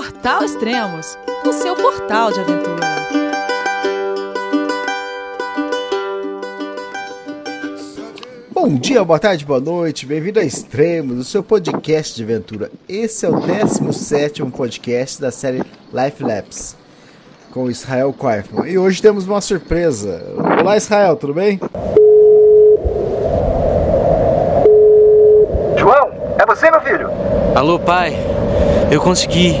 Portal Extremos, o seu portal de aventura. Bom dia, boa tarde, boa noite, bem-vindo a Extremos, o seu podcast de aventura. Esse é o 17 podcast da série Life Labs, com Israel Kaufman. E hoje temos uma surpresa. Olá, Israel, tudo bem? João, é você, meu filho? Alô, pai. Eu consegui.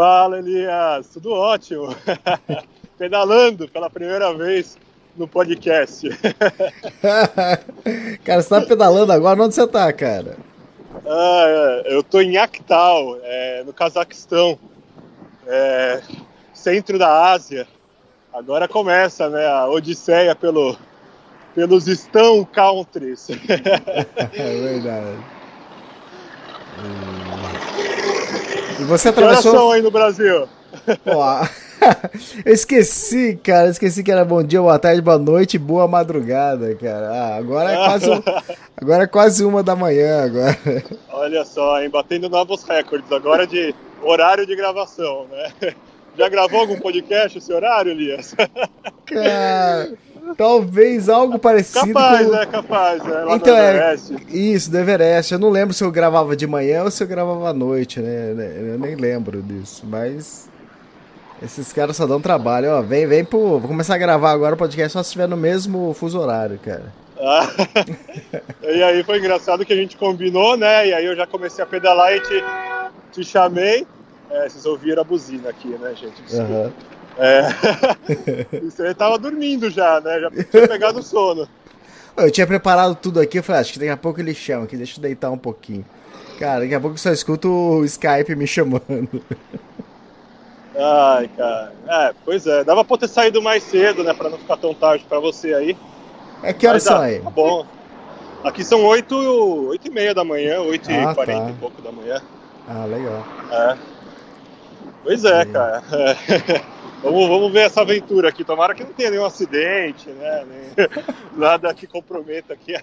Fala, Elias, tudo ótimo. Pedalando pela primeira vez no podcast. cara, você tá pedalando agora? Onde você tá, cara? Ah, eu tô em Akhtal, é, no Cazaquistão, é, centro da Ásia. Agora começa né, a odisseia pelo, pelos Stone Countries. é verdade. E você atravessou... Que horas aí no Brasil? Pô, eu esqueci, cara, eu esqueci que era bom dia, boa tarde, boa noite, boa madrugada, cara. Ah, agora é quase, agora é quase uma da manhã agora. Olha só, hein, batendo novos recordes agora de horário de gravação, né? Já gravou algum podcast esse horário, Elias? Cara, talvez algo parecido. Capaz, com... né? Capaz, né? Lá então. É, isso, do Everest. Eu não lembro se eu gravava de manhã ou se eu gravava à noite, né? Eu nem lembro disso, mas esses caras só dão trabalho, ó. Vem, vem pro. Vou começar a gravar agora o podcast só se estiver no mesmo fuso horário, cara. Ah, e aí foi engraçado que a gente combinou, né? E aí eu já comecei a pedalar e te, te chamei. É, vocês ouviram a buzina aqui, né, gente? Desculpa. Uhum. É... Você tava dormindo já, né? Já tinha pegado sono. Eu tinha preparado tudo aqui, eu falei, ah, acho que daqui a pouco ele chama aqui, deixa eu deitar um pouquinho. Cara, daqui a pouco eu só escuto o Skype me chamando. Ai, cara. É, pois é. Dava pra ter saído mais cedo, né? Pra não ficar tão tarde pra você aí. É que horas são aí? Tá bom. Aqui são 8, 8 e meia da manhã, 8 ah, e 40 tá. e pouco da manhã. Ah, legal. É. Pois é, cara. É. Vamos, vamos ver essa aventura aqui. Tomara que não tenha nenhum acidente, né? Nem, nada que comprometa aqui a,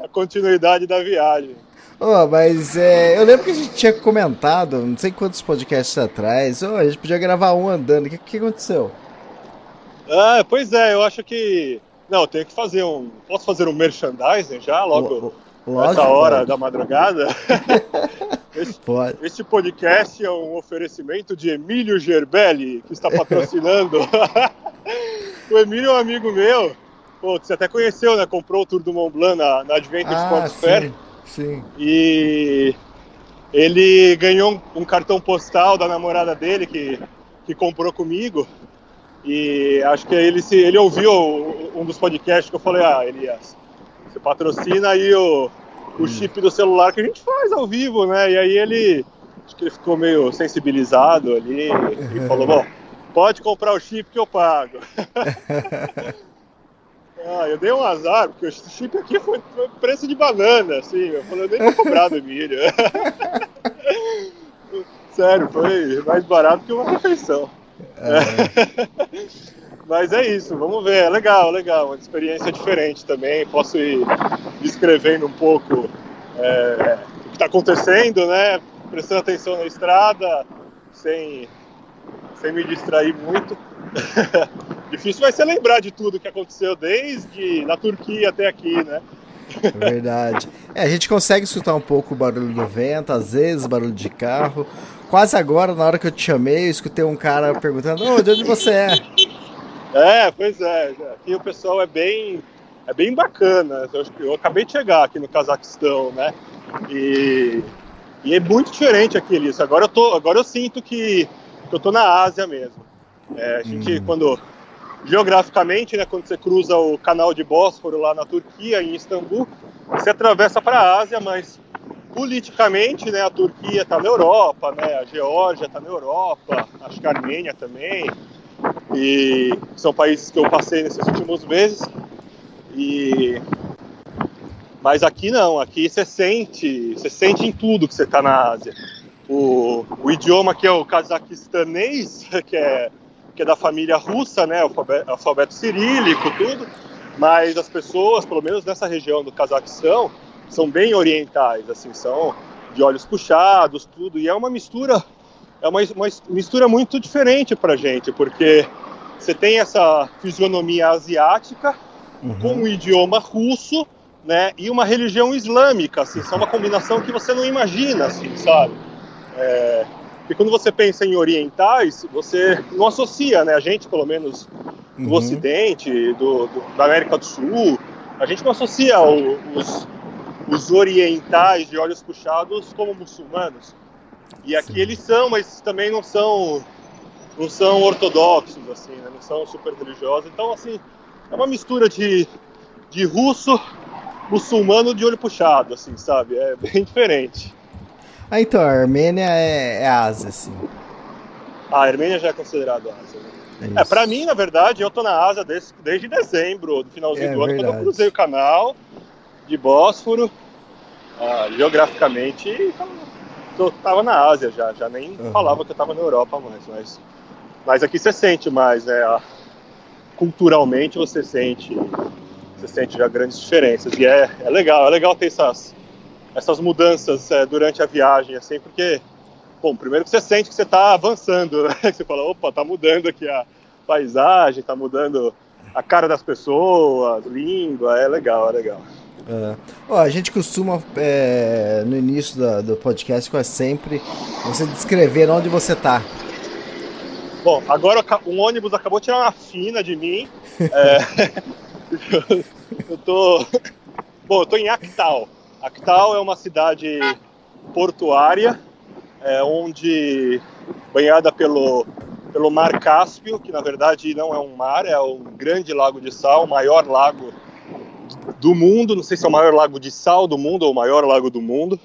a continuidade da viagem. Oh, mas é, eu lembro que a gente tinha comentado, não sei quantos podcasts atrás, oh, a gente podia gravar um andando. O que, que aconteceu? Ah, pois é, eu acho que. Não, tenho que fazer um. Posso fazer um merchandising já, logo nessa hora pode. da madrugada? Este, pode. este podcast é um oferecimento de Emílio Gerbelli, que está patrocinando. o Emílio é um amigo meu. Pô, você até conheceu, né? Comprou o Tour do Mont Blanc na, na Adventure ah, Sports Fair. Sim. E ele ganhou um cartão postal da namorada dele que, que comprou comigo. E acho que ele, se, ele ouviu um dos podcasts que eu falei, ah, Elias, você patrocina aí o, o chip do celular que a gente faz ao vivo, né? E aí ele, acho que ele ficou meio sensibilizado ali e falou, bom, pode comprar o chip que eu pago. Ah, eu dei um azar, porque o chip aqui foi, foi preço de banana, assim. Eu falei, eu nem vou cobrar do milho. Sério, foi mais barato que uma refeição. É. Mas é isso, vamos ver. É legal, legal. Uma experiência diferente também. Posso ir descrevendo um pouco é, o que está acontecendo, né? Prestando atenção na estrada, sem, sem me distrair muito. Difícil vai ser lembrar de tudo que aconteceu desde na Turquia até aqui, né? Verdade. É, a gente consegue escutar um pouco o barulho do vento, às vezes barulho de carro. Quase agora, na hora que eu te chamei, eu escutei um cara perguntando: oh, de onde você é? É, pois é. Aqui o pessoal é bem, é bem bacana. Eu, eu acabei de chegar aqui no Cazaquistão, né? E, e é muito diferente aqui, isso. Agora eu tô, agora eu sinto que, que eu tô na Ásia mesmo. É, a gente, hum. quando geograficamente, né, quando você cruza o canal de Bósforo lá na Turquia, em Istambul, você atravessa para a Ásia, mas politicamente, né, a Turquia está na Europa, né, a Geórgia está na Europa, acho que a Armênia também, e são países que eu passei nesses últimos meses. E mas aqui não, aqui você sente, você sente em tudo que você está na Ásia. O, o, idioma que é o cazaquistanês, que é, que é da família russa, né, alfabeto, alfabeto cirílico, tudo, mas as pessoas, pelo menos nessa região do Cazaquistão, são bem orientais, assim, são de olhos puxados, tudo, e é uma mistura, é uma, uma mistura muito diferente para gente, porque você tem essa fisionomia asiática uhum. com um idioma russo, né, e uma religião islâmica, assim, são uma combinação que você não imagina, assim, sabe? É, e quando você pensa em orientais, você não associa, né? A gente, pelo menos do uhum. Ocidente, do, do, da América do Sul, a gente não associa o, os, os orientais de olhos puxados como muçulmanos. E aqui Sim. eles são, mas também não são não são ortodoxos assim, né? não são super religiosos. Então assim, é uma mistura de de russo muçulmano de olho puxado, assim, sabe? É bem diferente. Ah, então, a Armênia é, é Ásia, assim. A Armênia já é considerada Ásia, né? É, é pra mim, na verdade, eu tô na Ásia desde, desde dezembro, do finalzinho é, do ano, quando eu cruzei o canal de Bósforo. Ah, geograficamente, eu tava na Ásia já, já nem uhum. falava que eu tava na Europa mais, mas, mas aqui você sente mais, né? Culturalmente você sente você sente já grandes diferenças. E é, é legal, é legal ter essas, essas mudanças é, durante a viagem, assim, porque, bom, primeiro que você sente que você está avançando, né? Você fala, opa, tá mudando aqui a paisagem, tá mudando a cara das pessoas, língua, é legal, é legal. É. Ó, a gente costuma, é, no início do podcast, quase sempre, você descrever onde você está. Bom, agora um ônibus acabou de tirar uma fina de mim. É, eu tô. Bom, eu tô em Actal. Actal é uma cidade portuária, é, onde banhada pelo, pelo Mar Cáspio, que na verdade não é um mar, é um grande lago de sal, o maior lago do mundo. Não sei se é o maior lago de sal do mundo ou o maior lago do mundo,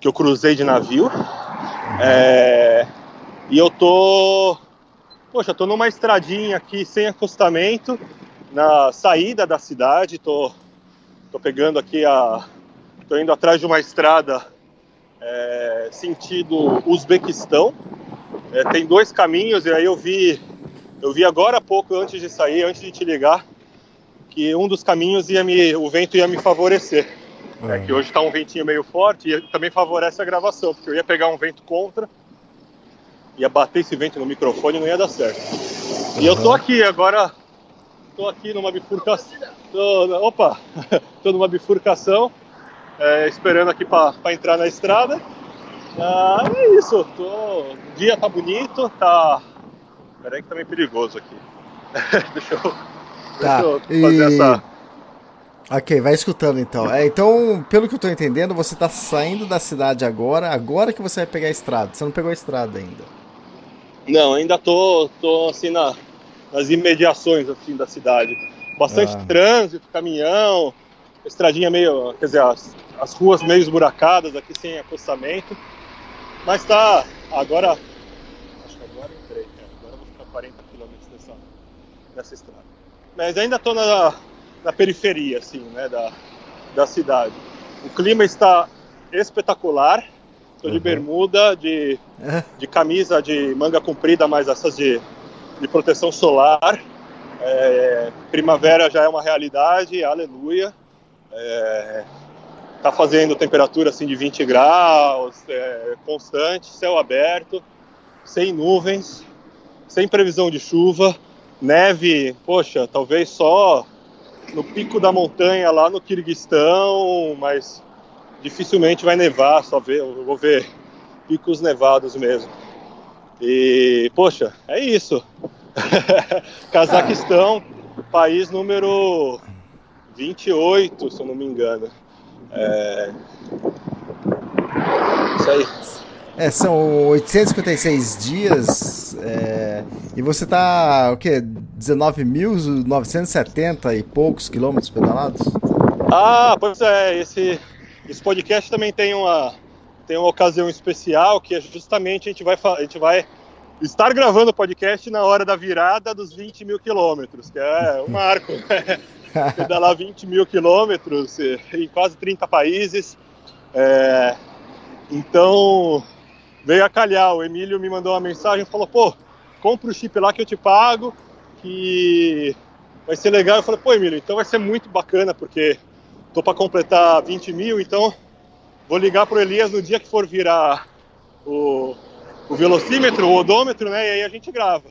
que eu cruzei de navio. É, e eu tô. Poxa, tô numa estradinha aqui sem acostamento na saída da cidade, tô, tô pegando aqui a. tô indo atrás de uma estrada é, sentido Uzbequistão. É, tem dois caminhos, e aí eu vi. Eu vi agora há pouco, antes de sair, antes de te ligar, que um dos caminhos ia me. o vento ia me favorecer. É, uhum. que hoje está um ventinho meio forte e também favorece a gravação, porque eu ia pegar um vento contra, ia bater esse vento no microfone e não ia dar certo. E uhum. eu tô aqui agora Estou aqui numa bifurcação. Tô, opa! Estou numa bifurcação, é, esperando aqui para entrar na estrada. Ah, é isso. Tô, o dia tá bonito, tá. Peraí que tá meio perigoso aqui. deixa eu, tá. deixa eu fazer e... essa. Ok, vai escutando então. É, então, pelo que eu tô entendendo, você tá saindo da cidade agora, agora que você vai pegar a estrada. Você não pegou a estrada ainda. Não, ainda tô, tô assim na, nas imediações assim, da cidade. Bastante ah. trânsito, caminhão, estradinha meio, quer dizer, as, as ruas meio esburacadas aqui sem acostamento. Mas tá, agora, acho que agora entrei, né? agora vou ficar 40 km dessa, dessa estrada. Mas ainda estou na, na periferia, assim, né, da, da cidade. O clima está espetacular. De uhum. bermuda, de, de camisa de manga comprida, mais essas de de proteção solar. É, primavera já é uma realidade, aleluia. É, tá fazendo temperatura assim de 20 graus, é, constante, céu aberto, sem nuvens, sem previsão de chuva, neve, poxa, talvez só no pico da montanha lá no Kirguistão, mas dificilmente vai nevar, só ver, eu vou ver picos nevados mesmo. E, poxa, é isso. Cazaquistão, país número 28, se eu não me engano. É... Isso aí. É, são 856 dias é, e você tá, o quê? 19.970 e poucos quilômetros pedalados? Ah, pois é, esse, esse podcast também tem uma, tem uma ocasião especial que é justamente a gente vai, a gente vai estar gravando o podcast na hora da virada dos 20 mil quilômetros, que é um marco. Né? Pedalar 20 mil quilômetros em quase 30 países. É, então, veio a calhar. O Emílio me mandou uma mensagem e falou: pô, compra o chip lá que eu te pago, que vai ser legal. Eu falei: pô, Emílio, então vai ser muito bacana, porque tô para completar 20 mil, então vou ligar pro Elias no dia que for virar o, o velocímetro, o odômetro, né? E aí a gente grava.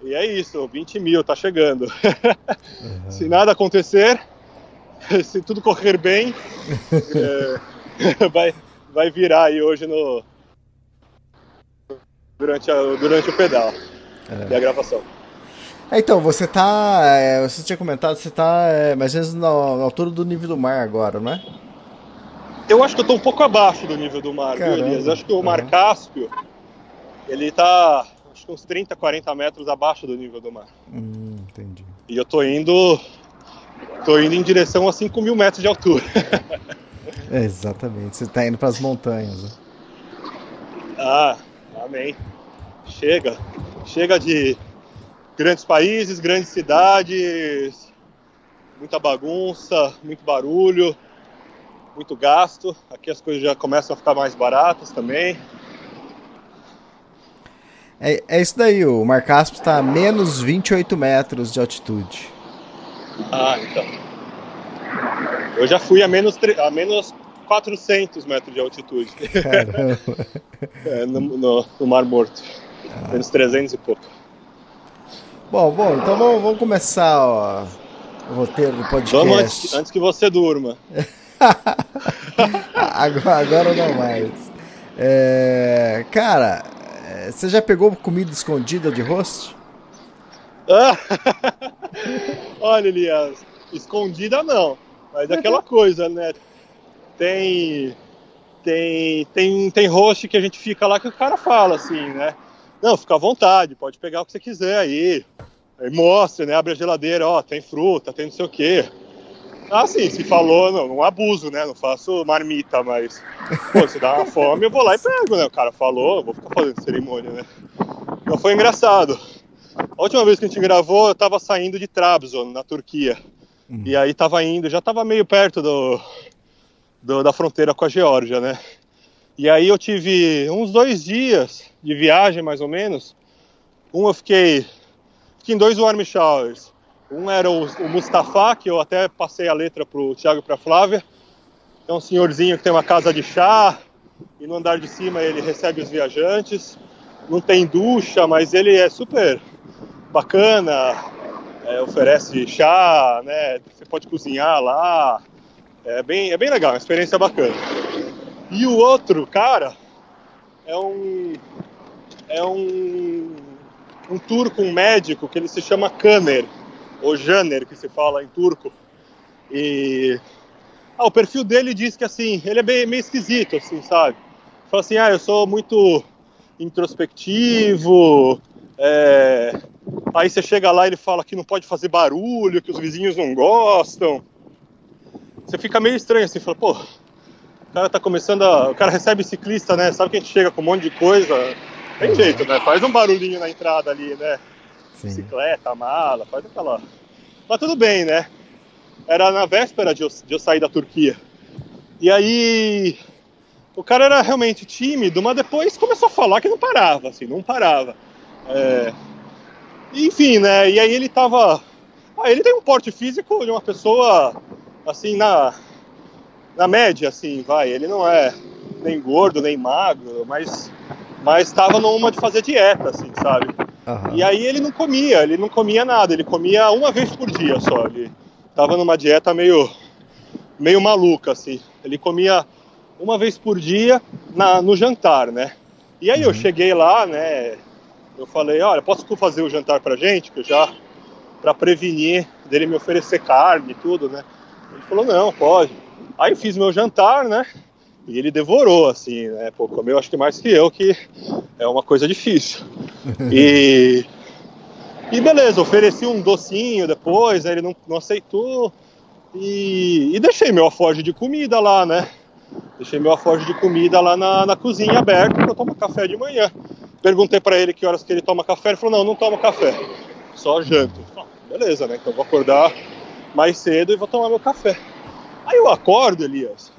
E é isso, 20 mil, tá chegando. Uhum. se nada acontecer, se tudo correr bem, é, vai, vai virar aí hoje no, durante, a, durante o pedal é. e a gravação. É, então, você tá. É, você tinha comentado, você tá é, mais ou menos na, na, altura do nível do mar agora, não é? Eu acho que eu tô um pouco abaixo do nível do mar, Caramba. viu, Elias? Eu acho que o mar. Cáspio, ele tá acho que uns 30, 40 metros abaixo do nível do mar. Hum, entendi. E eu tô indo. tô indo em direção a 5 mil metros de altura. é, exatamente, você tá indo para as montanhas. Né? Ah, amém. Chega. Chega de grandes países, grandes cidades, muita bagunça, muito barulho, muito gasto. Aqui as coisas já começam a ficar mais baratas também. É, é isso daí, o Mar Cáspio está a menos 28 metros de altitude. Ah, então. Eu já fui a menos, a menos 400 metros de altitude. É, no, no, no, Mar Morto. Ah. Menos 300 e pouco. Bom, bom, então vamos, vamos começar ó, o roteiro do podcast. Vamos antes, antes que você durma. agora, agora não mais. É, cara, é, você já pegou comida escondida de host? Olha, Elias, escondida não, mas aquela coisa, né? Tem, tem, tem, tem host que a gente fica lá que o cara fala assim, né? Não, fica à vontade, pode pegar o que você quiser aí. Aí mostra, né? Abre a geladeira, ó, tem fruta, tem não sei o quê. Ah, sim, se falou, não, não abuso, né? Não faço marmita, mas. Pô, se dá uma fome, eu vou lá e pego, né? O cara falou, eu vou ficar fazendo cerimônia, né? Então foi engraçado. A última vez que a gente gravou, eu tava saindo de Trabzon, na Turquia. Hum. E aí tava indo, já tava meio perto do, do, da fronteira com a Geórgia, né? E aí eu tive uns dois dias de viagem, mais ou menos. Um eu fiquei, fiquei em dois warm showers. Um era o, o Mustafa, que eu até passei a letra pro Thiago e pra Flávia. É um senhorzinho que tem uma casa de chá, e no andar de cima ele recebe os viajantes. Não tem ducha, mas ele é super bacana, é, oferece chá, né? Você pode cozinhar lá. É bem, é bem legal, uma experiência bacana. E o outro cara é um é um um turco, um médico que ele se chama Kaner, ou Janer que se fala em turco. E ah, o perfil dele diz que assim, ele é bem, meio esquisito, assim, sabe? Fala assim, ah, eu sou muito introspectivo. É... Aí você chega lá e ele fala que não pode fazer barulho, que os vizinhos não gostam. Você fica meio estranho assim, fala, pô, o cara tá começando a. O cara recebe ciclista, né? Sabe que a gente chega com um monte de coisa. Tem jeito, né? Faz um barulhinho na entrada ali, né? Sim. Bicicleta, mala, faz aquela. Mas tudo bem, né? Era na véspera de eu, de eu sair da Turquia. E aí. O cara era realmente tímido, mas depois começou a falar que não parava, assim, não parava. É... Enfim, né? E aí ele tava. Ah, ele tem um porte físico de uma pessoa, assim, na na média, assim, vai. Ele não é nem gordo, nem magro, mas mas estava numa de fazer dieta, assim, sabe? Uhum. E aí ele não comia, ele não comia nada, ele comia uma vez por dia só. Ele tava numa dieta meio meio maluca, assim. Ele comia uma vez por dia na, no jantar, né? E aí uhum. eu cheguei lá, né? Eu falei, olha, posso fazer o jantar pra gente? Que eu já para prevenir dele me oferecer carne e tudo, né? Ele falou, não, pode. Aí fiz meu jantar, né? E ele devorou, assim, né? Pô, comeu acho que mais que eu, que é uma coisa difícil. E, e beleza, ofereci um docinho depois, aí ele não, não aceitou. E, e deixei meu aforge de comida lá, né? Deixei meu alforje de comida lá na, na cozinha aberto para eu tomar café de manhã. Perguntei para ele que horas que ele toma café. Ele falou: Não, não tomo café, só janto. Ah, beleza, né? Então vou acordar mais cedo e vou tomar meu café. Aí eu acordo, Elias.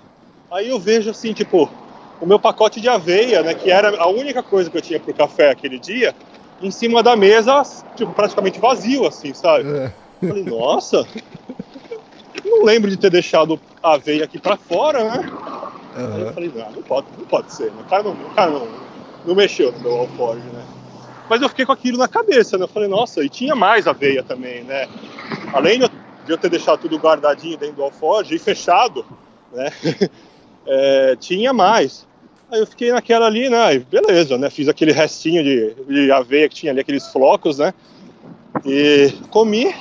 Aí eu vejo assim, tipo, o meu pacote de aveia, né? Que era a única coisa que eu tinha pro café aquele dia, em cima da mesa, tipo, praticamente vazio, assim, sabe? É. Falei, nossa, não lembro de ter deixado a aveia aqui pra fora, né? Aí eu falei, não, não pode, não pode ser, né? O cara não, o cara não, não mexeu no meu alforje, né? Mas eu fiquei com aquilo na cabeça, né? Eu falei, nossa, e tinha mais aveia também, né? Além de eu, ter deixado tudo guardadinho dentro do alforje e fechado, né? É, tinha mais. Aí eu fiquei naquela ali, né? Beleza, né? Fiz aquele restinho de, de aveia que tinha ali, aqueles flocos, né? E comi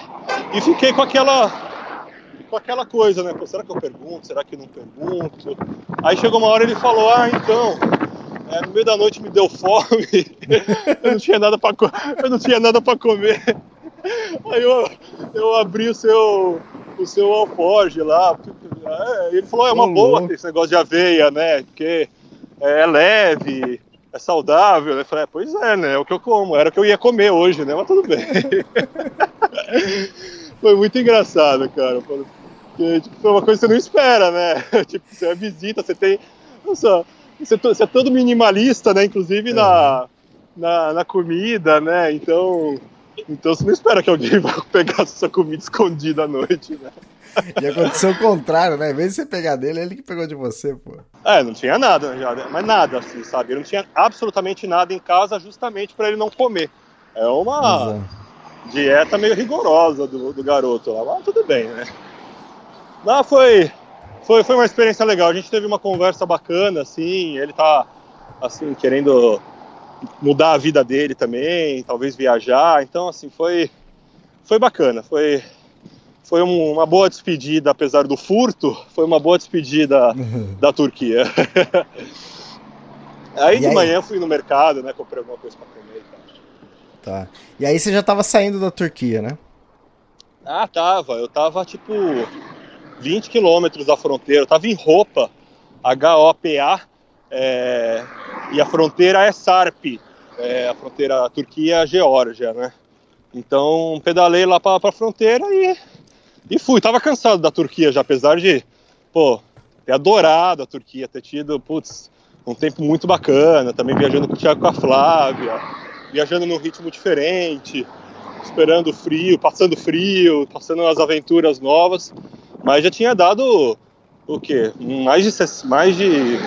e fiquei com aquela com aquela coisa, né? Pô, será que eu pergunto? Será que não pergunto? Aí chegou uma hora ele falou: Ah, então, é, no meio da noite me deu fome, eu não tinha nada para eu não tinha nada para comer. Aí eu, eu abri o seu o seu alforge lá. É, ele falou: É uma Ô, boa ter esse negócio de aveia, né? Porque é, é leve. É saudável, Eu falei, é, pois é, né? É o que eu como, era o que eu ia comer hoje, né? Mas tudo bem. Foi muito engraçado, cara. Porque, tipo, foi uma coisa que você não espera, né? Tipo, você é visita, você tem. Nossa, você, to- você é todo minimalista, né? Inclusive na, na, na comida, né? Então. Então você não espera que alguém vá pegar sua comida escondida à noite, né? E aconteceu o contrário, né? Em vez de você pegar dele, ele que pegou de você, pô. É, não tinha nada, mas nada assim, sabe? Ele não tinha absolutamente nada em casa justamente para ele não comer. É uma Exato. dieta meio rigorosa do, do garoto lá, mas tudo bem, né? Não, foi, foi, foi uma experiência legal. A gente teve uma conversa bacana, assim. Ele tá, assim, querendo mudar a vida dele também, talvez viajar. Então, assim, foi, foi bacana. Foi, foi um- uma boa despedida, apesar do furto. Foi uma boa despedida da Turquia. aí E de aí? manhã eu fui no mercado, né? Comprei alguma coisa pra comer e tal. Tá. E aí você já tava saindo da Turquia, né? Ah, tava. Eu tava tipo 20 quilômetros da fronteira. Eu tava em roupa, H-O-P-A, é, e a fronteira é Sarp, é, a fronteira Turquia-Geórgia, né? Então pedalei lá pra, pra fronteira e, e fui. Tava cansado da Turquia já, apesar de, pô, ter adorado a Turquia, ter tido, putz, um tempo muito bacana. Também viajando com o Thiago com a Flávia, viajando num ritmo diferente esperando frio, passando frio, passando umas aventuras novas, mas já tinha dado o quê? Mais de, mais de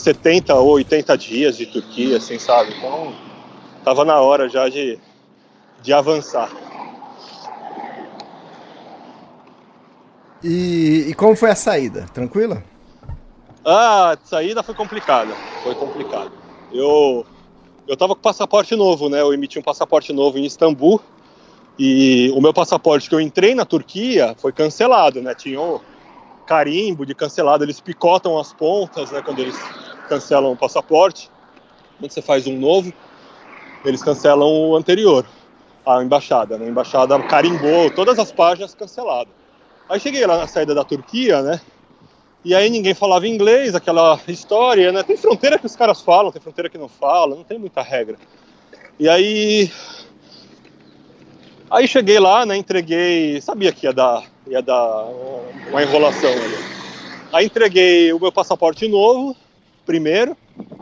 70 ou 80 dias de Turquia, assim, sabe? Então tava na hora já de, de avançar. E, e como foi a saída? Tranquila? Ah, a saída foi complicada, foi complicado. Eu eu tava com passaporte novo, né? Eu emiti um passaporte novo em Istambul e o meu passaporte que eu entrei na Turquia foi cancelado, né? Tinha o carimbo de cancelado, eles picotam as pontas, né? Quando eles cancelam o passaporte, quando você faz um novo, eles cancelam o anterior, a embaixada, né? A embaixada carimbou todas as páginas canceladas. Aí cheguei lá na saída da Turquia, né? E aí ninguém falava inglês, aquela história, né? Tem fronteira que os caras falam, tem fronteira que não falam, não tem muita regra. E aí. Aí cheguei lá, né? Entreguei. Sabia que ia dar, ia dar uma enrolação ali. Aí entreguei o meu passaporte novo, primeiro.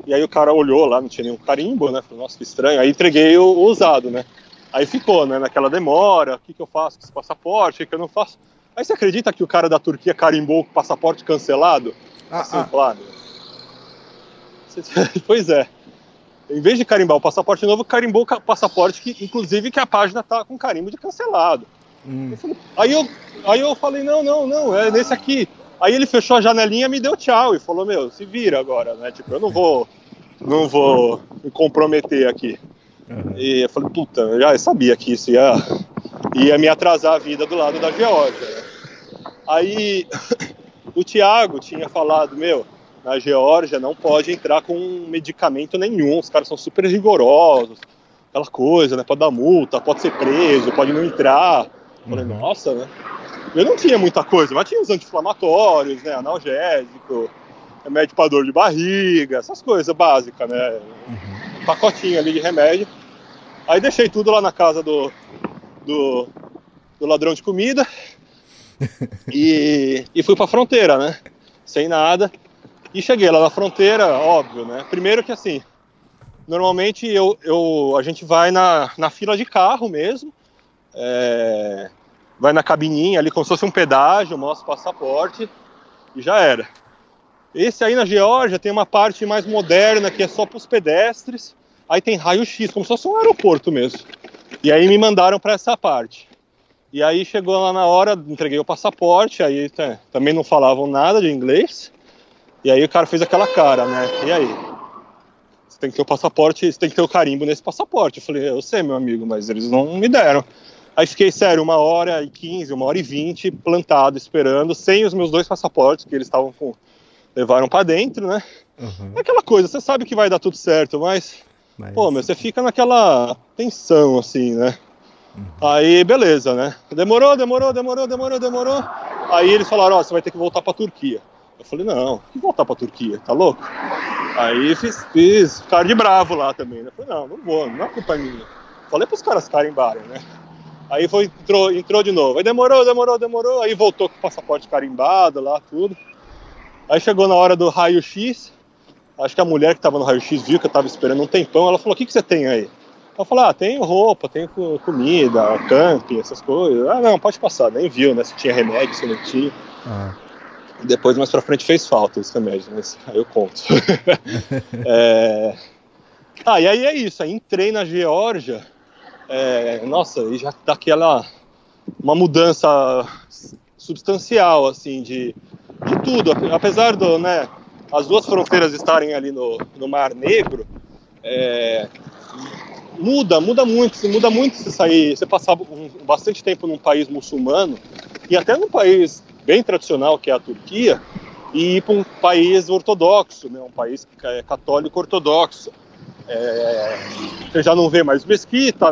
E aí o cara olhou lá, não tinha nenhum carimbo, né? Falei, nossa, que estranho. Aí entreguei o, o usado, né? Aí ficou, né? Naquela demora, o que, que eu faço com esse passaporte, o que, eu não faço. Aí você acredita que o cara da Turquia carimbou o passaporte cancelado? Ah, assim, ah. claro. Pois é. Em vez de carimbar o passaporte novo, carimbou o passaporte que, inclusive, que a página tá com carimbo de cancelado. Hum. Aí eu, aí eu falei, não, não, não, é nesse aqui. Aí ele fechou a janelinha, me deu tchau e falou, meu, se vira agora, né? Tipo, eu não vou, não vou me comprometer aqui. Uhum. E eu falei, puta, eu já sabia que isso ia, ia me atrasar a vida do lado da Geórgia. né? Aí o Thiago tinha falado, meu, na Geórgia não pode entrar com medicamento nenhum, os caras são super rigorosos, aquela coisa, né? Pode dar multa, pode ser preso, pode não entrar. Eu Falei, Uhum. nossa, né? Eu não tinha muita coisa, mas tinha os anti-inflamatórios, né? Analgésico, remédio para dor de barriga, essas coisas básicas, né? Um pacotinho ali de remédio. Aí deixei tudo lá na casa do, do, do ladrão de comida e, e fui para a fronteira, né? Sem nada. E cheguei lá na fronteira, óbvio, né? Primeiro que assim, normalmente eu, eu, a gente vai na, na fila de carro mesmo, é, vai na cabininha ali como se fosse um pedágio, mostra o passaporte e já era. Esse aí na Geórgia tem uma parte mais moderna que é só para os pedestres, aí tem raio-x, como se fosse um aeroporto mesmo. E aí me mandaram para essa parte. E aí chegou lá na hora, entreguei o passaporte, aí também não falavam nada de inglês. E aí o cara fez aquela cara, né? E aí? Você tem que ter o passaporte, você tem que ter o carimbo nesse passaporte. Eu falei, eu sei, meu amigo, mas eles não me deram. Aí fiquei, sério, uma hora e quinze, uma hora e vinte, plantado, esperando, sem os meus dois passaportes, que eles estavam com. levaram para dentro, né? Uhum. Aquela coisa, você sabe que vai dar tudo certo, mas. mas... Pô, meu, você fica naquela tensão, assim, né? Uhum. Aí, beleza, né? Demorou, demorou, demorou, demorou, demorou. Aí eles falaram, ó, oh, você vai ter que voltar pra Turquia. Eu falei, não, que voltar pra Turquia, tá louco? Aí fiz, fiz cara de bravo lá também, né? Eu falei, não, não vou, não é culpa minha. Falei pros caras carimbarem, né? Aí foi, entrou, entrou de novo. Aí demorou, demorou, demorou. Aí voltou com o passaporte carimbado lá, tudo. Aí chegou na hora do raio-x. Acho que a mulher que tava no raio-x viu que eu tava esperando um tempão. Ela falou: O que, que você tem aí? Eu falei: Ah, tenho roupa, tenho comida, camping, essas coisas. Ah, não, pode passar. Nem viu, né? Se tinha remédio, se não tinha. Ah. Depois, mais pra frente, fez falta esse remédio, mas aí eu conto. é... Ah, e aí é isso. Aí entrei na Geórgia. É... Nossa, e já dá aquela. Uma mudança substancial, assim, de, de tudo. Apesar do, né, as duas fronteiras estarem ali no, no Mar Negro, é, muda, muda muito, muda muito se sair, você passar um, bastante tempo num país muçulmano e até num país bem tradicional, que é a Turquia, e ir para um país ortodoxo, né, um país é católico ortodoxo. É, você já não vê mais mesquita,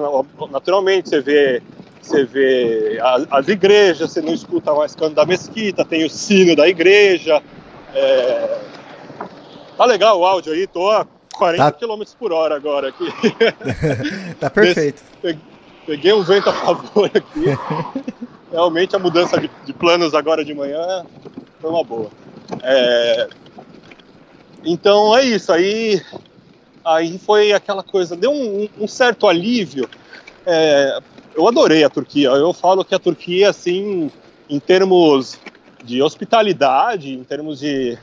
naturalmente, você vê, você vê as, as igrejas, você não escuta mais canto da mesquita, tem o sino da igreja. É, tá legal o áudio aí, tô a 40 tá. km por hora agora aqui. tá perfeito. Peguei um vento a favor aqui. realmente a mudança de, de, planos agora de manhã foi uma boa. É, então é isso, aí, aí foi aquela coisa, deu um, um certo alívio. É, eu adorei a Turquia, eu falo que a Turquia, assim, em termos de hospitalidade, em termos de,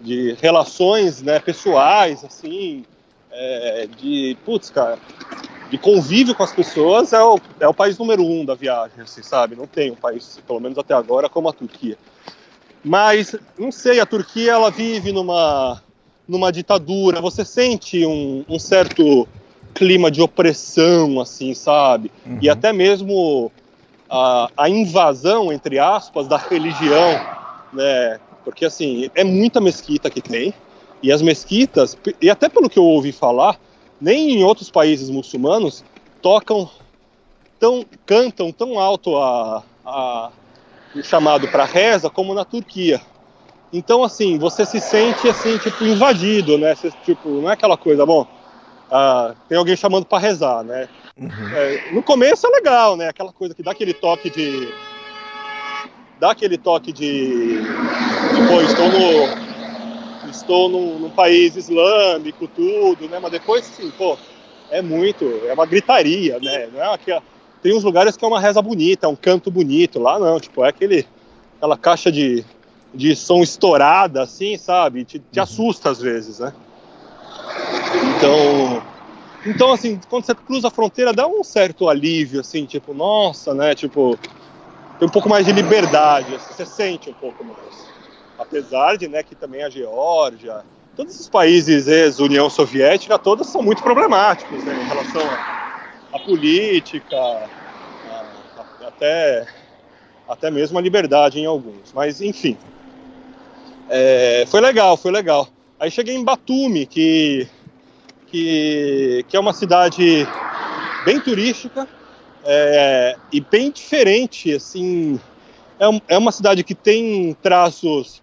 de relações né, pessoais, assim, é, de, putz, cara, de convívio com as pessoas é o, é o país número um da viagem, assim, sabe? Não tem um país, pelo menos até agora, como a Turquia. Mas, não sei, a Turquia ela vive numa, numa ditadura, você sente um, um certo clima de opressão, assim, sabe? Uhum. E até mesmo a, a invasão, entre aspas, da religião, né? Porque, assim, é muita mesquita que tem, e as mesquitas, e até pelo que eu ouvi falar, nem em outros países muçulmanos tocam tão cantam tão alto a, a o chamado para reza como na Turquia. Então assim você se sente assim tipo invadido, né? Você, tipo não é aquela coisa bom. Ah, tem alguém chamando para rezar, né? Uhum. É, no começo é legal, né? Aquela coisa que dá aquele toque de dá aquele toque de, de pô, estou no estou num, num, país islâmico, tudo, né? Mas depois, assim, pô, é muito, é uma gritaria, né? Não é aquela, tem uns lugares que é uma reza bonita, é um canto bonito, lá não, tipo, é aquele, aquela caixa de, de som estourada, assim, sabe? Te, te uhum. assusta às vezes, né? Então, então, assim, quando você cruza a fronteira, dá um certo alívio, assim, tipo, nossa, né? Tipo, tem um pouco mais de liberdade, assim, você sente um pouco mais apesar de né, que também a Geórgia, todos esses países ex-União Soviética, todos são muito problemáticos né, em relação à política, a, a, até, até mesmo a liberdade em alguns. Mas, enfim, é, foi legal, foi legal. Aí cheguei em Batumi, que, que, que é uma cidade bem turística é, e bem diferente, assim, é, é uma cidade que tem traços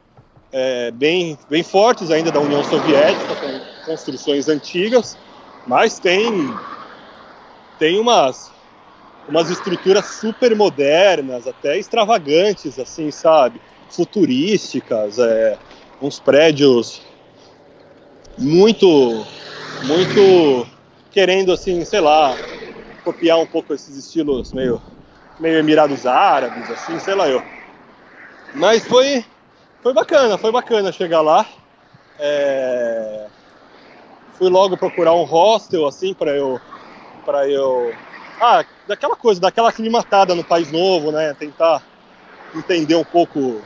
é, bem, bem fortes ainda da União Soviética, com construções antigas, mas tem, tem umas, umas estruturas super modernas, até extravagantes, assim, sabe? Futurísticas, é, uns prédios muito, muito querendo, assim, sei lá, copiar um pouco esses estilos meio, meio Emirados Árabes, assim, sei lá eu. Mas foi, foi bacana, foi bacana chegar lá. É... Fui logo procurar um hostel, assim, para eu, para eu, ah, daquela coisa, daquela aclimatada no país novo, né? Tentar entender um pouco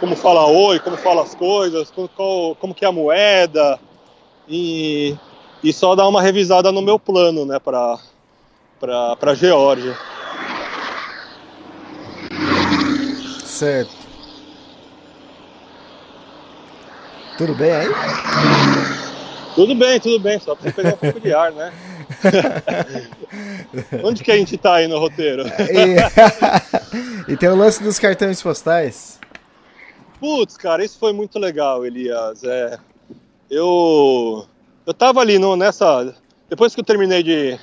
como fala oi, como fala as coisas, como, como que é a moeda e, e só dar uma revisada no meu plano, né, para para Geórgia. Certo. Tudo bem aí? Tudo bem, tudo bem, só pra pegar um pouco de ar, né? Onde que a gente tá aí no roteiro? e, e tem o lance dos cartões postais. Putz, cara, isso foi muito legal, Elias. É, eu, eu tava ali no, nessa. Depois que eu terminei de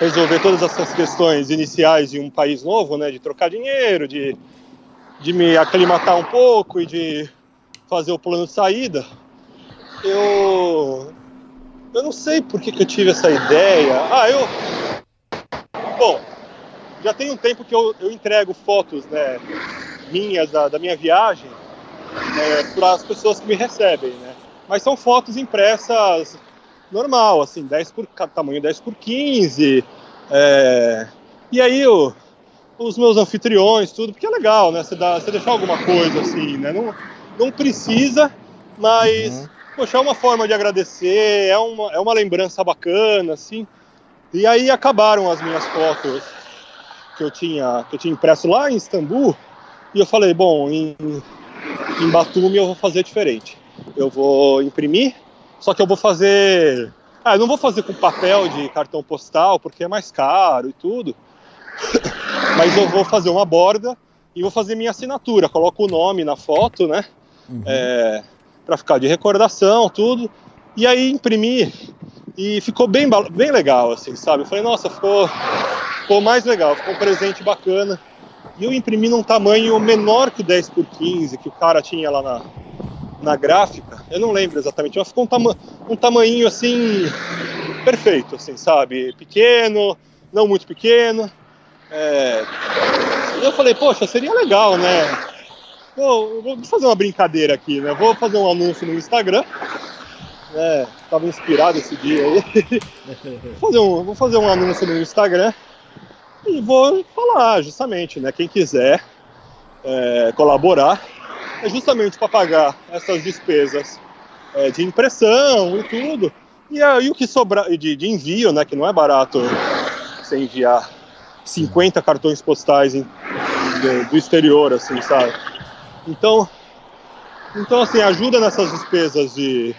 resolver todas essas questões iniciais de um país novo, né? De trocar dinheiro, de, de me aclimatar um pouco e de fazer o plano de saída. Eu. Eu não sei por que, que eu tive essa ideia. Ah, eu. Bom, já tem um tempo que eu, eu entrego fotos, né? Minhas da, da minha viagem né, para as pessoas que me recebem, né? Mas são fotos impressas normal, assim, 10 por, tamanho 10 por 15. É, e aí o, os meus anfitriões, tudo, porque é legal, né? Você, dá, você deixar alguma coisa assim, né? Não, não precisa, mas uhum. poxa, é uma forma de agradecer, é uma, é uma lembrança bacana, assim. E aí acabaram as minhas fotos que eu tinha, que eu tinha impresso lá em Istambul. E eu falei, bom, em, em Batumi eu vou fazer diferente. Eu vou imprimir, só que eu vou fazer. Ah, eu não vou fazer com papel de cartão postal, porque é mais caro e tudo. Mas eu vou fazer uma borda e vou fazer minha assinatura. Coloco o nome na foto, né? Uhum. É, para ficar de recordação, tudo. E aí imprimi e ficou bem, bem legal, assim, sabe? Eu falei, nossa, ficou, ficou mais legal, ficou um presente bacana. E eu imprimi num tamanho menor que o 10 por 15 que o cara tinha lá na, na gráfica. Eu não lembro exatamente, mas ficou um, tama um tamanho assim perfeito, assim, sabe? Pequeno, não muito pequeno. É... E eu falei, poxa, seria legal, né? Vou, vou fazer uma brincadeira aqui, né? Vou fazer um anúncio no Instagram. É, tava inspirado esse dia aí. vou, fazer um, vou fazer um anúncio no Instagram e vou falar, justamente, né? Quem quiser é, colaborar, é justamente para pagar essas despesas é, de impressão e tudo. E aí o que sobrar de, de, envio, né? Que não é barato você enviar 50 cartões postais em, do, do exterior, assim, sabe? Então, então assim, ajuda nessas despesas de,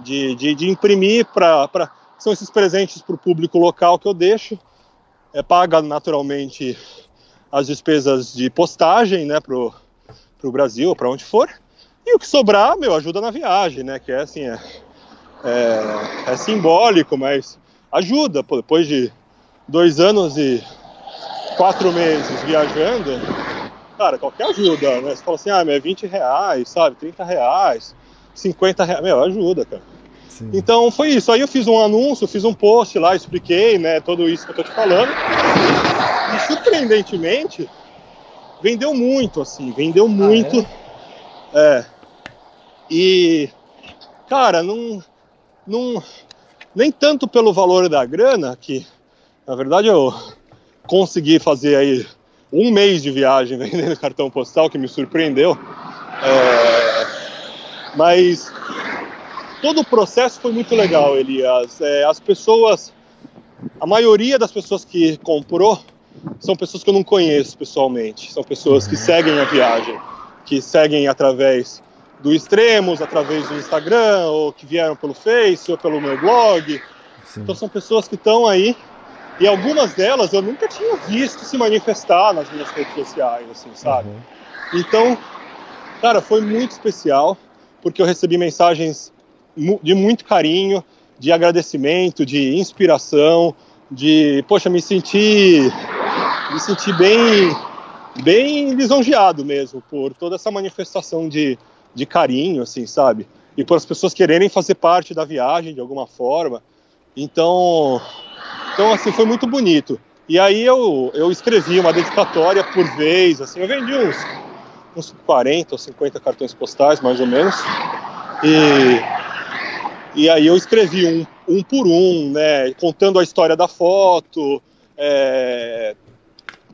de, de, de imprimir para. São esses presentes para o público local que eu deixo é, paga naturalmente as despesas de postagem, né, pro, pro Brasil, para onde for. E o que sobrar, meu, ajuda na viagem, né, que é assim, é, é, é simbólico, mas ajuda, pô, depois de dois anos e quatro meses viajando, cara, qualquer ajuda, né, você fala assim, ah, meu, é 20 reais, sabe, 30 reais, 50 reais, meu, ajuda, cara. Sim. Então foi isso. Aí eu fiz um anúncio, fiz um post lá, expliquei, né, tudo isso que eu tô te falando. E surpreendentemente, vendeu muito, assim, vendeu muito. Ah, é? é? E, cara, não, não. Nem tanto pelo valor da grana, que na verdade eu consegui fazer aí um mês de viagem vendendo cartão postal, que me surpreendeu. É, mas todo o processo foi muito legal, Elias. É, as pessoas, a maioria das pessoas que comprou são pessoas que eu não conheço pessoalmente, são pessoas que seguem a viagem, que seguem através do Extremos, através do Instagram, ou que vieram pelo Face, ou pelo meu blog. Sim. Então são pessoas que estão aí, e algumas delas eu nunca tinha visto se manifestar nas minhas redes sociais, assim, sabe? Uhum. Então, Cara, foi muito especial, porque eu recebi mensagens de muito carinho, de agradecimento, de inspiração, de, poxa, me sentir, me sentir bem, bem lisonjeado mesmo por toda essa manifestação de, de carinho, assim, sabe? E por as pessoas quererem fazer parte da viagem de alguma forma. Então, então assim, foi muito bonito. E aí eu, eu escrevi uma dedicatória por vez, assim, eu vendi uns, uns 40 ou 50 cartões postais, mais ou menos. E, e aí eu escrevi um, um por um, né, contando a história da foto, é,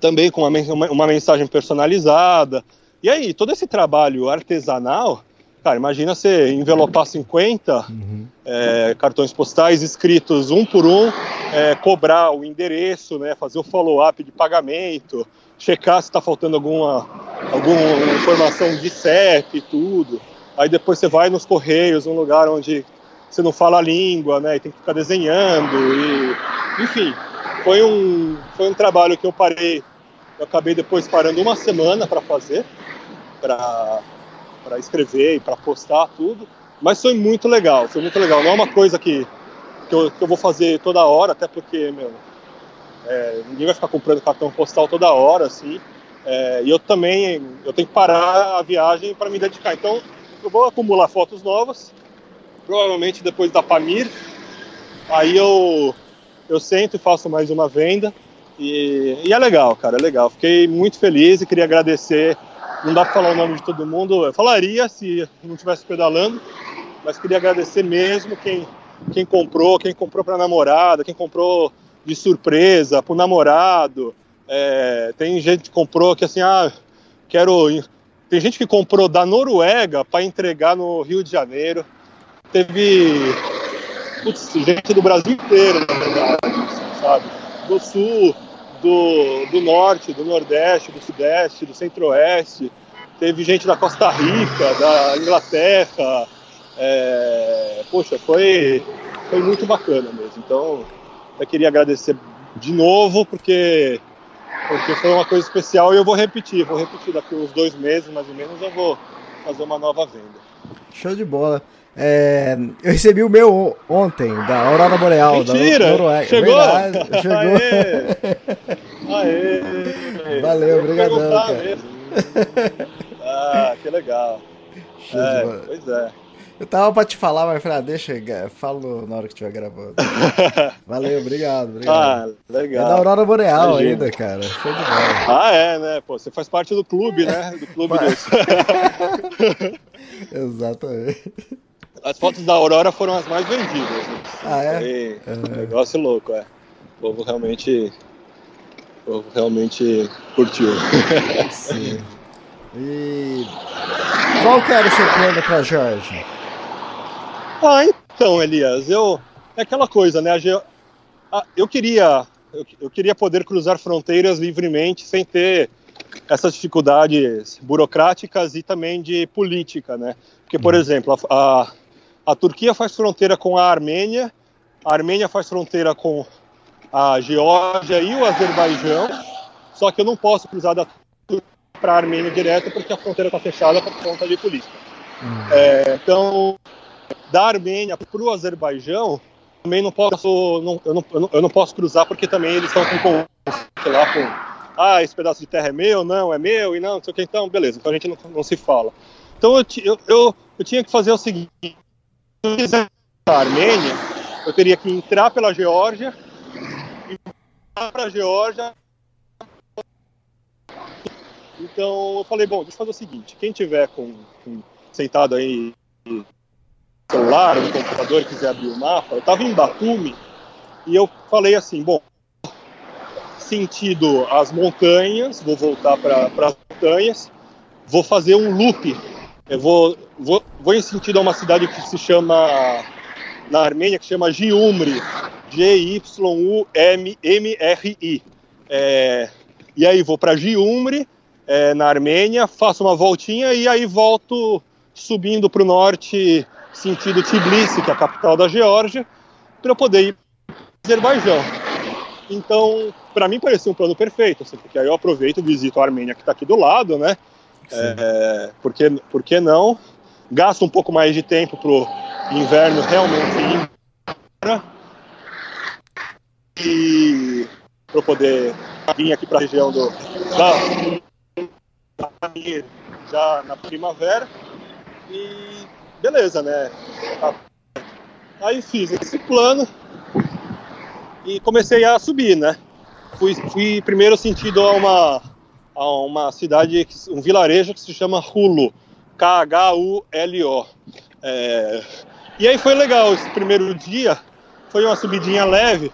também com uma, uma mensagem personalizada. E aí, todo esse trabalho artesanal, cara, imagina você envelopar 50 uhum. é, cartões postais escritos um por um, é, cobrar o endereço, né, fazer o follow-up de pagamento, checar se está faltando alguma, alguma informação de CEP e tudo. Aí depois você vai nos correios, um lugar onde você não fala a língua, né, e tem que ficar desenhando e, enfim, foi um foi um trabalho que eu parei, eu acabei depois parando uma semana para fazer, para para escrever e para postar tudo, mas foi muito legal, foi muito legal. Não é uma coisa que que eu, que eu vou fazer toda hora, até porque meu é, ninguém vai ficar comprando cartão postal toda hora, assim. É, e eu também eu tenho que parar a viagem para me dedicar. Então eu vou acumular fotos novas provavelmente depois da Pamir. Aí eu, eu sento e faço mais uma venda. E, e, é legal, cara, é legal. Fiquei muito feliz e queria agradecer. Não dá para falar o nome de todo mundo, eu falaria se não estivesse pedalando, mas queria agradecer mesmo quem, quem comprou, quem comprou para namorada, quem comprou de surpresa para o namorado. É, tem gente que comprou que assim, ah, quero. Tem gente que comprou da Noruega para entregar no Rio de Janeiro teve putz, gente do Brasil inteiro, na verdade, sabe? Do sul, do, do norte, do nordeste, do sudeste, do centro-oeste. Teve gente da Costa Rica, da Inglaterra. É, poxa, foi, foi muito bacana mesmo. Então, eu queria agradecer de novo, porque, porque foi uma coisa especial e eu vou repetir. Vou repetir daqui uns dois meses, mais ou menos, eu vou fazer uma nova venda. Show de bola. É, eu recebi o meu ontem, da Aurora Boreal, Mentira, da Noruega. Chegou? Verdade, chegou. Aê. Aê. Valeu, obrigadão, cara. Ah, que legal. É, pois é. Eu tava pra te falar, mas falei, ah, deixa, falo na hora que estiver gravando. Valeu, obrigado, obrigado. Ah, legal. É da Aurora Boreal Imagina. ainda, cara. Show de bola. Ah, é, né? Pô, você faz parte do clube, né? Do clube dos... Exatamente. As fotos da Aurora foram as mais vendidas. Né? Ah, é? Foi um negócio louco, é. O povo realmente. O povo realmente curtiu. Sim. E qual que era o seu plano para Jorge? Ah, então, Elias, eu é aquela coisa, né? Eu queria eu, eu queria poder cruzar fronteiras livremente sem ter essas dificuldades burocráticas e também de política, né? Porque, por uhum. exemplo, a, a Turquia faz fronteira com a Armênia, a Armênia faz fronteira com a Geórgia e o Azerbaijão, só que eu não posso cruzar da Turquia para a Armênia direto porque a fronteira está fechada por conta de política. Uhum. É, então, da Armênia para o Azerbaijão, também não posso, não, eu, não, eu, não, posso cruzar porque também eles estão com sei lá, com ah, esse pedaço de terra é meu, não, é meu, e não, não sei o que, então, beleza, então a gente não, não se fala. Então eu, eu, eu, eu tinha que fazer o seguinte, quiser a Armênia, eu teria que entrar pela Geórgia e para a Geórgia. Então eu falei, bom, deixa eu fazer o seguinte, quem tiver com, com sentado aí no celular, no computador, quiser abrir o mapa, eu estava em Batumi e eu falei assim, bom, sentido as montanhas, vou voltar para as montanhas, vou fazer um loop eu vou, vou, vou em sentido a uma cidade que se chama, na Armênia, que se chama Giumri, G-Y-U-M-M-R-I. É, e aí vou para Giumri, é, na Armênia, faço uma voltinha e aí volto subindo para o norte, sentido Tbilisi, que é a capital da Geórgia, para eu poder ir para Azerbaijão. Então, para mim parecia um plano perfeito, assim, porque aí eu aproveito, visito a Armênia que está aqui do lado, né? É, por, que, por que não? Gasto um pouco mais de tempo pro inverno realmente ir embora. E para poder vir aqui para a região do da, já na primavera e beleza, né? Aí fiz esse plano e comecei a subir, né? Fui, fui primeiro sentido a uma, a uma cidade, um vilarejo que se chama Hulo, K-H-U-L-O. É, e aí foi legal esse primeiro dia, foi uma subidinha leve,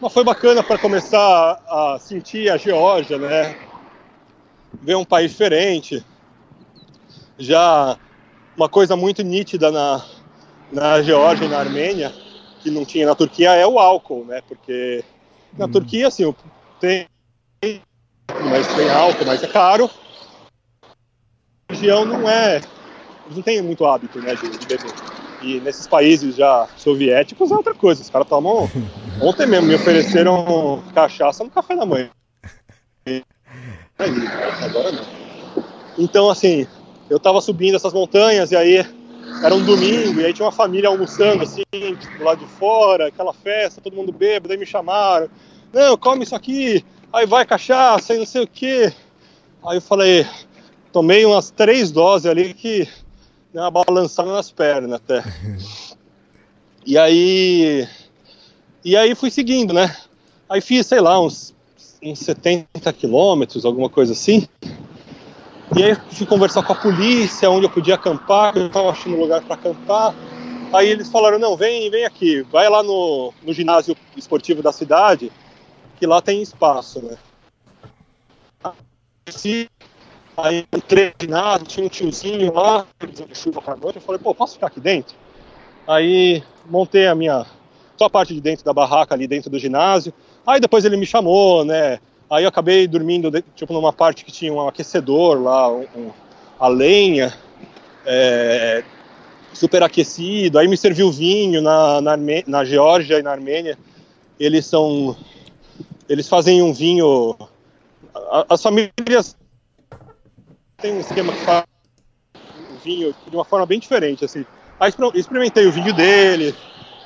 mas foi bacana para começar a sentir a Geórgia, né? Ver um país diferente. Já uma coisa muito nítida na, na Geórgia e na Armênia, que não tinha na Turquia, é o álcool, né? Porque na hum. Turquia, assim, tem, mas tem álcool, mas é caro. A região não é, não tem muito hábito, né, de, de beber. E nesses países já soviéticos é outra coisa. Os caras tomam. Ontem mesmo me ofereceram cachaça no café da manhã. Agora não. Então, assim, eu tava subindo essas montanhas e aí era um domingo e aí tinha uma família almoçando assim, do lado de fora, aquela festa, todo mundo bêbado, aí me chamaram. Não, come isso aqui, aí vai cachaça e não sei o que. Aí eu falei, tomei umas três doses ali que deu uma balançada nas pernas até. E aí. E aí fui seguindo, né? Aí fiz, sei lá, uns, uns 70 quilômetros, alguma coisa assim. E aí fui conversar com a polícia, onde eu podia acampar, eu estava achando lugar para acampar. Aí eles falaram, não, vem, vem aqui, vai lá no, no ginásio esportivo da cidade, que lá tem espaço, né? Aí entrei ginásio, tinha um tiozinho lá, chuva pra noite, eu falei, pô, posso ficar aqui dentro? Aí montei a minha, só a parte de dentro da barraca ali dentro do ginásio. Aí depois ele me chamou, né? Aí eu acabei dormindo, tipo, numa parte que tinha um aquecedor lá, um, um, a lenha, é, super aquecido. Aí me serviu vinho na, na, na Geórgia e na Armênia. Eles são. Eles fazem um vinho. As famílias têm um esquema que faz vinho de uma forma bem diferente, assim. Aí experimentei o vinho dele,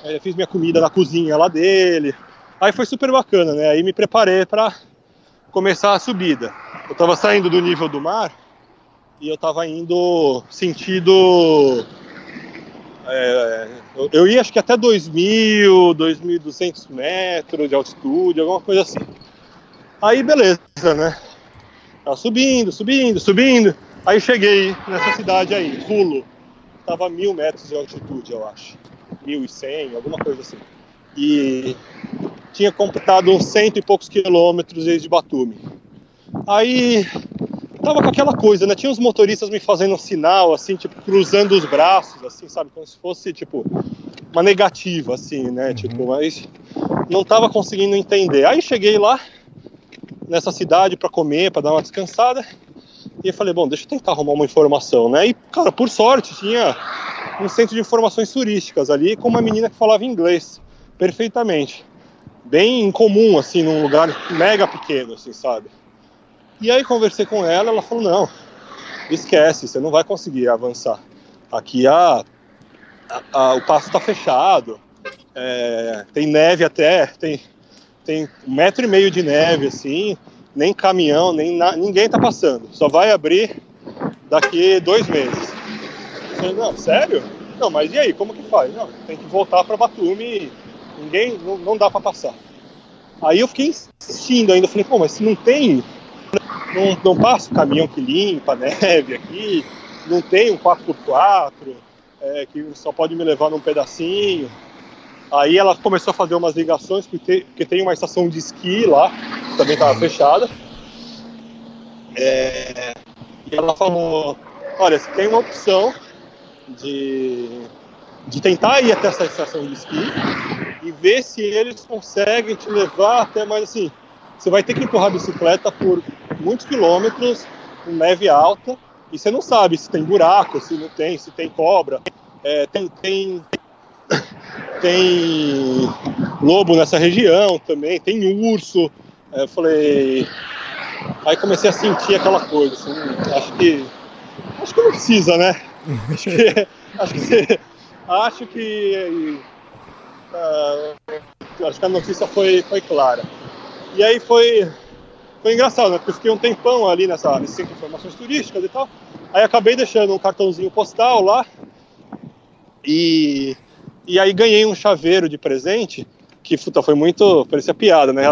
é, fiz minha comida na cozinha lá dele. Aí foi super bacana, né? Aí me preparei para começar a subida. Eu estava saindo do nível do mar e eu estava indo sentido. É, eu, ia acho que até 2.000, 2.200 metros de altitude, alguma coisa assim. Aí beleza, né? Tava subindo, subindo, subindo. Aí cheguei nessa cidade aí, Rulo. Tava mil metros de altitude, eu acho. 1.100, alguma coisa assim. E tinha completado uns cento e poucos quilômetros desde Batumi. Aí tava com aquela coisa, né? Tinha uns motoristas me fazendo um sinal, assim, tipo, cruzando os braços, assim, sabe? Como se fosse, tipo, uma negativa, assim, né? Uhum. Tipo, mas não tava conseguindo entender. Aí cheguei lá, nessa cidade, para comer, para dar uma descansada. E eu falei, bom, deixa eu tentar arrumar uma informação, né? E, cara, por sorte, tinha um centro de informações turísticas ali com uma menina que falava inglês perfeitamente bem incomum, assim, num lugar mega pequeno, assim, sabe? E aí conversei com ela, ela falou, não, esquece, você não vai conseguir avançar. Aqui a, a, o passo está fechado, é, tem neve até, tem, tem um metro e meio de neve, assim, nem caminhão, nem na, ninguém está passando. Só vai abrir daqui dois meses. Falei, não, sério? Não, mas e aí, como que faz? Não, tem que voltar para Batumi Ninguém, não, não dá para passar. Aí eu fiquei insistindo ainda, falei, pô, mas se não tem, não, não passa o caminhão que limpa a neve aqui, não tem um 4x4, é, que só pode me levar num pedacinho. Aí ela começou a fazer umas ligações, porque, tem uma estação de esqui lá, que também estava fechada. É, e ela falou, olha, você tem uma opção de, de tentar ir até essa estação de esqui, e ver se eles conseguem te levar até mais assim. Você vai ter que empurrar a bicicleta por muitos quilômetros, com neve alta, e você não sabe se tem buraco, se não tem, se tem cobra. É, tem, tem, tem lobo nessa região também, tem urso. É, eu falei. Aí comecei a sentir aquela coisa, assim, acho que acho que não precisa, né? acho que, acho que, acho que, uh, acho que a notícia foi, foi clara. E aí foi, foi engraçado, né? Porque eu fiquei um tempão ali nessa, nesse centro de informações turísticas e tal. Aí acabei deixando um cartãozinho postal lá. E, e aí ganhei um chaveiro de presente que puta, foi muito. parecia piada, né?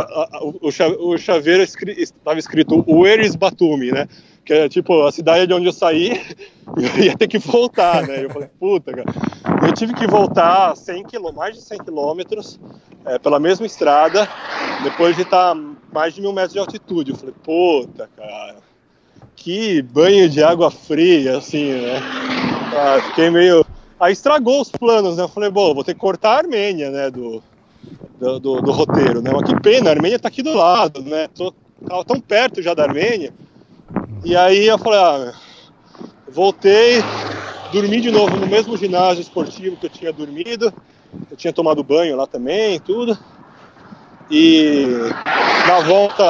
O, chaveiro estava escrito Where is Batumi, né? Que é tipo a cidade de onde eu saí, eu ia ter que voltar, né? Eu falei, puta, cara. Eu tive que voltar 100 km, mais de 100 quilômetros é, pela mesma estrada, depois de estar mais de mil metros de altitude. Eu falei, puta, cara, que banho de água fria, assim, né? Ah, fiquei meio. Aí estragou os planos, né? Eu falei, bom, vou ter que cortar a Armênia, né? Do, do, do, do roteiro, né? Mas que pena, a Armênia tá aqui do lado, né? Tô, tão perto já da Armênia. E aí eu falei, ah, voltei, dormi de novo no mesmo ginásio esportivo que eu tinha dormido. Eu tinha tomado banho lá também, tudo. E na volta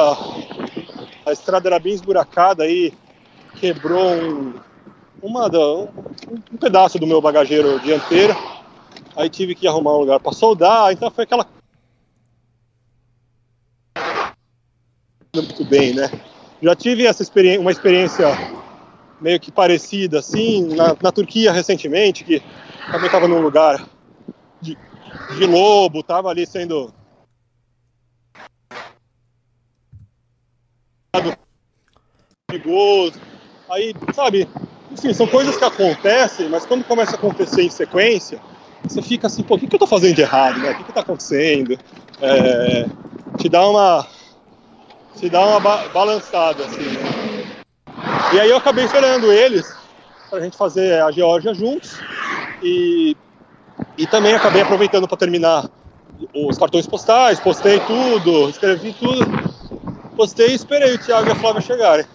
a estrada era bem esburacada aí, quebrou um, uma, um, pedaço do meu bagageiro dianteiro. Aí tive que arrumar um lugar para soldar, então foi aquela muito bem, né? Já tive essa experiência, uma experiência meio que parecida assim na, na Turquia recentemente, que também estava num lugar de, de lobo, estava ali sendo perigoso. Aí, sabe, enfim, são coisas que acontecem, mas quando começa a acontecer em sequência, você fica assim, pô, o que, que eu tô fazendo de errado, né? O que, que tá acontecendo? É, te dá uma. Te dá uma ba balançada, assim? E aí eu acabei esperando eles pra gente fazer a Geórgia juntos. E, e também acabei aproveitando para terminar os cartões postais, postei tudo, escrevi tudo. Postei e esperei o Thiago e a Flávia chegarem.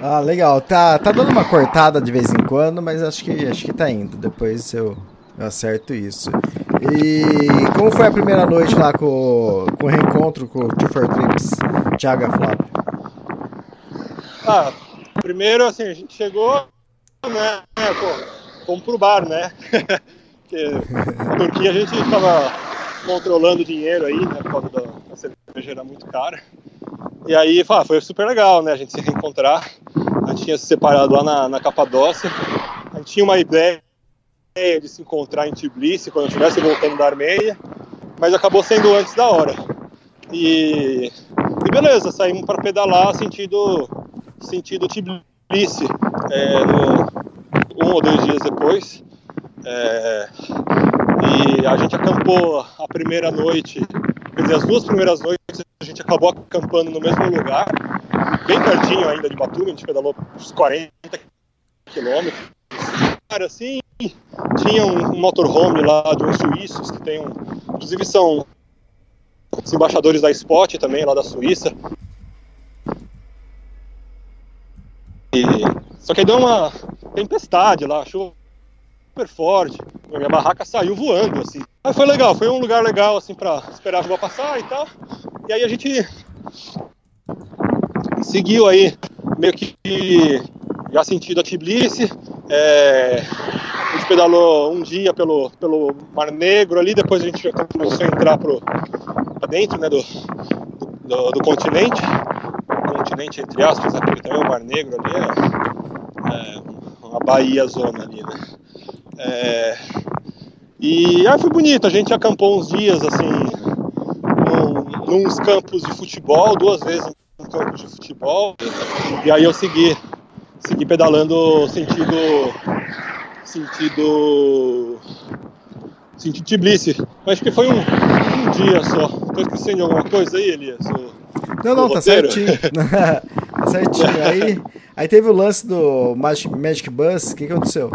Ah, legal. Tá, tá dando uma cortada de vez em quando, mas acho que acho que tá indo. Depois eu, eu acerto isso. E como foi a primeira noite lá com, com o reencontro com o Two for Trips, Thiago Flávio? Ah, primeiro assim, a gente chegou, né, fomos pro bar, né? Porque Turquia a gente tava controlando dinheiro aí, né, por causa da, da cerveja era muito cara. E aí ah, foi super legal, né? A gente se reencontrar. A gente tinha se separado lá na, na Capadócia. A gente tinha uma ideia de se encontrar em Tbilisi quando eu estivesse voltando da Armênia, mas acabou sendo antes da hora. E, e beleza, saímos para pedalar sentido, sentido Tbilisi, é, no, um ou dois dias depois. É, e a gente acampou a primeira noite, quer dizer, as duas primeiras noites a gente acabou acampando no mesmo lugar, bem pertinho ainda de Batumi, a gente pedalou uns 40 quilômetros. Cara, assim, tinha um motorhome lá de uns suíços que tem um. Inclusive são os embaixadores da Spot também, lá da Suíça. E, só que aí deu uma tempestade lá, chuva super forte. Minha barraca saiu voando, assim. Aí foi legal, foi um lugar legal, assim, pra esperar a chuva passar e tal. E aí a gente seguiu aí, meio que já sentido a Tbilisi. É, pedalou um dia pelo, pelo Mar Negro ali, depois a gente começou a entrar pro, pra dentro né, do, do, do continente. Continente, entre aspas, né, porque também o Mar Negro ali é, é uma baía zona ali, né? É, e aí foi bonito, a gente acampou uns dias assim, nos campos de futebol, duas vezes em campos de futebol, e aí eu segui, segui pedalando sentido. Sentido. sentido Tbilisi. Acho que foi um, um dia só. Tô esquecendo de alguma coisa aí, Elias? O, não, não, tá certinho. tá certinho. Aí, aí teve o lance do Magic, Magic Bus, o que aconteceu?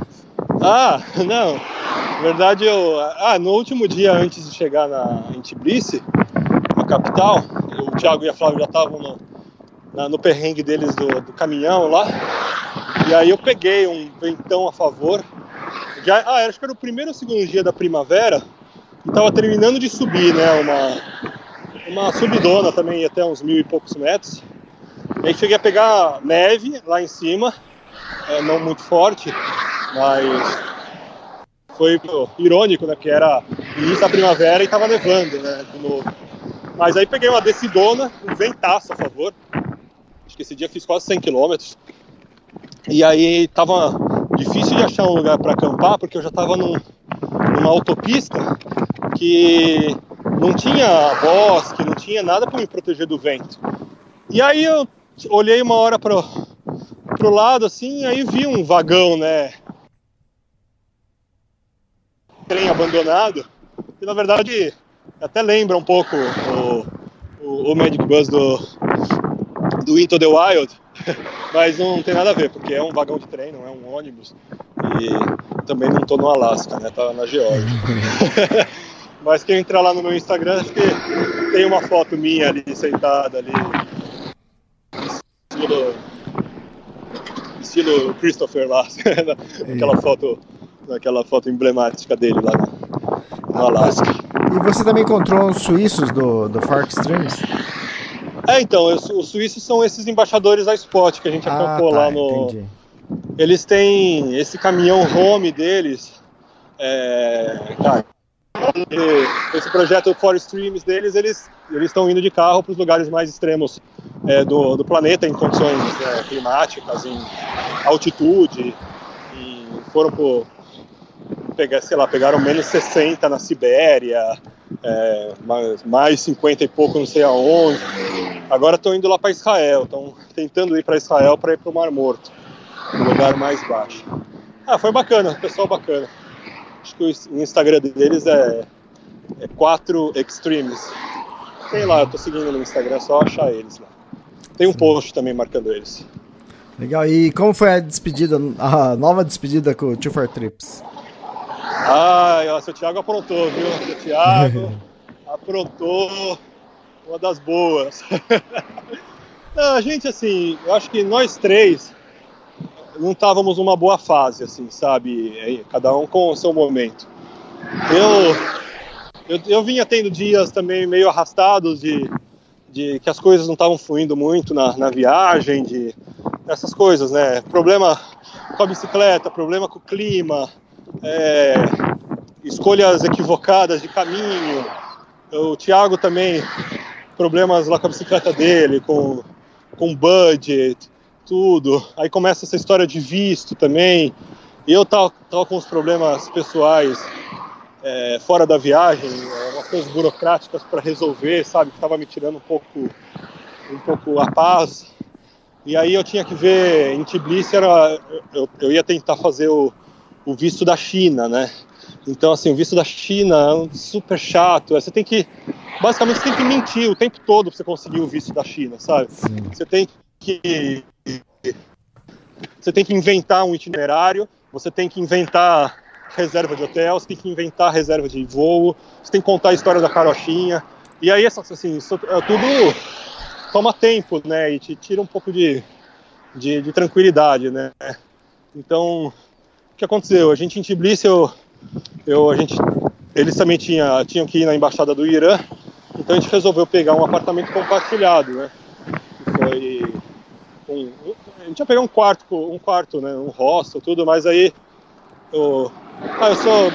Ah, não. Na verdade, eu. Ah, no último dia antes de chegar na, em Tbilisi, a capital, o Thiago e a Flávia já estavam no, na, no perrengue deles do, do, caminhão lá. E aí eu peguei um ventão a favor. Já, ah, acho que era o primeiro ou segundo dia da primavera. E estava terminando de subir, né? Uma, uma subidona também, até uns mil e poucos metros. E aí cheguei a pegar neve lá em cima, é, não muito forte, mas foi pô, irônico, né? Que era início da primavera e tava nevando, né? De novo. Mas aí peguei uma descidona, um ventaço a favor. Acho que esse dia fiz quase 100 km. E aí tava difícil de achar um lugar para acampar, porque eu já tava num, numa autopista que não tinha bosque, não tinha nada para me proteger do vento. E aí eu olhei uma hora pro, pro lado assim, aí vi um vagão, né? Trem abandonado. E na verdade até lembra um pouco o, o, o Magic Bus do, do Into the Wild, mas não tem nada a ver, porque é um vagão de trem, não é um ônibus. E também não tô no Alasca, né? Tá na Geórgia. mas quem entrar lá no meu Instagram, acho que tem uma foto minha ali, sentada ali. Estilo, estilo Christopher lá, aquela foto, aquela foto emblemática dele lá no, no Alasca. E você também encontrou os suíços do, do Fark Streams? É, então, os suíços são esses embaixadores da Spot que a gente Ah, acampou tá, lá no. entendi. Eles têm esse caminhão home deles. É, e esse projeto For Streams deles, eles eles estão indo de carro para os lugares mais extremos é, do, do planeta em condições é, climáticas, em altitude. E foram por pegar, sei lá, pegaram menos 60 na Sibéria, é, mais, mais 50 e pouco não sei aonde. Agora estão indo lá para Israel, estão tentando ir para Israel para ir para o Mar Morto, no lugar mais baixo. Ah, foi bacana, pessoal bacana. Acho que o Instagram deles é, é 4 Extremes. Sei lá, eu tô seguindo no Instagram, é só achar eles lá. Tem um post também marcando eles. Legal. E como foi a despedida, a nova despedida com o Two for Trips? Ai, ó, seu Thiago aprontou, viu? Seu Thiago aprontou uma das boas. Não, a gente, assim, eu acho que nós três não estávamos numa boa fase, assim, sabe? É, Cada um com o seu momento. Eu, eu, eu vinha tendo dias também meio arrastados de, de que as coisas não estavam fluindo muito na, na viagem, de essas coisas, né? Problema com a bicicleta, problema com o clima, é, escolhas equivocadas de caminho. O Thiago também, problemas lá com a bicicleta dele, com, com budget, tudo. Aí começa essa história de visto também. Eu tava, tava com os problemas pessoais é, fora da viagem, é, coisas burocráticas para resolver, sabe? Que tava me tirando um pouco, um pouco a paz. E aí eu tinha que ver, em Tbilisi era, eu, eu ia tentar fazer o, o visto da China, né? Então, assim, o visto da China é um super chato. Você tem que, basicamente, você tem que mentir o tempo todo para você conseguir o visto da China, sabe? Você tem que, você tem que inventar um itinerário, você tem que inventar reserva de hotel, você tem que inventar reserva de voo, você tem que contar a história da carochinha. E aí, assim, isso é tudo toma tempo, né? E te tira um pouco de, de, de tranquilidade, né? Então, que aconteceu? A gente em Tbilisi, eu, eu, a gente, eles também tinha, tinham que ir na embaixada do Irã, então a gente resolveu pegar um apartamento compartilhado, né? Foi um, a gente ia pegar um quarto, um quarto, né? Um hostel, tudo, mas aí eu, ah, eu sou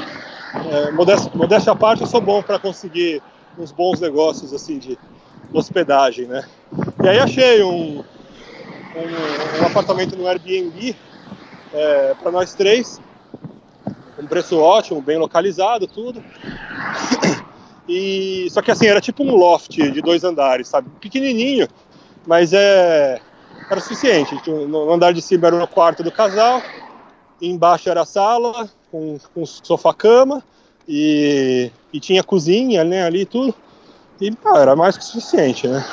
é, modéstia, modéstia à parte, eu sou bom para conseguir uns bons negócios assim de hospedagem, né? E aí achei um, um, um apartamento no Airbnb é, para nós três, um preço ótimo, bem localizado, tudo. E só que assim era tipo um loft de dois andares, sabe? Pequenininho, mas é era suficiente. No andar de cima era o quarto do casal, embaixo era a sala com, com sofá-cama e, e tinha cozinha, né? Ali tudo. E pá, era mais que suficiente, né?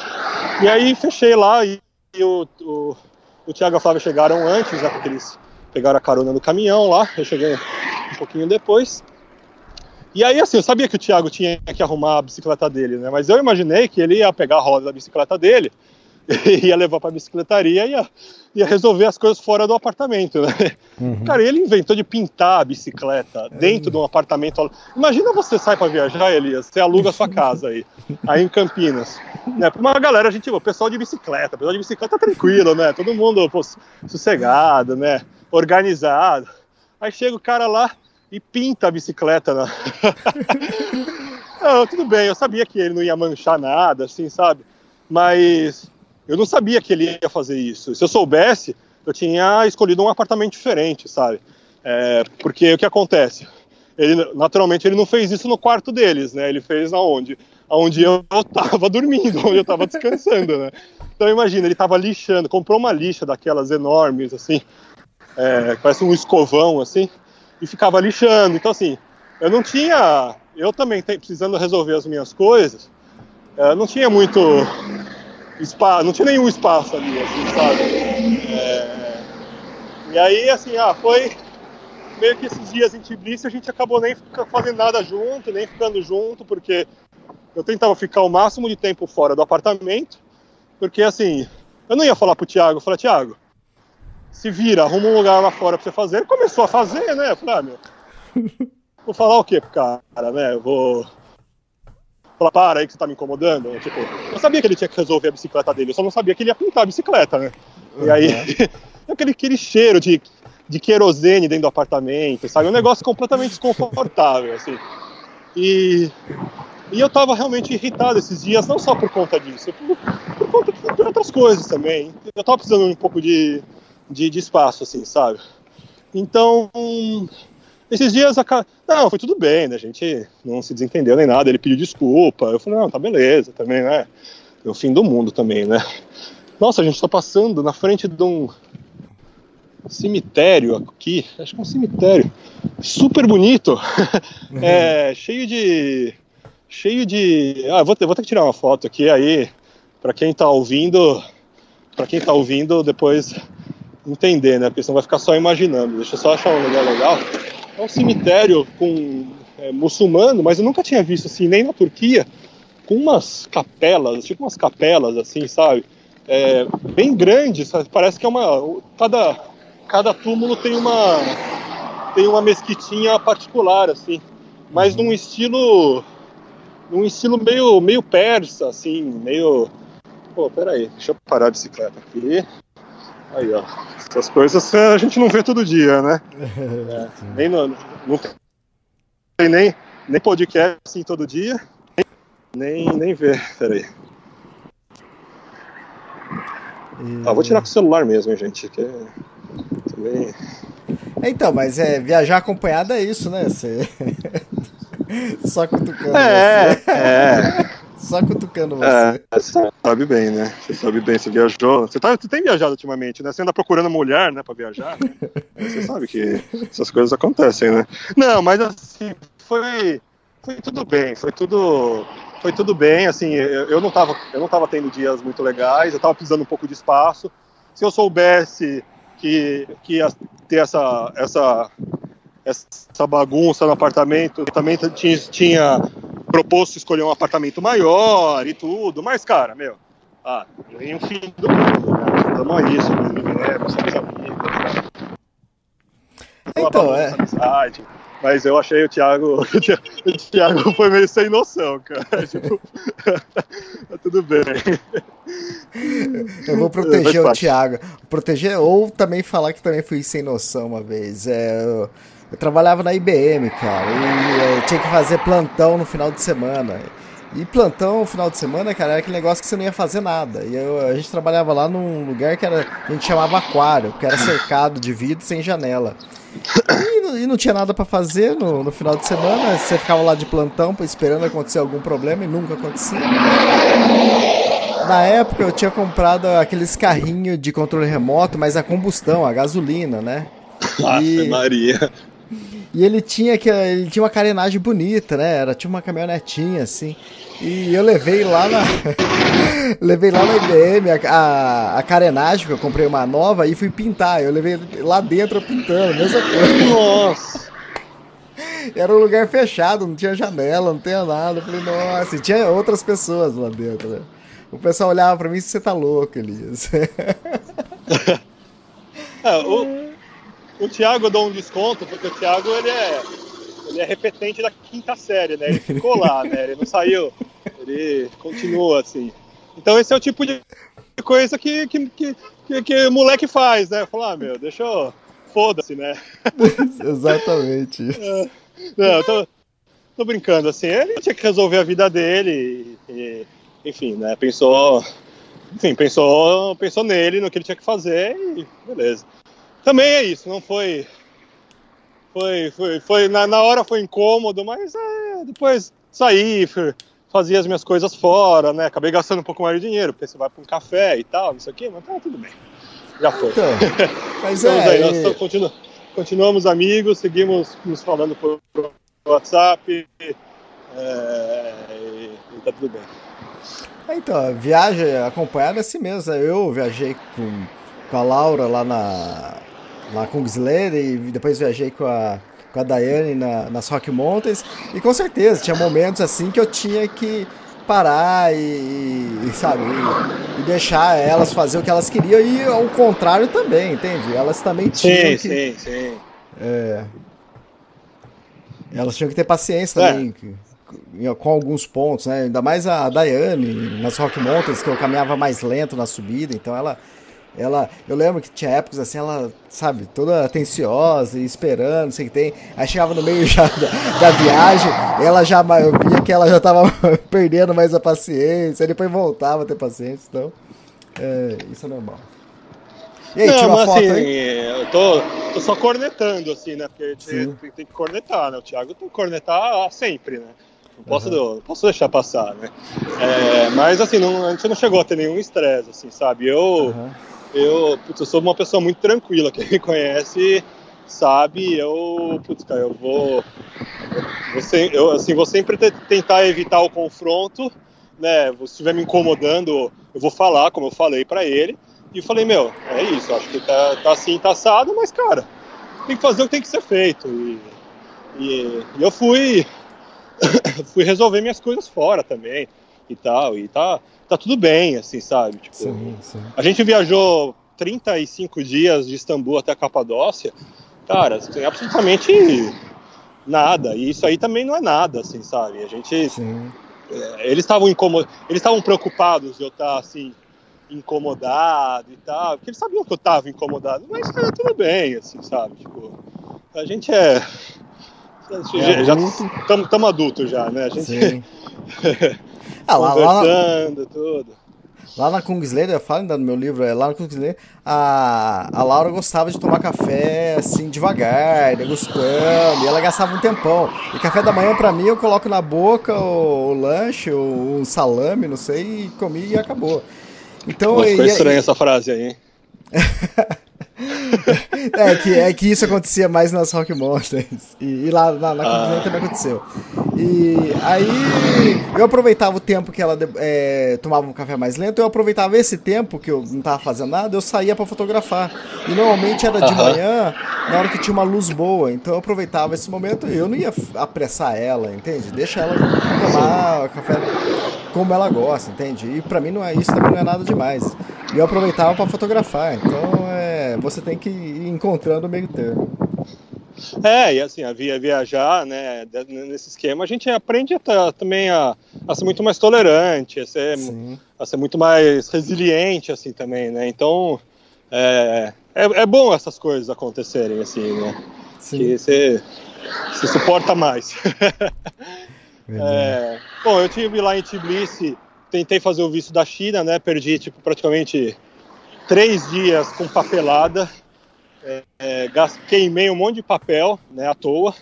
E aí fechei lá e, e o, o, o Thiago e a Flávia chegaram antes, né? Porque eles pegaram a carona no caminhão lá. Eu cheguei um pouquinho depois. E aí, assim, eu sabia que o Thiago tinha que arrumar a bicicleta dele, né? Mas eu imaginei que ele ia pegar a roda da bicicleta dele ia levar pra bicicletaria e ia, ia resolver as coisas fora do apartamento, né? Uhum. Cara, ele inventou de pintar a bicicleta dentro de um apartamento. Imagina você sai para viajar, Elias, você aluga a sua casa aí, aí em Campinas. Né? Pra uma galera, a gente, o pessoal de bicicleta, o pessoal de bicicleta tá tranquilo, né? Todo mundo pô, sossegado, né? Organizado. Aí chega o cara lá e pinta a bicicleta. Né? não, tudo bem, eu sabia que ele não ia manchar nada, assim, sabe? Mas eu não sabia que ele ia fazer isso. Se eu soubesse, eu tinha escolhido um apartamento diferente, sabe? É, porque o que acontece? Ele, naturalmente, ele não fez isso no quarto deles, né? Ele fez na onde? Onde eu estava dormindo, onde eu estava descansando, né? Então imagina, ele estava lixando, comprou uma lixa daquelas enormes, assim, é, parece um escovão, assim, e ficava lixando. Então assim, eu não tinha, eu também precisando resolver as minhas coisas, é, não tinha muito espaço, não tinha nenhum espaço ali, assim, sabe? É, e aí, assim, ah, foi meio que esses dias em Tbilisi a gente acabou nem fazendo nada junto, nem ficando junto, porque eu tentava ficar o máximo de tempo fora do apartamento, porque assim, eu não ia falar pro Thiago, eu falei, Thiago, se vira, arruma um lugar lá fora pra você fazer. Ele começou a fazer, né? Eu falei, ah, meu, vou falar o quê pro cara, né? Eu vou falar, para aí que você tá me incomodando. Tipo, eu sabia que ele tinha que resolver a bicicleta dele, eu só não sabia que ele ia pintar a bicicleta, né? E aí, aquele, aquele cheiro de, de querosene dentro do apartamento, sabe? Um negócio completamente desconfortável, assim. E, e eu tava realmente irritado esses dias, não só por conta disso, por, por conta de, de outras coisas também. Eu tava precisando um pouco de, de, de espaço, assim, sabe? Então, esses dias, a... não, foi tudo bem, né? A gente não se desentendeu nem nada. Ele pediu desculpa. Eu falei, não, tá beleza também, né? É o fim do mundo também, né? Nossa, a gente tá passando na frente de um cemitério aqui. Acho que é um cemitério super bonito. É, cheio de. Cheio de. Ah, vou ter, vou ter que tirar uma foto aqui aí. Para quem tá ouvindo. Para quem tá ouvindo, depois entender, né? Porque senão vai ficar só imaginando. Deixa eu só achar um lugar legal é um cemitério com é, muçulmano, mas eu nunca tinha visto assim, nem na Turquia, com umas capelas, tipo umas capelas assim, sabe? É, bem grandes, parece que é uma. Cada, cada túmulo tem uma. tem uma mesquitinha particular, assim, mas num estilo. num estilo meio, meio persa, assim, meio. Pô, peraí, deixa eu parar a bicicleta aqui. Aí, ó. Essas coisas a gente não vê todo dia, né? É, nem no, não tem nem, nem podcast assim todo dia, nem, nem vê. Peraí. E... Ah, vou tirar com o celular mesmo, hein, gente. Que é também... Então, mas é, viajar acompanhado é isso, né? Você... Só cutucando. É, você. é. Só cutucando você. É, você sabe bem, né? Você sabe bem, você viajou. Você, tá, você tem viajado ultimamente, né? Você anda procurando mulher, né, pra viajar, né? Você sabe que essas coisas acontecem, né? Não, mas assim, foi, foi tudo bem, foi tudo. Foi tudo bem, assim, eu, eu, não tava, eu não tava tendo dias muito legais, eu tava precisando um pouco de espaço. Se eu soubesse que, que ia ter essa, essa, essa bagunça no apartamento, o apartamento tinha, tinha proposto escolher um apartamento maior e tudo, mas, cara, meu, ah, nem o fim do mundo, né? Estamos aí, sobrevivemos, somos amigos. Então, é. Amizade, mas eu achei o Thiago. O Thiago foi meio sem noção, cara. Tipo, tá tudo bem. Eu vou proteger o Thiago. Proteger, ou também falar que também fui sem noção uma vez. É, eu eu trabalhava na IBM, cara, e tinha que fazer plantão no final de semana. E plantão no final de semana, cara, era aquele negócio que você não ia fazer nada. E eu, a gente trabalhava lá num lugar que era, a gente chamava aquário, que era cercado de vidro sem janela. E, e não tinha nada para fazer no, no, final de semana, você ficava lá de plantão esperando acontecer algum problema e nunca acontecia. Na época eu tinha comprado aqueles carrinhos de controle remoto, mas a combustão, a gasolina, né? Nossa, e... Maria. E ele tinha que ele tinha uma carenagem bonita, né? Era tinha uma caminhonetinha assim. E eu levei lá na levei lá na IBM a, a, a, carenagem, que eu comprei uma nova e fui pintar. Eu levei lá dentro pintando, mesma coisa. Nossa. Era um lugar fechado, não tinha janela, não tinha nada. Eu falei, nossa, e tinha outras pessoas lá dentro, né? O pessoal olhava pra mim e você tá louco, Elias. É, o, o Thiago eu dou um desconto, porque o Thiago ele é, ele é repetente da quinta série, né? Ele ficou lá, né? Ele não saiu, ele continua assim. Então esse é o tipo de coisa que, que, que, que, que o moleque faz, né? Falar, ah, meu, deixa eu. Foda-se, né? Exatamente. É, não, eu tô, tô brincando, assim, ele tinha que resolver a vida dele e, enfim, né? Pensou. Enfim, pensou, pensou nele, no que ele tinha que fazer e beleza. Também é isso, não foi. Foi, foi, foi na, na hora foi incômodo, mas é, depois saí, fui, fazia as minhas coisas fora, né? Acabei gastando um pouco mais de dinheiro, porque você vai para um café e tal, não sei o quê, mas tá tudo bem. Já foi. Então, mas é, aí, nós e- estamos- continu- continuamos amigos, seguimos nos falando por WhatsApp. é, e, e tá tudo bem. É, Então, a viagem acompanhada é assim mesmo. né? Eu viajei com, com a Laura lá na, na Kungsleder e depois viajei com a, com a Daiane na, nas Rock Mountains. E com certeza, tinha momentos assim que eu tinha que parar e, e, sabe, e, e deixar elas fazer o que elas queriam e ao contrário também, entende? Elas também tinham Sim, que... sim, sim. É. Elas tinham que ter paciência É. também que- com alguns pontos, né? Ainda mais a Daiane nas Rock Mountains, que eu caminhava mais lento na subida, então ela. Ela, eu lembro que tinha épocas assim, ela, sabe, toda atenciosa e esperando, sei o que tem. Aí chegava no meio já da, da viagem, ela já, eu via que ela já tava perdendo mais a paciência, aí depois voltava a ter paciência, então, é, isso é normal. E aí, não, mas foto assim, eu tô, tô só cornetando, assim, né? Porque Sim. tem, tem que cornetar, né? O Thiago tem que cornetar sempre, né? Não posso, não posso deixar passar, né? É, mas assim, não, a gente não chegou a ter nenhum estresse, assim, sabe? Eu, Aham. Eu, putz, eu sou uma pessoa muito tranquila, quem me conhece sabe, eu, putz, cara, eu vou, eu, eu, assim, vou sempre te- tentar evitar o confronto, né? Se estiver me incomodando, eu vou falar, como eu falei pra ele, e falei, meu, é isso, acho que tá, tá assim, tá assado, mas, cara, tem que fazer o que tem que ser feito, e, e, e eu fui, fui resolver minhas coisas fora também, e tal, e tá, tá tudo bem, assim, sabe, tipo... Sim, sim. A gente viajou 35 dias de Istambul até a Capadócia. Cara, tem absolutamente nada. E isso aí também não é nada, assim, sabe? A gente. Sim. é, Eles estavam incomod... Eles estavam preocupados de eu estar assim, incomodado e tal. Porque eles sabiam que eu estava incomodado. Mas tá tudo bem, assim, sabe? Tipo, a gente é. É já adulto. estamos adultos já, né? A gente Sim. Ah, lá, lá, conversando, tudo. lá na Kungsleder, eu falo ainda no meu livro, é, lá na Kungsleder, a, a Laura gostava de tomar café assim devagar, degustando, e ela gastava um tempão. E café da manhã pra mim eu coloco na boca o, o lanche, o, o salame, não sei, e comi e acabou. Então, Pô, ficou e- estranha essa frase aí, hein? É que, é que isso acontecia mais nas Rock Mountains. E, e lá na, na Kungsleder também aconteceu. E aí eu aproveitava o tempo que ela é, tomava um café mais lento, eu aproveitava esse tempo que eu não tava fazendo nada, eu saía pra fotografar. E normalmente era de Aham. manhã, na hora que tinha uma luz boa. Então eu aproveitava esse momento e eu não ia apressar ela, entende? Deixa ela tomar o café como ela gosta, entende? E pra mim não é isso também não é nada demais. E eu aproveitava pra fotografar. Então é, você tem que ir encontrando o meio termo. É, e assim, a via viajar, né, nesse esquema, a gente aprende a também a, a ser muito mais tolerante, a ser, a ser muito mais resiliente, assim, também, né, então é, é, é bom essas coisas acontecerem, assim, né, Sim. que você se suporta mais. É, bom, eu tive lá em Tbilisi, tentei fazer o visto da China, né? Perdi tipo praticamente três dias com papelada, é, é, queimei um monte de papel, né? À toa,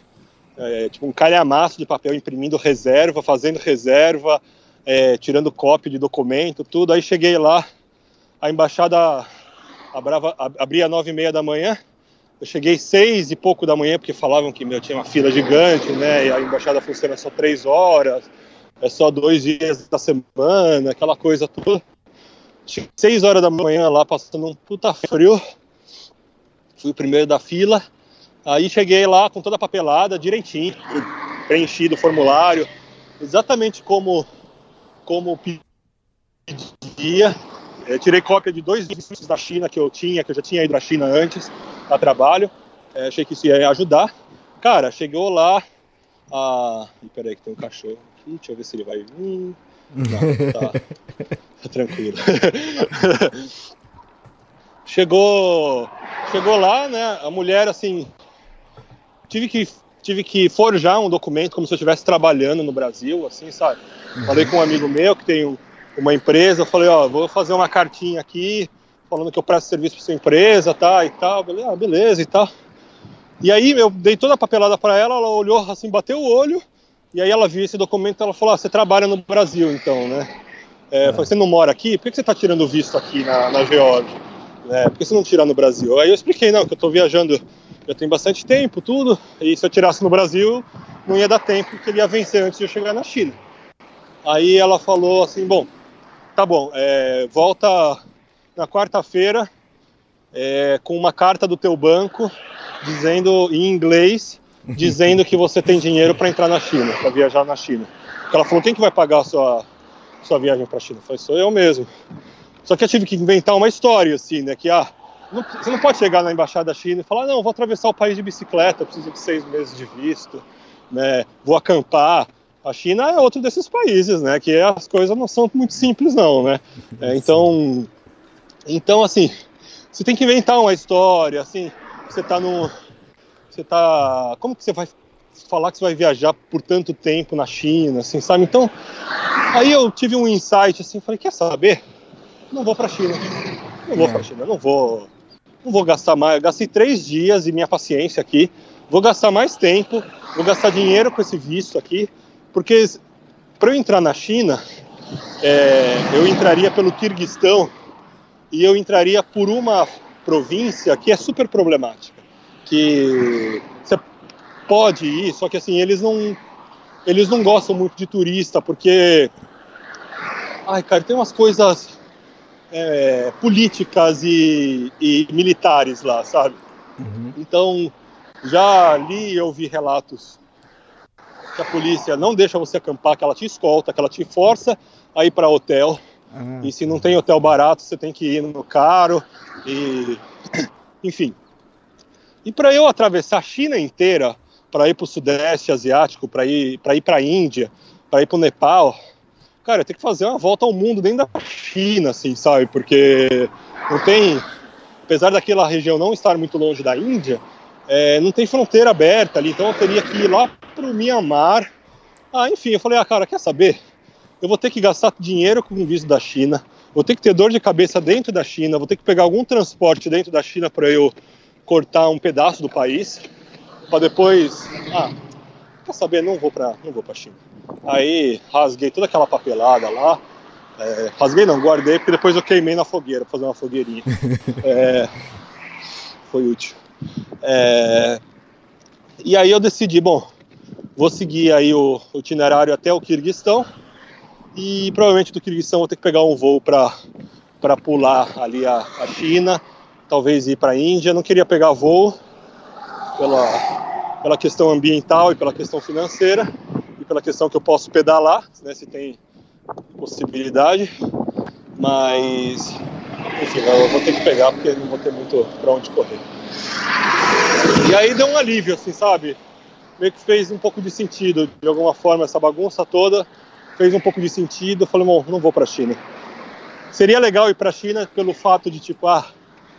é, tipo um calhamaço de papel imprimindo reserva, fazendo reserva, é, tirando cópia de documento, tudo. Aí cheguei lá, a embaixada abrava, ab- abria às nove e meia da manhã. Eu cheguei seis e pouco da manhã, porque falavam que meu, tinha uma fila gigante, né? E a embaixada funciona só três horas, é só dois dias da semana, aquela coisa toda. Cheguei seis horas da manhã lá, passando um puta frio. Fui o primeiro da fila. Aí cheguei lá com toda a papelada direitinho, preenchido o formulário, exatamente como como pedia. Eu tirei cópia de dois vistos da China que eu tinha, que eu já tinha ido à China antes, a trabalho. É, achei que isso ia ajudar. Cara, chegou lá. A... Peraí, que tem um cachorro aqui. Deixa eu ver se ele vai vir. Não, tá, tá tranquilo. chegou, chegou lá, né? A mulher, assim, tive que tive que forjar um documento como se eu estivesse trabalhando no Brasil, assim, sabe? Uhum. Falei com um amigo meu que tem uma empresa, falei, ó, vou fazer uma cartinha aqui falando que eu presto serviço para sua empresa, tá, e tal. Falei, ah, beleza e tal. E aí eu dei toda a papelada para ela, ela olhou assim, bateu o olho, e aí ela viu esse documento e ela falou, ah, você trabalha no Brasil então, né? É, é. Falei, você não mora aqui? Por que você está tirando visto aqui na, na Geórgia? É, por que você não tira no Brasil? Aí eu expliquei, não, que eu estou viajando já tem bastante tempo, tudo, e se eu tirasse no Brasil, não ia dar tempo, porque ele ia vencer antes de eu chegar na China. Aí ela falou assim, bom, tá bom, é, volta na quarta-feira é, com uma carta do teu banco dizendo em inglês dizendo que você tem dinheiro para entrar na China, para viajar na China. Ela falou quem que vai pagar a sua sua viagem para a China? Eu falei, sou eu mesmo. Só que eu tive que inventar uma história assim, né, que ah não, você não pode chegar na embaixada da China e falar não, vou atravessar o país de bicicleta, preciso de seis meses de visto, né, vou acampar. A China é outro desses países, né, que as coisas não são muito simples não, né. É, então, então assim, você tem que inventar uma história, assim, você tá no, você tá, como que você vai falar que você vai viajar por tanto tempo na China, assim, sabe? Então, aí eu tive um insight, assim, falei, quer saber? Não vou para China, não vou é. para China, não vou, não vou gastar mais. Eu gastei três dias e minha paciência aqui, vou gastar mais tempo, vou gastar dinheiro com esse visto aqui, porque para eu entrar na China, é, eu entraria pelo Kirguistão e eu entraria por uma província que é super problemática, que você pode ir, só que assim eles não eles não gostam muito de turista porque ai cara tem umas coisas é, políticas e, e, militares lá, sabe? Uhum. Então já li e ouvi relatos que a polícia não deixa você acampar, que ela te escolta, que ela te força a ir para hotel ah, e se não tem hotel barato, você tem que ir no caro. E, enfim. E para eu atravessar a China inteira, para ir para o Sudeste Asiático, para ir para ir a Índia, para ir para o Nepal, cara, eu tenho que fazer uma volta ao mundo dentro da China, assim, sabe? Porque não tem, apesar daquela região não estar muito longe da Índia, é, não tem fronteira aberta ali, então eu teria que ir lá para o Mianmar. Ah, enfim, eu falei, ah, cara, quer saber? eu vou ter que gastar dinheiro com o visto da China, vou ter que ter dor de cabeça dentro da China, vou ter que pegar algum transporte dentro da China para eu cortar um pedaço do país, para depois, ah, quer saber, não vou para não vou para China. Aí rasguei toda aquela papelada lá, é, rasguei não, guardei porque depois eu queimei na fogueira, fazer uma fogueirinha. é, foi útil. É, e aí eu decidi, bom, vou seguir aí o itinerário até o Kirguistão e provavelmente do Kirguistão vou ter que pegar um voo para pular ali a, a, China, talvez ir para a Índia. Não queria pegar voo pela, pela questão ambiental e pela questão financeira e pela questão que eu posso pedalar, né, se tem possibilidade. Mas, enfim, eu vou ter que pegar porque não vou ter muito para onde correr. E aí deu um alívio, assim, sabe? Meio que fez um pouco de sentido, de alguma forma, essa bagunça toda fez um pouco de sentido. Eu falei, bom, não vou para a China. Seria legal ir para a China pelo fato de, tipo, ah,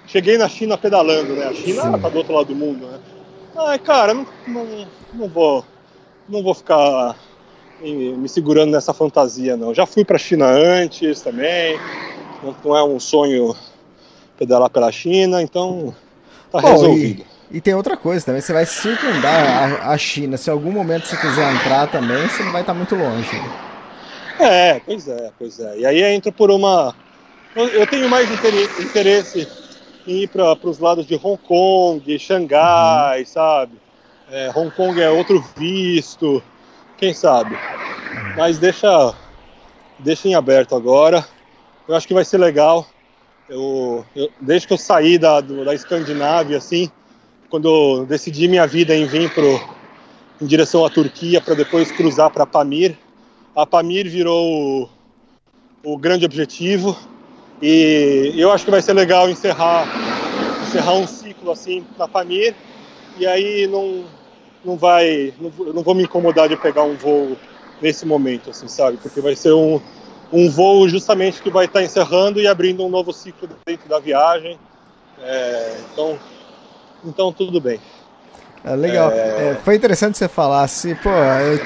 cheguei na China pedalando, né? A China Sim. tá do outro lado do mundo, né? Ai, cara, não, não, não vou não vou ficar me segurando nessa fantasia, não. Já fui para a China antes também. Não, não, é um sonho pedalar pela China, então tá Bom, resolvido. E, e, tem outra coisa também, você vai circundar a, a, China. Se em algum momento você quiser entrar também, você não vai estar muito longe. É, pois é, pois é. E aí entra por uma. Eu tenho mais interesse ir para os lados de Hong Kong, Xangai, uhum. sabe? É, Hong Kong é outro visto, quem sabe? Mas deixa, deixa em aberto agora. Eu acho que vai ser legal. Eu, eu desde que eu saí da, do, da Escandinávia, assim, quando eu decidi minha vida em vir pro, em direção à Turquia para depois cruzar para Pamir, a Pamir virou o, o grande objetivo e eu acho que vai ser legal encerrar encerrar um ciclo assim na Pamir e aí não não vai não, não vou me incomodar de pegar um voo nesse momento assim sabe? Porque vai ser um um voo justamente que vai estar encerrando e abrindo um novo ciclo dentro da viagem. É, então então tudo bem. É, legal. É... É, foi interessante você falar assim pô eu,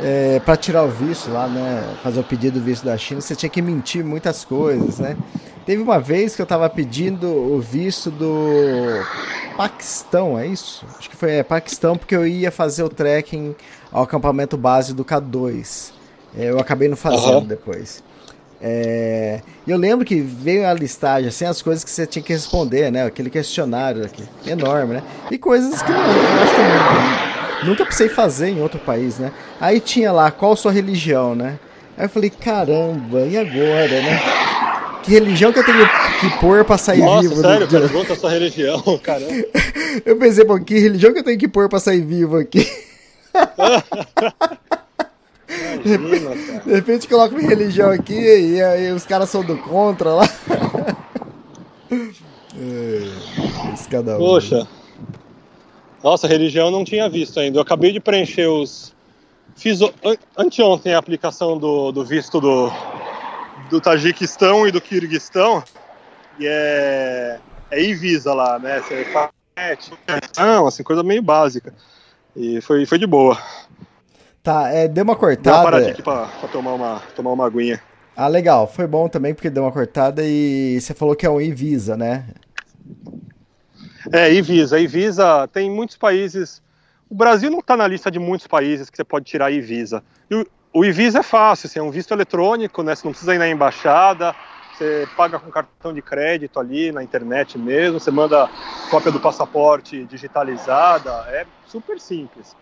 é, para tirar o visto lá, né? Fazer o pedido do visto da China, você tinha que mentir muitas coisas, né? Teve uma vez que eu estava pedindo o visto do Paquistão, é isso? Acho que foi é, Paquistão, porque eu ia fazer o trekking ao acampamento base do K2. É, eu acabei não fazendo uhum. depois. É, eu lembro que veio a listagem, assim, as coisas que você tinha que responder, né? Aquele questionário aqui, enorme, né? E coisas que eu acho que eu nunca precisei fazer em outro país, né? Aí tinha lá, qual sua religião, né? Aí eu falei, caramba, e agora, né? Que religião que eu tenho que pôr pra sair Nossa, vivo? Sério, do... pergunta sua religião, caramba. eu pensei, pô, que religião que eu tenho que pôr pra sair vivo aqui? Imagina, cara. De repente coloca minha religião aqui e aí os caras são do contra lá. é, cada um. Poxa. Nossa, religião eu não tinha visto ainda. Eu acabei de preencher os. Fiz o... anteontem a aplicação do, do visto do, do Tajiquistão e do Kirguistão. E é. É Invisa lá, né? Você faz. Não, assim, coisa meio básica. E foi, foi de boa. Tá, é, deu uma cortada. Deu uma paradinha aqui pra, pra, tomar, uma, tomar uma aguinha. Ah, legal. Foi bom também porque deu uma cortada e você falou que é um Invisa, né? É, Invisa. Invisa tem muitos países. O Brasil não está na lista de muitos países que você pode tirar Invisa. E o, o Invisa é fácil, assim, é um visto eletrônico, né? Você não precisa ir na embaixada, você paga com cartão de crédito ali na internet mesmo, você manda cópia do passaporte digitalizada, é super simples.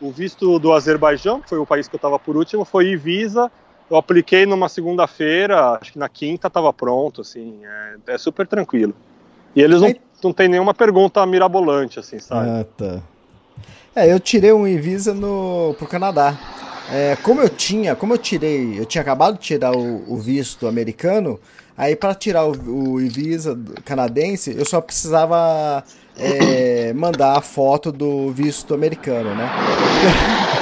O visto do Azerbaijão, que foi o país que eu estava por último, foi Visa. Eu apliquei numa segunda-feira, acho que na quinta estava pronto, assim, é, é, super tranquilo. E eles não, não tem nenhuma pergunta mirabolante, assim, sabe? Ah, tá. É, eu tirei um Visa no pro Canadá. É, como eu tinha, como eu tirei, eu tinha acabado de tirar o, o visto americano, aí para tirar o, o visa canadense, eu só precisava é, mandar a foto do visto americano, né?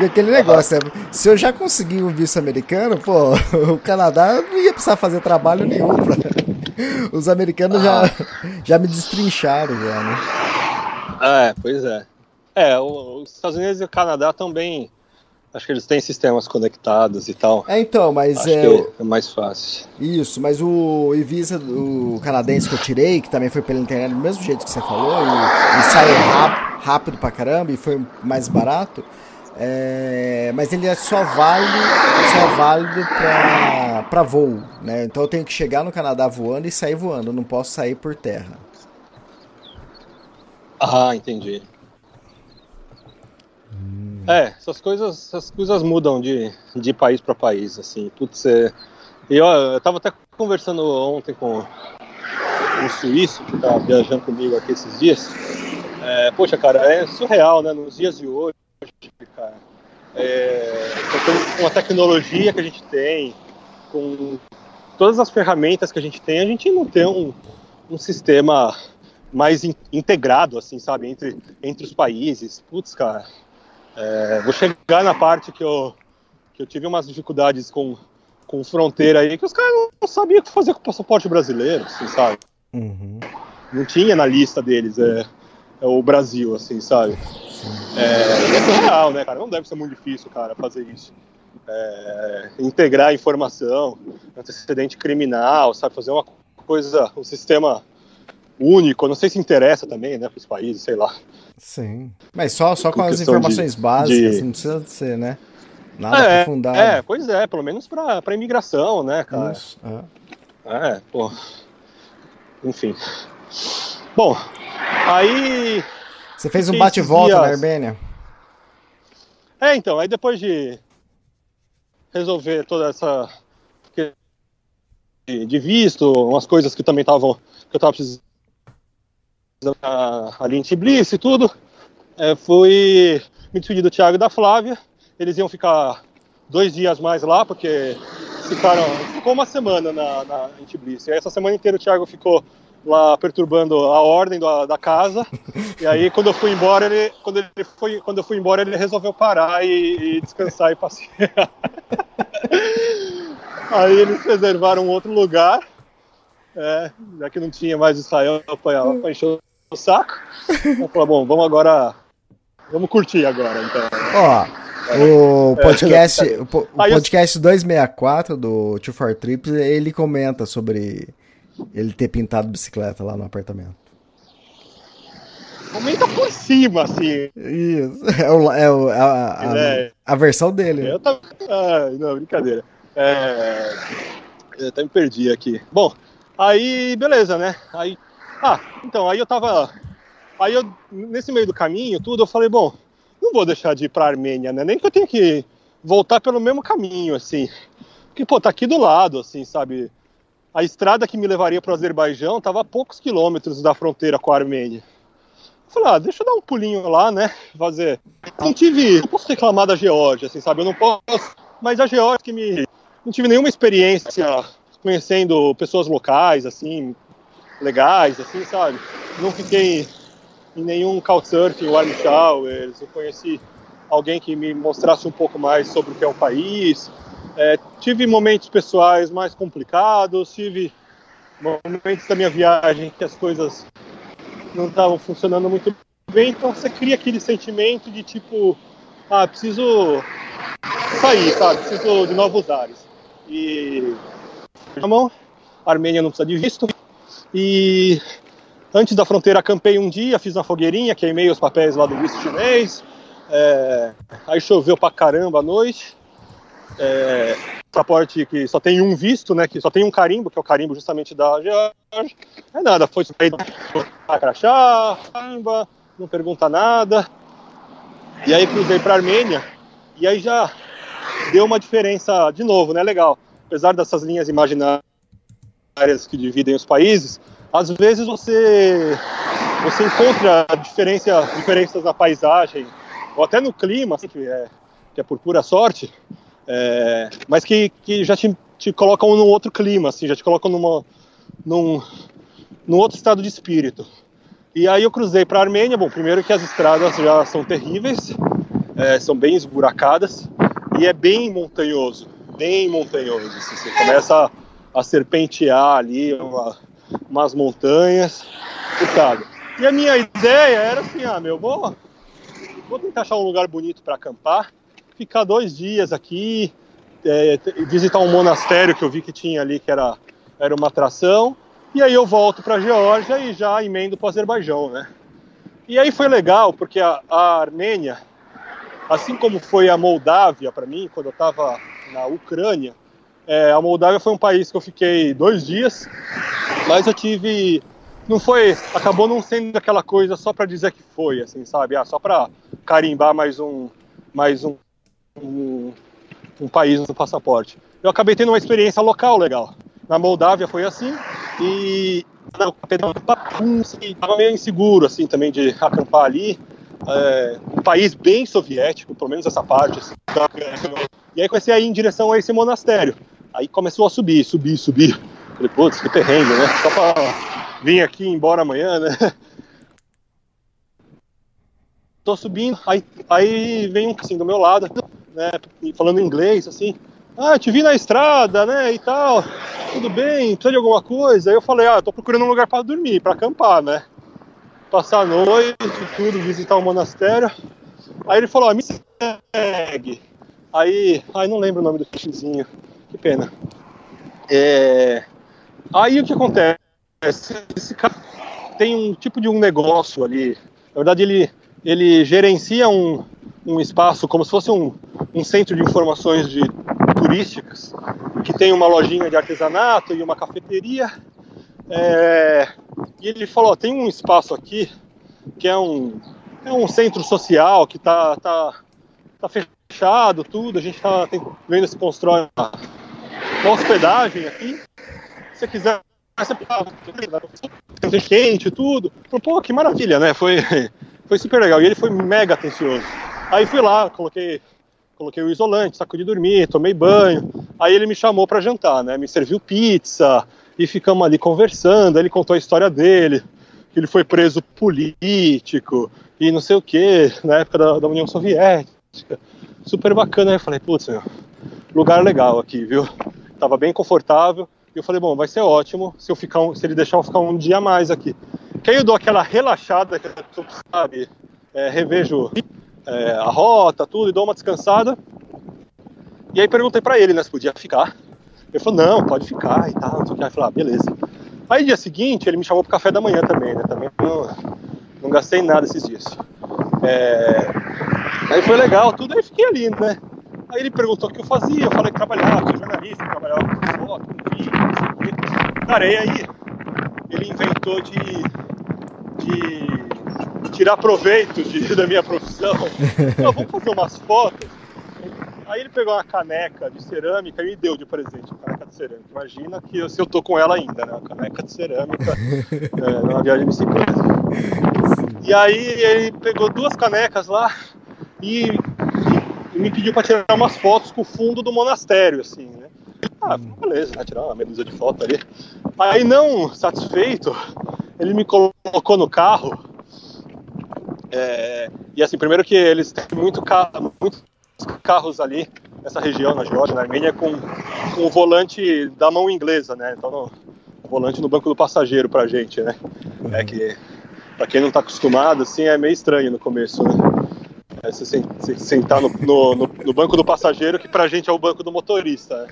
E aquele negócio, né? se eu já consegui um visto americano, pô, o Canadá não ia precisar fazer trabalho nenhum. Pra... Os americanos ah. já, já me destrincharam, já, né? É, pois é. É, os Estados Unidos e o Canadá também Acho que eles têm sistemas conectados e tal. É, então, mas Acho é. é mais fácil. Isso, mas o Evisa, o canadense que eu tirei, que também foi pela internet, do mesmo jeito que você falou, e, e saiu rápido, rápido pra caramba e foi mais barato. É, mas ele é só válido, só válido pra, pra voo, né? Então eu tenho que chegar no Canadá voando e sair voando, eu não posso sair por terra. Ah, entendi. É, essas coisas, essas coisas mudam de, de país para país, assim. Putz, é... eu, eu tava até conversando ontem com um suíço que tá viajando comigo aqui esses dias. É, poxa, cara, é surreal, né? Nos dias de hoje, cara, é, com a tecnologia que a gente tem, com todas as ferramentas que a gente tem, a gente não tem um, um sistema mais in, integrado, assim, sabe, entre, entre os países. Putz, cara, é, vou chegar na parte que eu, que eu tive umas dificuldades com, com fronteira aí, que os caras não, sabiam o que fazer com o passaporte brasileiro, assim, sabe? Uhum. Não tinha na lista deles é, é o Brasil, assim, sabe? É, é surreal, né, cara? Não deve ser muito difícil, cara, fazer isso. É, integrar informação, antecedente criminal, sabe? Fazer uma coisa, um sistema único. Não sei se interessa também, né, para os países, sei lá. Sim. Mas só, só com, as informações de, básicas, de... não precisa ser, né? Nada é, aprofundado. É, pois é, pelo menos para pra imigração, né, cara? Isso, é. é, pô. Enfim. Bom, aí. Você fez um bate-volta dias... na Armênia? É, então, aí depois de resolver toda essa de visto, umas coisas que também estavam que eu tava precisando ali em Tbilisi e tudo. É, fui me despedir do Thiago e da Flávia. Eles iam ficar dois dias mais lá, porque ficaram, ficou uma semana na, na, em Tbilisi. E essa semana inteira o Thiago ficou lá perturbando a ordem da, da casa. E aí quando eu fui embora, ele, quando ele foi, quando eu fui embora, ele resolveu parar e, e descansar e passear. aí eles reservaram outro lugar, é, já que não tinha mais Israel para encher o saco. Eu falei, bom, vamos agora, vamos curtir agora, então. Ó, o podcast, o podcast 264 do Two for Trips, ele comenta sobre ele ter pintado bicicleta lá no apartamento. Comenta por cima, assim. Isso. É, o, é, o, a, a, é... a, versão dele. Eu tava... ah, não, brincadeira. É... Eu até me perdi aqui. Bom, aí beleza, né? Aí. Ah, então, aí eu tava. Aí eu, nesse meio do caminho, tudo, eu falei, bom, não vou deixar de ir pra Armênia, né? Nem que eu tenha que voltar pelo mesmo caminho, assim. Porque, pô, tá aqui do lado, assim, sabe? A estrada que me levaria para o Azerbaijão tava a poucos quilômetros da fronteira com a Armênia. Eu falei, ah, deixa eu dar um pulinho lá, né? Fazer. Não tive. Não posso reclamar da Geórgia, assim, sabe? Eu não posso. Mas a Geórgia que me. Não tive nenhuma experiência conhecendo pessoas locais, assim, legais, assim, sabe? Não fiquei em nenhum couchsurfing, warm showers. Eu conheci alguém que me mostrasse um pouco mais sobre o que é o país. É, tive momentos pessoais mais complicados, tive momentos da minha viagem que as coisas não estavam funcionando muito bem, então você cria aquele sentimento de tipo, ah, preciso sair, sabe? Preciso de novos ares. E na a Armênia não precisa de visto. E antes da fronteira acampei um dia, fiz uma fogueirinha, queimei os papéis lá do visto chinês. É, aí choveu pra caramba à noite é, passaporte que só tem um visto, né? Que só tem um carimbo, que é o carimbo justamente da Georgia. É nada, foi para crachá, carimba, não pergunta nada. E aí cruzei para Armênia e aí já deu uma diferença de novo, né? Legal. Apesar dessas linhas imaginárias que dividem os países, às vezes você você encontra diferença, diferenças na paisagem ou até no clima, assim, que é que é por pura sorte, é, mas que, que já te, te colocam num outro clima, assim, já te colocam numa, num, num outro estado de espírito. E aí eu cruzei para a Armênia. Bom, primeiro que as estradas já são terríveis, é, são bem esburacadas e é bem montanhoso, bem montanhoso. Assim, você começa a, serpentear ali uma, umas montanhas, puxado. E a minha ideia era assim, ah, meu, vou, vou tentar achar um lugar bonito para acampar ficar dois dias aqui, é, visitar um monastério que eu vi que tinha ali, que era, era uma atração, e aí eu volto para a Geórgia e já emendo para o Azerbaijão, né? E aí foi legal, porque a, a Armênia, assim como foi a Moldávia para mim, quando eu estava na Ucrânia, é, a Moldávia foi um país que eu fiquei dois dias, mas eu tive não foi, acabou não sendo aquela coisa só para dizer que foi, assim, sabe? Ah, só para carimbar mais um, mais um um, um país no passaporte. Eu acabei tendo uma experiência local legal. Na Moldávia foi assim, e estava meio inseguro assim também de acampar ali. É, um país bem soviético, pelo menos essa parte. Assim. E aí comecei a ir em direção a esse monastério. Aí começou a subir, subir, subir. Falei, putz, que perrengue, né? Só pra vir aqui e ir embora amanhã, né? Tô subindo, aí, aí vem um assim do meu lado, né, falando inglês, assim, ah, te vi na estrada, né, e tal, tudo bem, precisa de alguma coisa? Aí eu falei, ah, tô procurando um lugar para dormir, para acampar, né, passar a noite, tudo, visitar o monastério. Aí ele falou, ah, me segue. Aí, aí não lembro o nome do xizinho, que pena. É... Aí o que acontece? Esse cara tem um tipo de um negócio ali. Na verdade, ele, ele gerencia um, um espaço como se fosse um, um centro de informações de turísticas, que tem uma lojinha de artesanato e uma cafeteria. É, e ele falou: tem um espaço aqui que é um, é um centro social que está tá, tá fechado, tudo. A gente está vendo se constrói hospedagem aqui. Se você quiser fazer quente tudo. Pô, que maravilha, né? Foi, foi super legal. E ele foi mega atencioso. Aí fui lá, coloquei, coloquei o isolante, saco de dormir, tomei banho. Aí ele me chamou para jantar, né? Me serviu pizza e ficamos ali conversando. Ele contou a história dele, que ele foi preso político e não sei o que, na época da, da União Soviética. Super bacana. Aí eu falei, putz, lugar legal aqui, viu? Tava bem confortável. E eu falei, bom, vai ser ótimo se, eu ficar um, se ele deixar eu ficar um dia mais aqui. Que aí eu dou aquela relaxada, que tu sabe, é, revejo é, a rota, tudo, e dou uma descansada. E aí perguntei para ele, né, se podia ficar. Ele falou, não, pode ficar e tal, não sei o que. Aí eu falei, ah, beleza. Aí dia seguinte ele me chamou pro café da manhã também, né? Também não, não gastei nada esses dias. É... Aí foi legal, tudo, aí fiquei ali, né? Aí ele perguntou o que eu fazia, eu falei que trabalhava, sou jornalista, trabalhava com foto, com vídeo, não sei o quê. Cara, e aí ele inventou de, de tirar proveito de, da minha profissão. Não, vamos fazer umas fotos. Aí ele pegou uma caneca de cerâmica e me deu de presente, uma caneca de cerâmica. Imagina que eu, se eu tô com ela ainda, né? Uma caneca de cerâmica é, numa viagem de bicicleta. E aí ele pegou duas canecas lá e me pediu para tirar umas fotos com o fundo do monastério, assim, né? Ah, beleza, vai tirar uma medusa de foto ali. Aí não satisfeito, ele me colocou no carro. É, e assim, primeiro que eles têm muito carro, muitos carros ali nessa região, na Geórgia, na Armênia, com, com o volante da mão inglesa, né? Então, no, o volante no banco do passageiro pra gente, né? É que, pra quem não tá acostumado, assim, é meio estranho no começo, né? É você sentar no, no, no, no banco do passageiro, que pra gente é o banco do motorista, né?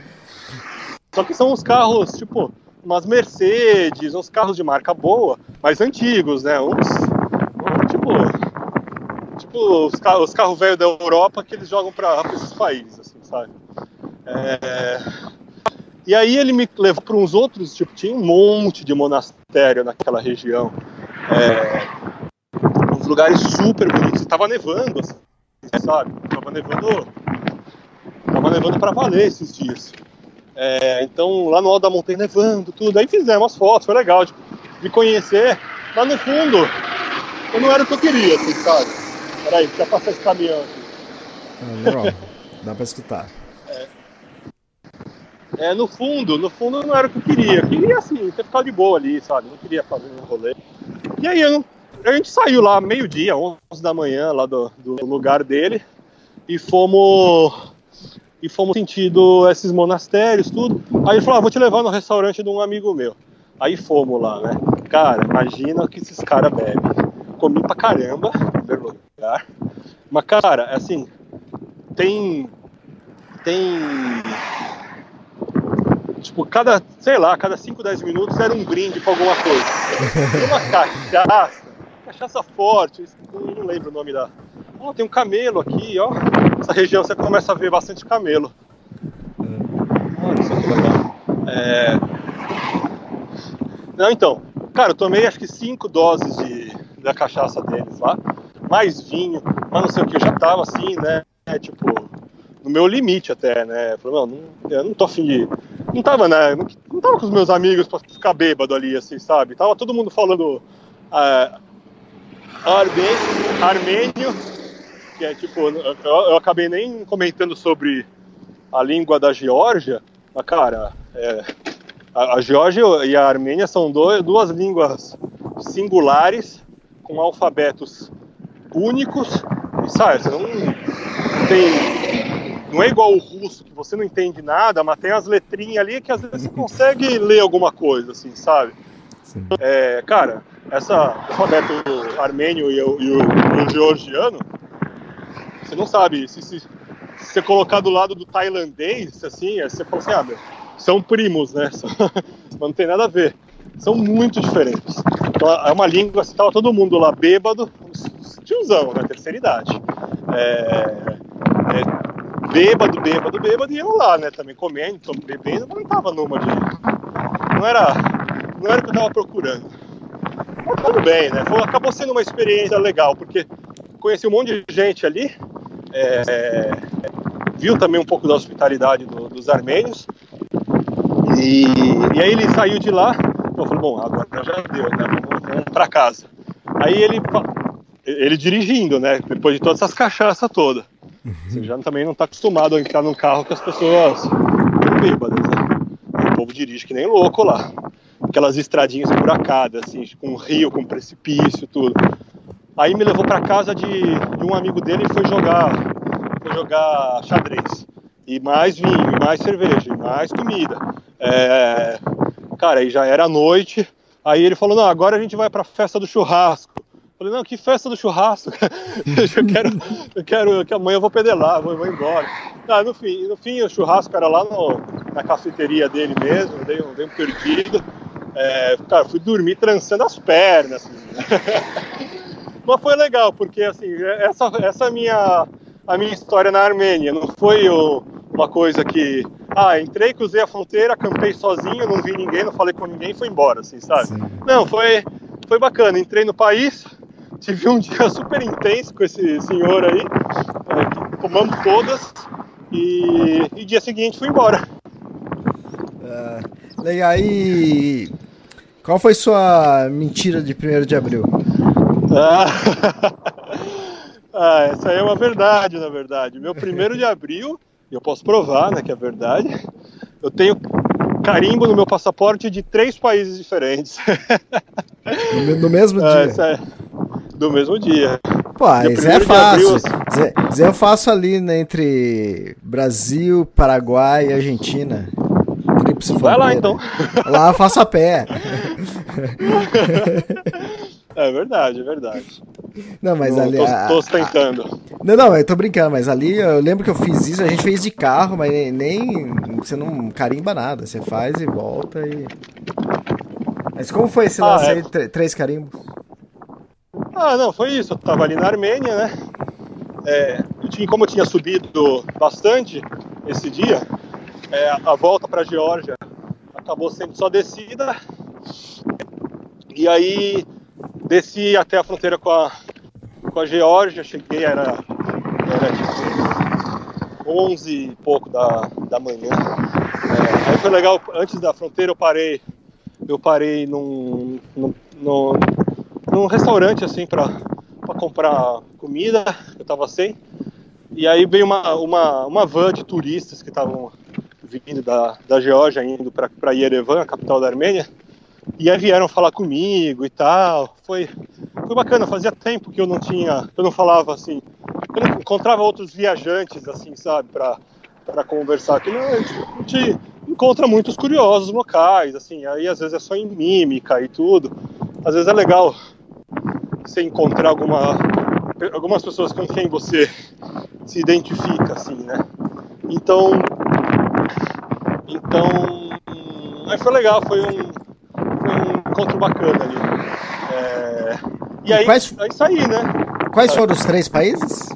Só que são uns carros, tipo, umas Mercedes, uns carros de marca boa, mas antigos, né? Uns, tipo, tipo os, os carros velhos da Europa que eles jogam para esses países, assim, sabe? É... E aí ele me levou para uns outros, tipo, tinha um monte de monastério naquela região. É... Lugares super bonitos. Tava nevando, assim, sabe? Tava nevando. Tava nevando para valer esses dias. É, então, lá no alto da montanha nevando, tudo. Aí fizemos as fotos, foi legal de, de conhecer. Lá no fundo, eu não era o que eu queria, assim, sabe? Peraí, deixa eu passar esse caminhão aqui. Legal, dá pra escutar. É, é, no fundo, no fundo não era o que eu queria. Eu queria, assim, ter ficado de boa ali, sabe? Não queria fazer um rolê. E aí, eu, a gente saiu lá meio-dia, 11 da manhã, lá do, do lugar dele, e fomos e fomos sentido esses monastérios, tudo. Aí ele falou: ah, vou te levar no restaurante de um amigo meu. Aí fomos lá, né? Cara, imagina o que esses caras bebem. Comi pra caramba, em primeiro lugar. Mas, cara, assim, tem. Tem. Tipo, cada, sei lá, cada 5, 10 minutos era um brinde com alguma coisa. Uma cachaça, cachaça forte, não lembro o nome da, Ó, oh, tem um camelo aqui, ó. Essa região você começa a ver bastante camelo. Olha só que legal. É... Não, então, cara, eu tomei acho que cinco doses de, da cachaça deles lá, mais vinho, mas não sei o que, eu já tava assim, né? Tipo, no meu limite até, né? Eu falei, não, não, eu não tô afim de. Não tava, né? Não, não tava com os meus amigos pra ficar bêbado ali, assim, sabe? Tava todo mundo falando. É, armênio, que é tipo, eu, eu, acabei nem comentando sobre a língua da Geórgia, mas cara, é, a, a Geórgia e a Armênia são dois, duas línguas singulares com alfabetos únicos e sabe, você não, não tem não é igual o russo que você não entende nada, mas tem as letrinhas ali que às vezes você consegue ler alguma coisa, assim, sabe? É, cara, essa alfabeto armênio e o, e o, e o georgiano você não sabe. Se, se, se você colocar do lado do tailandês, assim, você fala assim, ah, meu, são primos, né? Não tem nada a ver. São muito diferentes. Então, é uma língua, assim, tava todo mundo lá bêbado, tiozão, né? Terceira idade. É, é, bêbado, bêbado, bêbado, e eu lá, né? Também comendo, bebendo, mas não tava numa de. Não era, não era o que eu tava procurando. Mas tudo bem, né? Foi, acabou sendo uma experiência legal, porque conheci um monte de gente ali, é, viu também um pouco da hospitalidade do, dos armênios. E, e, aí ele saiu de lá Eu falei, bom, agora já deu, né? Vamos, vamos para casa. Aí ele, ele dirigindo, né? Depois de todas essas cachaças todas. Você já também não está acostumado a entrar num carro com as pessoas bêbadas, né? O povo dirige que nem louco lá. Aquelas estradinhas buracadas, assim, com rio, com precipício, tudo. Aí me levou para casa de, de, um amigo dele e foi jogar, foi jogar xadrez. E mais vinho, e mais cerveja, e mais comida. É, cara, aí já era noite. Aí ele falou: Não, agora a gente vai para a festa do churrasco. Falei, não, que festa do churrasco. eu quero, eu quero que amanhã eu vou pedalar, vou, vou embora. Ah, no, fim, no fim, o churrasco era lá no, na cafeteria dele mesmo, dei, dei um perdido. É, cara, fui dormir trançando as pernas. Assim. Mas foi legal, porque assim, essa, essa minha, a minha história na Armênia não foi o, uma coisa que. Ah, entrei, cruzei a fronteira, acampei sozinho, não vi ninguém, não falei com ninguém e fui embora, assim, sabe? Sim. Não, foi, foi bacana. Entrei no país, tive um dia super intenso com esse senhor aí, é, tomamos todas e, e dia seguinte fui embora. Uh, legal, e qual foi sua mentira de 1 de abril? Ah, ah, essa aí é uma verdade, na verdade. Meu primeiro de abril, eu posso provar né, que é verdade, eu tenho carimbo no meu passaporte de três países diferentes. No, mesmo ah, dia? É, do mesmo dia. Pô, isso é fácil. Abril, assim... eu faço ali né, entre Brasil, Paraguai e Argentina. Vai lá então. Lá eu faço a pé. É verdade, é verdade. Não, mas não, ali. Tô, tô tentando. Não, não, eu tô brincando, mas ali eu lembro que eu fiz isso, a gente fez de carro, mas nem. nem você não carimba nada, você faz e volta e. Mas como foi esse ah, lance é. aí, três carimbos? Ah, não, foi isso. Eu tava ali na Armênia, né? É, eu tinha, como eu tinha subido bastante esse dia, é, a volta para Geórgia acabou sendo só descida. E aí desci até a fronteira com a, com a Geórgia, cheguei, era, era tipo 11 e pouco da, da manhã. É, aí foi legal, antes da fronteira eu parei, eu parei num, num, num, num restaurante assim para comprar comida, eu tava sem. E aí veio uma, uma, uma van de turistas que estavam vindo da, da Geórgia, indo para Yerevan, a capital da Armênia. E aí vieram falar comigo e tal. Foi, foi bacana, fazia tempo que eu não tinha, eu não falava assim, eu não encontrava outros viajantes assim, sabe, para conversar. Que não, a gente encontra muitos curiosos locais, assim, aí às vezes é só em mímica e tudo. Às vezes é legal você encontrar alguma algumas pessoas com quem você se identifica assim, né? Então então aí foi legal, foi um foi um encontro bacana ali. É... E aí, quais, aí saí, né? Quais foram os três países?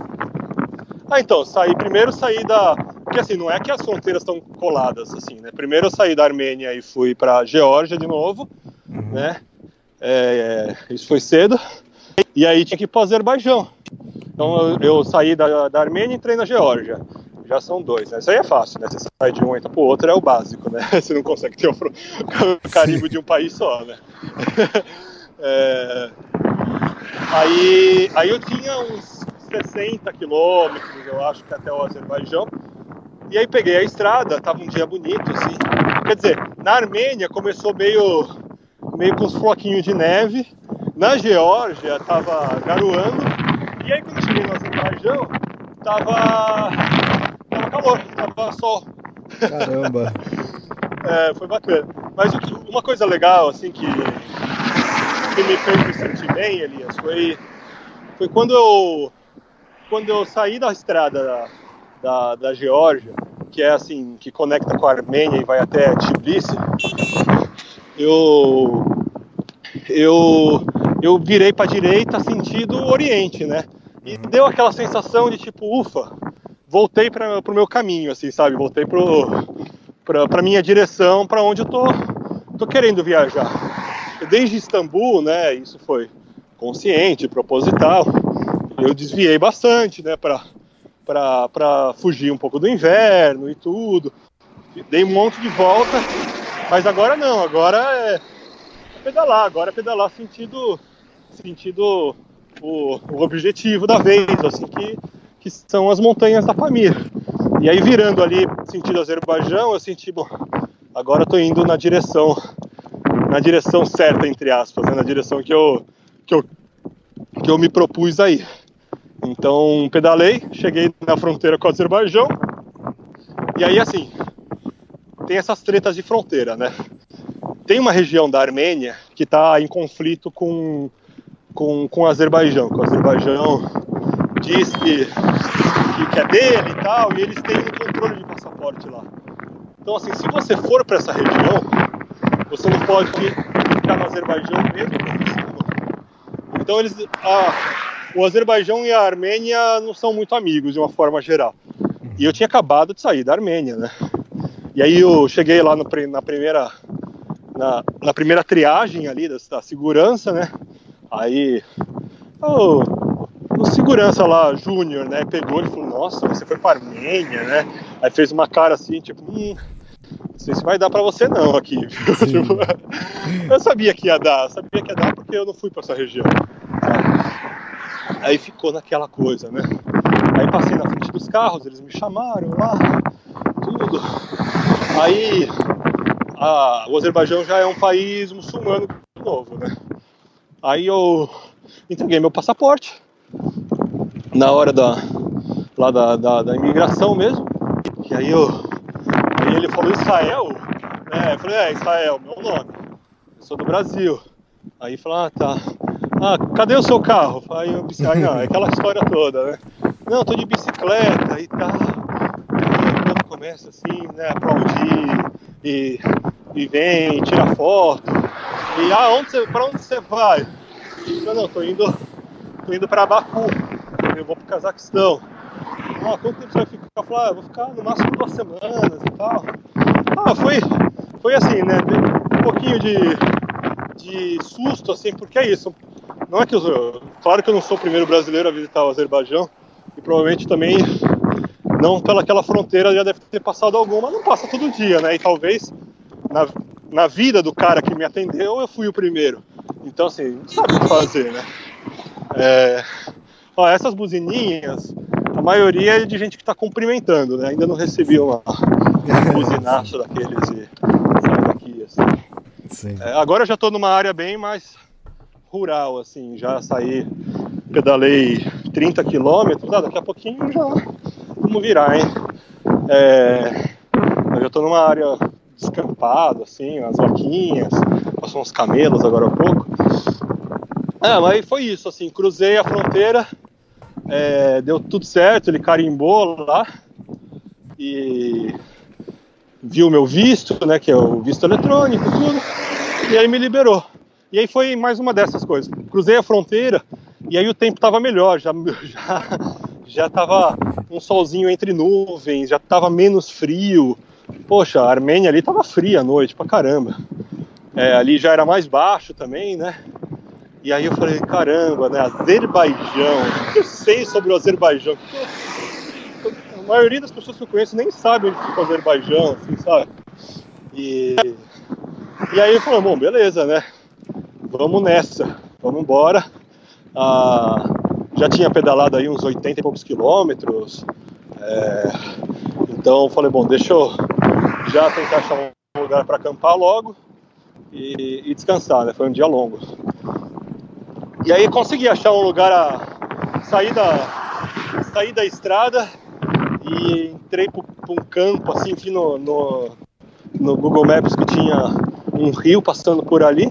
Ah, então, saí primeiro saí da. Porque assim, não é que as fronteiras estão coladas, assim, né? Primeiro eu saí da Armênia e fui para Geórgia de novo, uhum. né? É, isso foi cedo. E aí tinha que ir para o Azerbaijão. Então eu, eu saí da, da Armênia e entrei na Geórgia já são dois, né? Isso aí é fácil, né? Você sai de um e entra pro outro, é o básico, né? Você não consegue ter o carimbo de um país só, né? É... Aí, aí eu tinha uns 60 quilômetros, eu acho que até o Azerbaijão. E aí peguei a estrada, tava um dia bonito, assim. Quer dizer, na Armênia começou meio, meio com uns floquinhos de neve. Na Geórgia tava garoando. E aí quando cheguei no Azerbaijão, tava calor, tava sol. Caramba! é, foi bacana. Mas uma coisa legal, assim, que, que me fez me sentir bem, Elias, foi, foi quando eu quando eu saí da estrada da, da, da Geórgia, que é assim, que conecta com a Armênia e vai até Tbilisi, eu eu eu virei para direita sentido Oriente, né? E deu aquela sensação de tipo, ufa, voltei para o meu caminho, assim, sabe? Voltei para a minha direção, para onde eu tô, tô querendo viajar. Desde Istambul, né? Isso foi consciente, proposital. Eu desviei bastante, né? Para fugir um pouco do inverno e tudo. Dei um monte de volta, mas agora não. Agora é, pedalar. Agora é pedalar sentido, sentido o, o objetivo da vez, assim, que, que são as montanhas da Pamir. E aí virando ali sentido Azerbaijão, eu senti, bom, agora tô indo na direção na direção certa entre aspas, né, na direção que eu que eu que eu me propus aí. Então pedalei, cheguei na fronteira com o Azerbaijão. E aí assim, tem essas tretas de fronteira, né? Tem uma região da Armênia que está em conflito com, com, com o Azerbaijão. Que o Azerbaijão diz que, que, é dele e tal, e eles têm o controle de passaporte lá. Então, assim, se você for para essa região, você não pode ficar no Azerbaijão mesmo Então, eles, a, o Azerbaijão e a Armênia não são muito amigos de uma forma geral. E eu tinha acabado de sair da Armênia, né? E aí eu cheguei lá no, na primeira na, na, primeira triagem ali da, da segurança, né? Aí o segurança lá, Júnior, né? Pegou e falou: Nossa, você foi para Armênia, né? Aí fez uma cara assim, tipo, hum, não sei se vai dar para você não aqui. tipo, eu sabia que ia dar, sabia que ia dar porque eu não fui para essa região. Aí ficou naquela coisa, né? Aí passei na frente dos carros, eles me chamaram lá, tudo. Aí a, o Azerbaijão já é um país muçulmano novo, né? Aí eu entreguei meu passaporte na hora da lá da, da, da imigração mesmo. E aí eu aí ele falou Israel, né? Eu falei é Israel, meu nome. Eu sou do Brasil. Aí falou ah tá. Ah, cadê o seu carro? Aí eu disse, ah, não, é aquela história toda, né? Não, tô de bicicleta e tal. Aí quando começa assim, né, aplaudir e, e vem, tira foto. E ah, onde você, pra onde você vai? Eu não, tô indo, tô indo pra Baku. Eu vou pro Cazaquistão. Ah, quanto tempo você vai ficar? Eu falei, ah, eu vou ficar no máximo duas semanas e tal. Ah, foi, foi assim, né? Um pouquinho de, de susto, assim, porque é isso. Não é que eu. Claro que eu não sou o primeiro brasileiro a visitar o Azerbaijão. E provavelmente também não pelaquela fronteira já deve ter passado alguma, não passa todo dia, né? E talvez na, na vida do cara que me atendeu eu fui o primeiro. Então, assim, não sabe o que fazer, né? É, ó, essas buzininhas, a maioria é de gente que está cumprimentando, né? Ainda não recebi uma, um buzinaço daqueles e sai daqui, assim. É, agora eu já estou numa área bem mais rural, assim, já saí, pedalei 30 quilômetros, ah, daqui a pouquinho já vamos virar, hein? É, eu já estou numa área descampada, assim, as vaquinhas, passou uns camelos agora há pouco. Ah, mas foi isso, assim, cruzei a fronteira, é, deu tudo certo, ele carimbou lá e viu meu visto, né, que é o visto eletrônico, tudo, e aí me liberou. E aí foi mais uma dessas coisas. Cruzei a fronteira e aí o tempo estava melhor, já, já já tava um solzinho entre nuvens, já tava menos frio. Poxa, a Armênia ali tava fria à noite pra caramba. É, ali já era mais baixo também, né? E aí eu falei, caramba, né? Azerbaijão. O que eu sei sobre o Azerbaijão? A maioria das pessoas que eu conheço nem sabe onde fica o Azerbaijão, assim, sabe? E, e aí eu falei, bom, beleza, né? Vamos nessa, vamos embora. Ah, já tinha pedalado aí uns 80 e poucos quilômetros. É, então falei, bom, deixa eu já tentar achar um lugar para acampar logo e, e, descansar, né? Foi um dia longo. E aí consegui achar um lugar a sair da, sair da estrada e entrei para um campo assim, no, no, no Google Maps que tinha um rio passando por ali.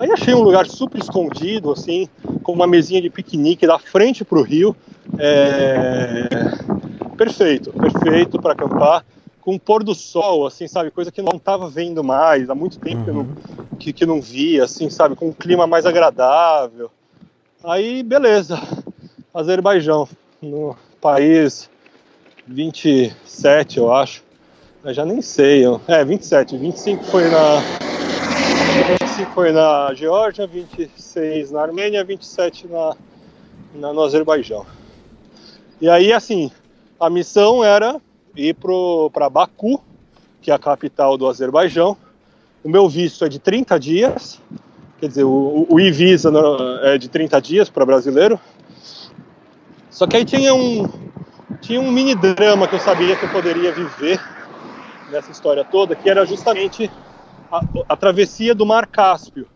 Aí achei um lugar super escondido, assim, com uma mesinha de piquenique da frente para o rio. É... Perfeito, perfeito para acampar. Com o pôr do sol, assim, sabe? Coisa que não estava vendo mais, há muito tempo uhum. que, eu não, que, que não via, assim, sabe? Com um clima mais agradável. Aí, beleza. Azerbaijão, no país 27, eu acho. Eu já nem sei. É, 27. 25 foi na, 25 foi na Geórgia, 26 na Armênia, 27 na, na, no Azerbaijão. E aí, assim, a missão era ir para Baku, que é a capital do Azerbaijão. O meu visto é de 30 dias, Quer dizer, o, o e-visa é de 30 dias para brasileiro. Só que aí tinha um, tinha um mini drama que eu sabia que eu poderia viver nessa história toda, que era justamente a, a travessia do Mar Cáspio,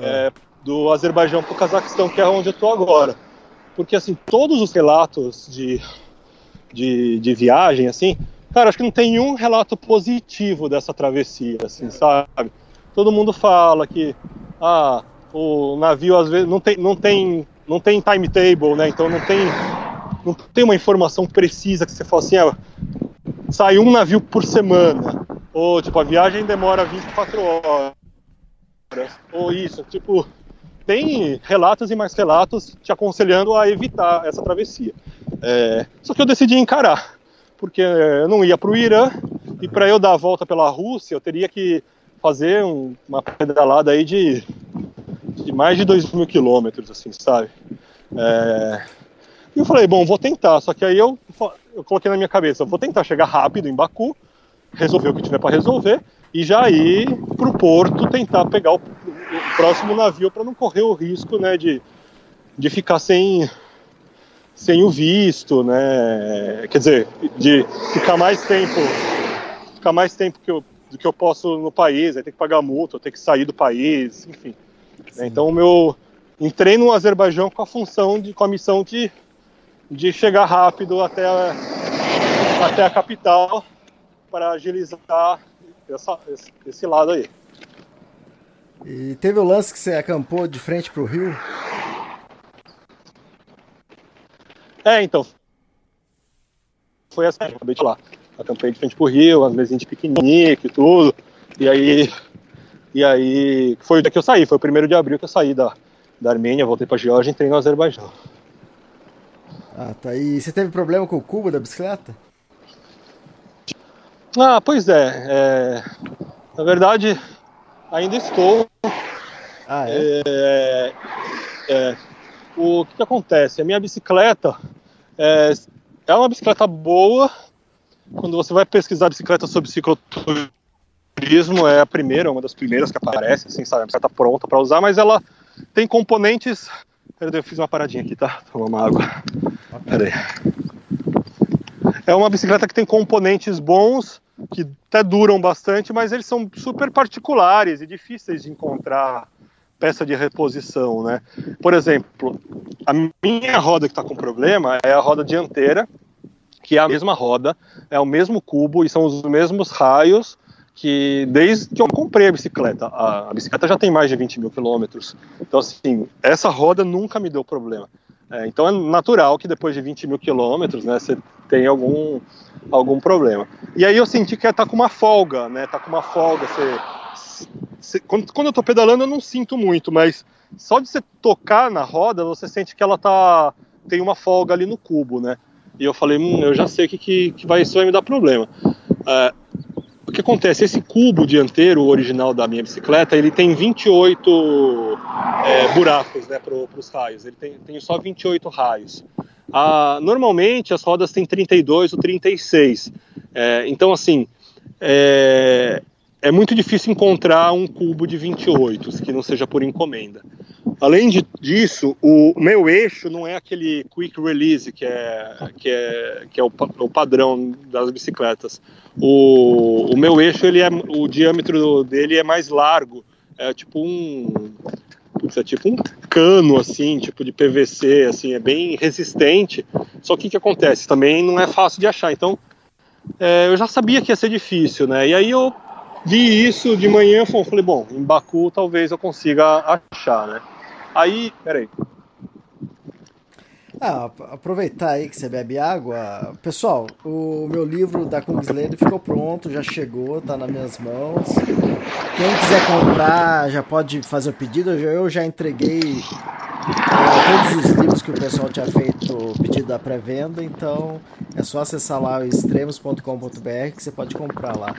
é. É, do Azerbaijão para o Cazaquistão, que é onde eu estou agora. Porque, assim, todos os relatos de, de, de viagem, assim, cara, acho que não tem um relato positivo dessa travessia, assim, sabe? Todo mundo fala que, ah, o navio às vezes não tem, não tem, não tem timetable, né? Então não tem, não tem uma informação precisa que você fala assim, ah, sai um navio por semana, ou tipo a viagem demora 24 horas, ou isso, tipo tem relatos e mais relatos te aconselhando a evitar essa travessia. É, só que eu decidi encarar, porque eu não ia para o Irã e para eu dar a volta pela Rússia eu teria que fazer um, uma pedalada aí de, de, mais de 2 mil quilômetros, assim, sabe? É, e eu falei, bom, vou tentar. Só que aí eu, eu coloquei na minha cabeça, vou tentar chegar rápido em Baku, resolver o que tiver para resolver e já ir para o porto tentar pegar o, o próximo navio para não correr o risco, né, de, de ficar sem sem o visto, né? Quer dizer, de ficar mais tempo, ficar mais tempo que eu, do que eu posso no país, aí ter que pagar multa, ter que sair do país, enfim. Né? Então o meu entrei no Azerbaijão com a função de com a missão de de chegar rápido até a, até a capital para agilizar essa, esse, esse lado aí. E teve o lance que você acampou de frente para o rio? É, então. Foi assim, acabei de lá. Acampei de frente pro rio, as mesinhas de piquenique e tudo. E aí. E aí. Foi o dia que eu saí, foi o primeiro de abril que eu saí da, da Armênia, voltei pra Geórgia e entrei no Azerbaijão. Ah, tá. E você teve problema com o cubo da bicicleta? Ah, pois é. é... Na verdade, ainda estou. Ah, é? é, é o que, que, acontece? A minha bicicleta é, é uma bicicleta boa. Quando você vai pesquisar bicicleta sobre cicloturismo, é a primeira, uma das primeiras que aparece, assim, sabe? A bicicleta pronta para usar, mas ela tem componentes Peraí, eu fiz uma paradinha aqui, tá? Tomar uma água. Peraí. É uma bicicleta que tem componentes bons, que até duram bastante, mas eles são super particulares e difíceis de encontrar peça de reposição, né? Por exemplo, a minha roda que está com problema é a roda dianteira, que é a mesma roda, é o mesmo cubo e são os mesmos raios que desde que eu comprei a bicicleta, a, a bicicleta já tem mais de 20 mil quilômetros, então assim, essa roda nunca me deu problema. É, então é natural que depois de 20 mil quilômetros, né, você tenha algum, algum problema. E aí eu senti que tá com uma folga, né, tá com uma folga, você, você quando, quando eu tô pedalando eu não sinto muito, mas só de você tocar na roda, você sente que ela tá, tem uma folga ali no cubo, né, e eu falei, hum, eu já sei que, que, que vai, isso vai me dar problema. É, o que acontece? Esse cubo dianteiro original da minha bicicleta, ele tem 28 é, buracos né, para os raios, ele tem, tem só 28 raios. Ah, normalmente as rodas têm 32 ou 36, é, então assim, é, é muito difícil encontrar um cubo de 28 que não seja por encomenda. Além de, disso, o meu eixo não é aquele quick release que é, que é, que é o, o padrão das bicicletas. O, o meu eixo, ele é, o diâmetro dele é mais largo, é tipo um é tipo um cano assim, tipo de PVC, assim, é bem resistente. Só que o que acontece? Também não é fácil de achar. Então, é, eu já sabia que ia ser difícil, né? E aí eu vi isso de manhã, falei, bom, em Baku talvez eu consiga achar, né? Aí, peraí. Ah, aproveitar aí que você bebe água. Pessoal, o meu livro da Kungsleder ficou pronto, já chegou, tá nas minhas mãos. Quem quiser comprar já pode fazer o pedido. Eu já entreguei é, todos os livros que o pessoal tinha feito pedido da pré-venda, então é só acessar lá o extremos.com.br que você pode comprar lá.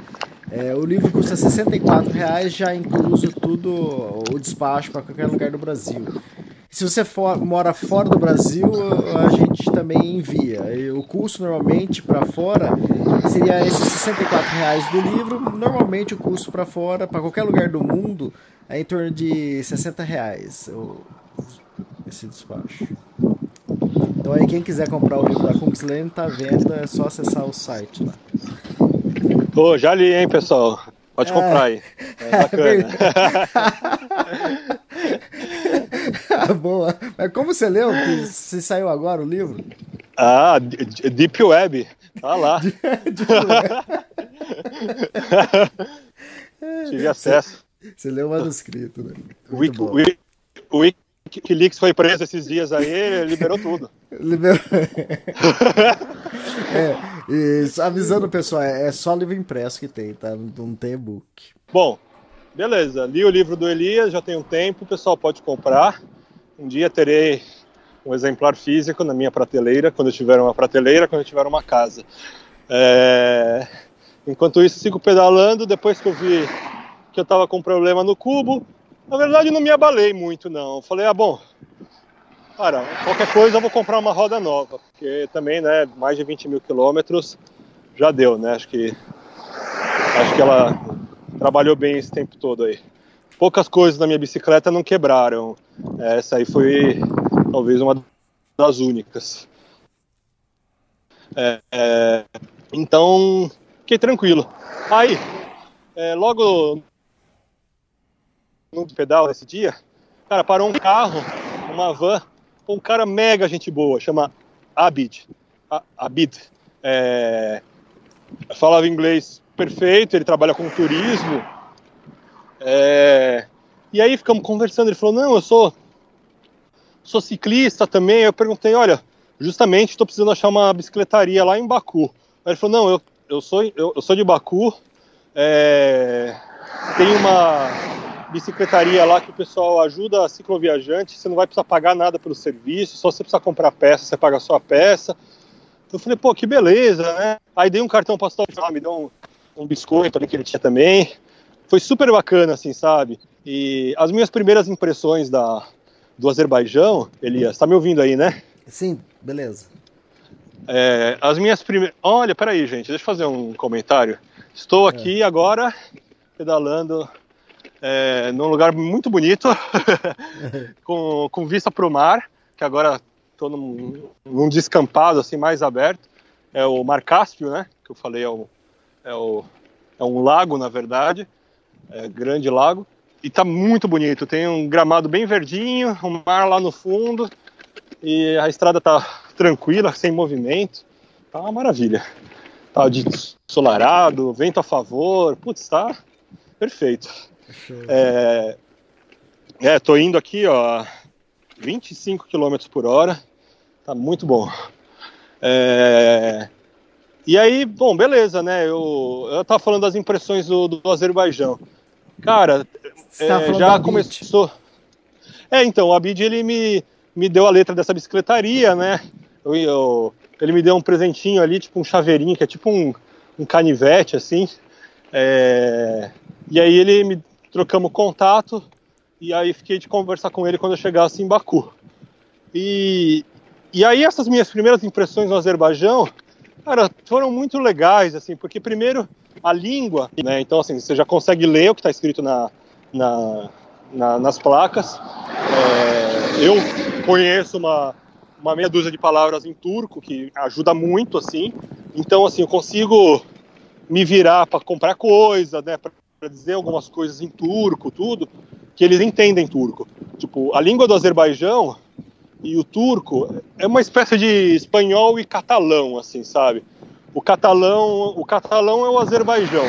É, o livro custa R$ reais, já incluso tudo o despacho para qualquer lugar do Brasil. Se você for, mora fora do Brasil, a gente também envia. O custo normalmente para fora seria esses 64 reais do livro. Normalmente o custo para fora, para qualquer lugar do mundo, é em torno de 60 reais esse despacho. Então aí quem quiser comprar o livro da Kungslane tá vendo, é só acessar o site lá. Pô, já li, hein, pessoal? Pode é. comprar aí. É bacana. Boa. Mas como você leu? Que se saiu agora o livro? Ah, Deep Web. Tá lá. Tive acesso. Você, você leu o manuscrito, né? Wiki, Wiki, Wikileaks foi preso esses dias aí, liberou tudo. Liberou. é, e avisando o pessoal, é, é só livro impresso que tem, tá? Não tem e-book. Bom, beleza. Li o livro do Elias, já tem um tempo, o pessoal pode comprar. Um dia terei um exemplar físico na minha prateleira, quando eu tiver uma prateleira, quando eu tiver uma casa. É... Enquanto isso, sigo pedalando. Depois que eu vi que eu estava com problema no cubo, na verdade, não me abalei muito, não. Falei, ah, bom, cara, qualquer coisa eu vou comprar uma roda nova, porque também, né, mais de 20 mil quilômetros já deu, né? Acho que acho que ela trabalhou bem esse tempo todo aí. Poucas coisas na minha bicicleta não quebraram. Essa aí foi talvez uma das únicas. É, é, então, fiquei tranquilo. Aí, é, logo no pedal esse dia, cara, parou um carro, uma van, um cara mega gente boa, chama Abid. Abid. É, falava inglês perfeito, ele trabalha com turismo. É, e aí ficamos conversando, ele falou, não, eu sou, sou ciclista também. Eu perguntei, olha, justamente estou precisando achar uma bicicletaria lá em Baku. Aí ele falou, não, eu, eu, sou, eu, eu sou de Baku, é, tem uma bicicletaria lá que o pessoal ajuda a cicloviajante, você não vai precisar pagar nada pelo serviço, só você precisa comprar peça, você paga a peça. Então eu falei, pô, que beleza, né? Aí dei um cartão postal, me deu um, um biscoito ali que ele tinha também. Foi super bacana, assim, sabe? E as minhas primeiras impressões da, do Azerbaijão, Elias, tá me ouvindo aí, né? Sim, beleza. É, as minhas primeiras. Olha, peraí, gente, deixa eu fazer um comentário. Estou aqui é. agora pedalando é, num lugar muito bonito, com, com vista para o mar, que agora estou num, num, descampado assim mais aberto. É o Mar Cáspio, né? Que eu falei, é, o, é, o, é um lago, na verdade, é grande lago. E tá muito bonito, tem um gramado bem verdinho, o um mar lá no fundo, e a estrada tá tranquila, sem movimento. Tá uma maravilha. Tá de solarado, vento a favor, putz, tá perfeito. É, é, tô indo aqui, ó, 25 km por hora, tá muito bom. É, e aí, bom, beleza, né? Eu, eu tava falando das impressões do, do Azerbaijão. Cara, é, já começou. É, então, o Abid ele me, me deu a letra dessa bicicletaria, né? Eu, eu, ele me deu um presentinho ali, tipo um chaveirinho, que é tipo um, um canivete, assim. É, e aí ele me trocamos contato e aí fiquei de conversar com ele quando eu chegasse em Baku. E, e aí essas minhas primeiras impressões no Azerbaijão, cara, foram muito legais, assim, porque primeiro a língua, né? Então assim, você já consegue ler o que está escrito na, na, na, nas placas. É, eu conheço uma, uma meia dúzia de palavras em turco que ajuda muito, assim. Então assim, eu consigo me virar para comprar coisa, né? Para dizer algumas coisas em turco, tudo, que eles entendem turco. Tipo, a língua do Azerbaijão e o turco é uma espécie de espanhol e catalão, assim, sabe? O catalão, o catalão é o Azerbaijão.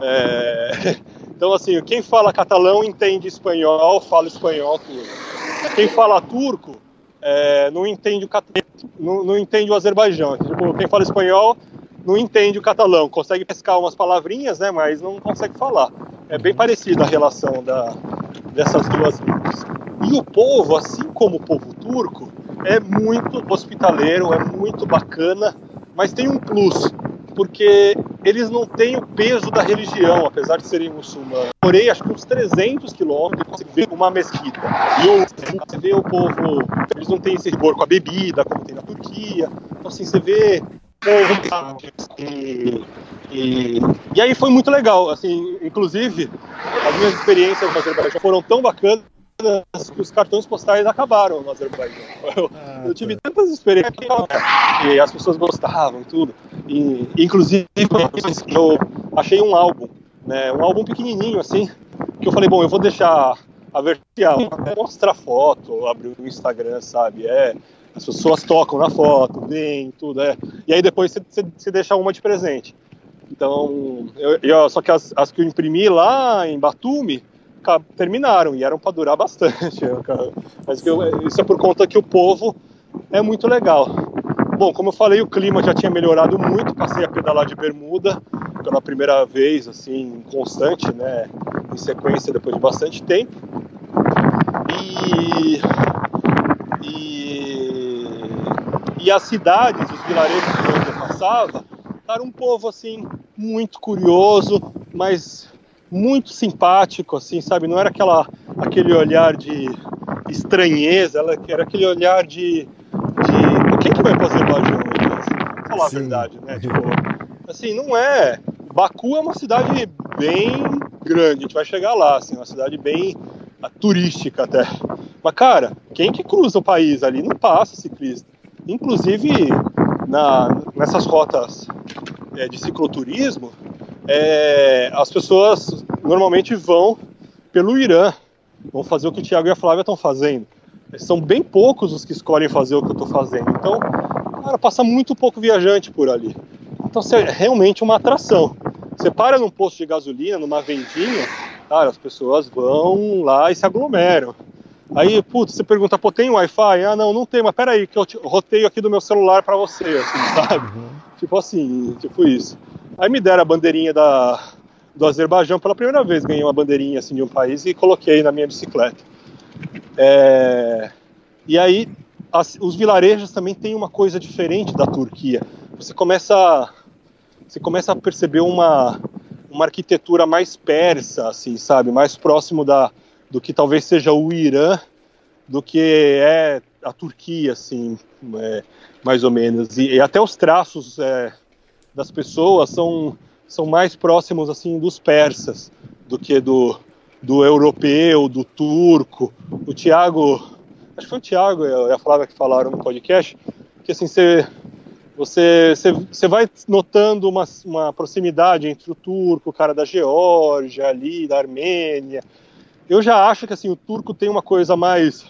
É... Então, assim, quem fala catalão entende espanhol, fala espanhol, tudo. Quem fala turco é, não, entende o não, não entende o Azerbaijão. Tipo, quem fala espanhol não entende o catalão, consegue pescar umas palavrinhas, né, mas não consegue falar. É bem parecido a relação da, dessas duas línguas. E o povo, assim como o povo turco, é muito hospitaleiro, é muito bacana, mas tem um plus, porque eles não têm o peso da religião, apesar de serem muçulmanos. Morei acho que uns 300 quilômetros consegui ver uma mesquita. E eu, você vê o povo, eles não têm esse rigor com a bebida, como tem na Turquia. Então, assim, você vê e, e, e, aí foi muito legal, assim, inclusive as minhas experiências no Azerbaijão foram tão bacanas que os cartões postais acabaram no Azerbaijão. Eu, ah, eu tive tá. tantas experiências que as pessoas gostavam e tudo. E, inclusive, eu achei um álbum, né, um álbum pequenininho assim, que eu falei, bom, eu vou deixar a vertical, mostrar foto, abrir o Instagram, sabe? É, as pessoas tocam na foto, vêm, tudo, é. E aí depois você, você deixa uma de presente. Então, eu, eu, só que as, as que eu imprimi lá em Batumi, terminaram e eram para durar bastante. Mas eu, isso é por conta que o povo é muito legal. Bom, como eu falei, o clima já tinha melhorado muito. Passei a pedalar de bermuda pela primeira vez, assim, constante, né, em sequência depois de bastante tempo. E e, e as cidades, os vilarejos onde eu passava, era um povo assim muito curioso, mas muito simpático, assim, sabe? Não era aquela, aquele olhar de estranheza, ela era aquele olhar de, de quem que vai fazer Azerbaijão? Falar Sim. a verdade, né? Tipo, assim, não é. Baku é uma cidade bem grande, a gente vai chegar lá, assim, uma cidade bem turística até. Mas, cara, quem que cruza o país ali não passa ciclista. Inclusive, na, nessas rotas é, de cicloturismo, é, as pessoas normalmente vão pelo Irã, vão fazer o que o Thiago e a Flávia estão fazendo. São bem poucos os que escolhem fazer o que eu estou fazendo. Então, cara, passa muito pouco viajante por ali. Então, é realmente uma atração. Você para num posto de gasolina, numa vendinha, cara, as pessoas vão lá e se aglomeram. Aí, putz, você pergunta, pô, tem Wi-Fi? Ah, não, não tem, mas peraí, que eu roteio aqui do meu celular para você, assim, sabe? Uhum. Tipo assim, tipo isso. Aí me deram a bandeirinha da, do Azerbaijão pela primeira vez, ganhei uma bandeirinha assim de um país e coloquei na minha bicicleta. É... E aí, as, os vilarejos também têm uma coisa diferente da Turquia. Você começa, você começa a perceber uma, uma arquitetura mais persa, assim, sabe, mais próximo da, do que talvez seja o Irã, do que é a Turquia, assim, é, mais ou menos. E, e até os traços é, das pessoas são, são mais próximos assim dos persas do que do, do europeu, do turco. O Tiago, acho que foi o Tiago e a Flávia que falaram no podcast, que assim, você, você, você, vai notando uma, uma proximidade entre o turco, o cara da Geórgia, ali, da Armênia. Eu já acho que assim, o turco tem uma coisa mais,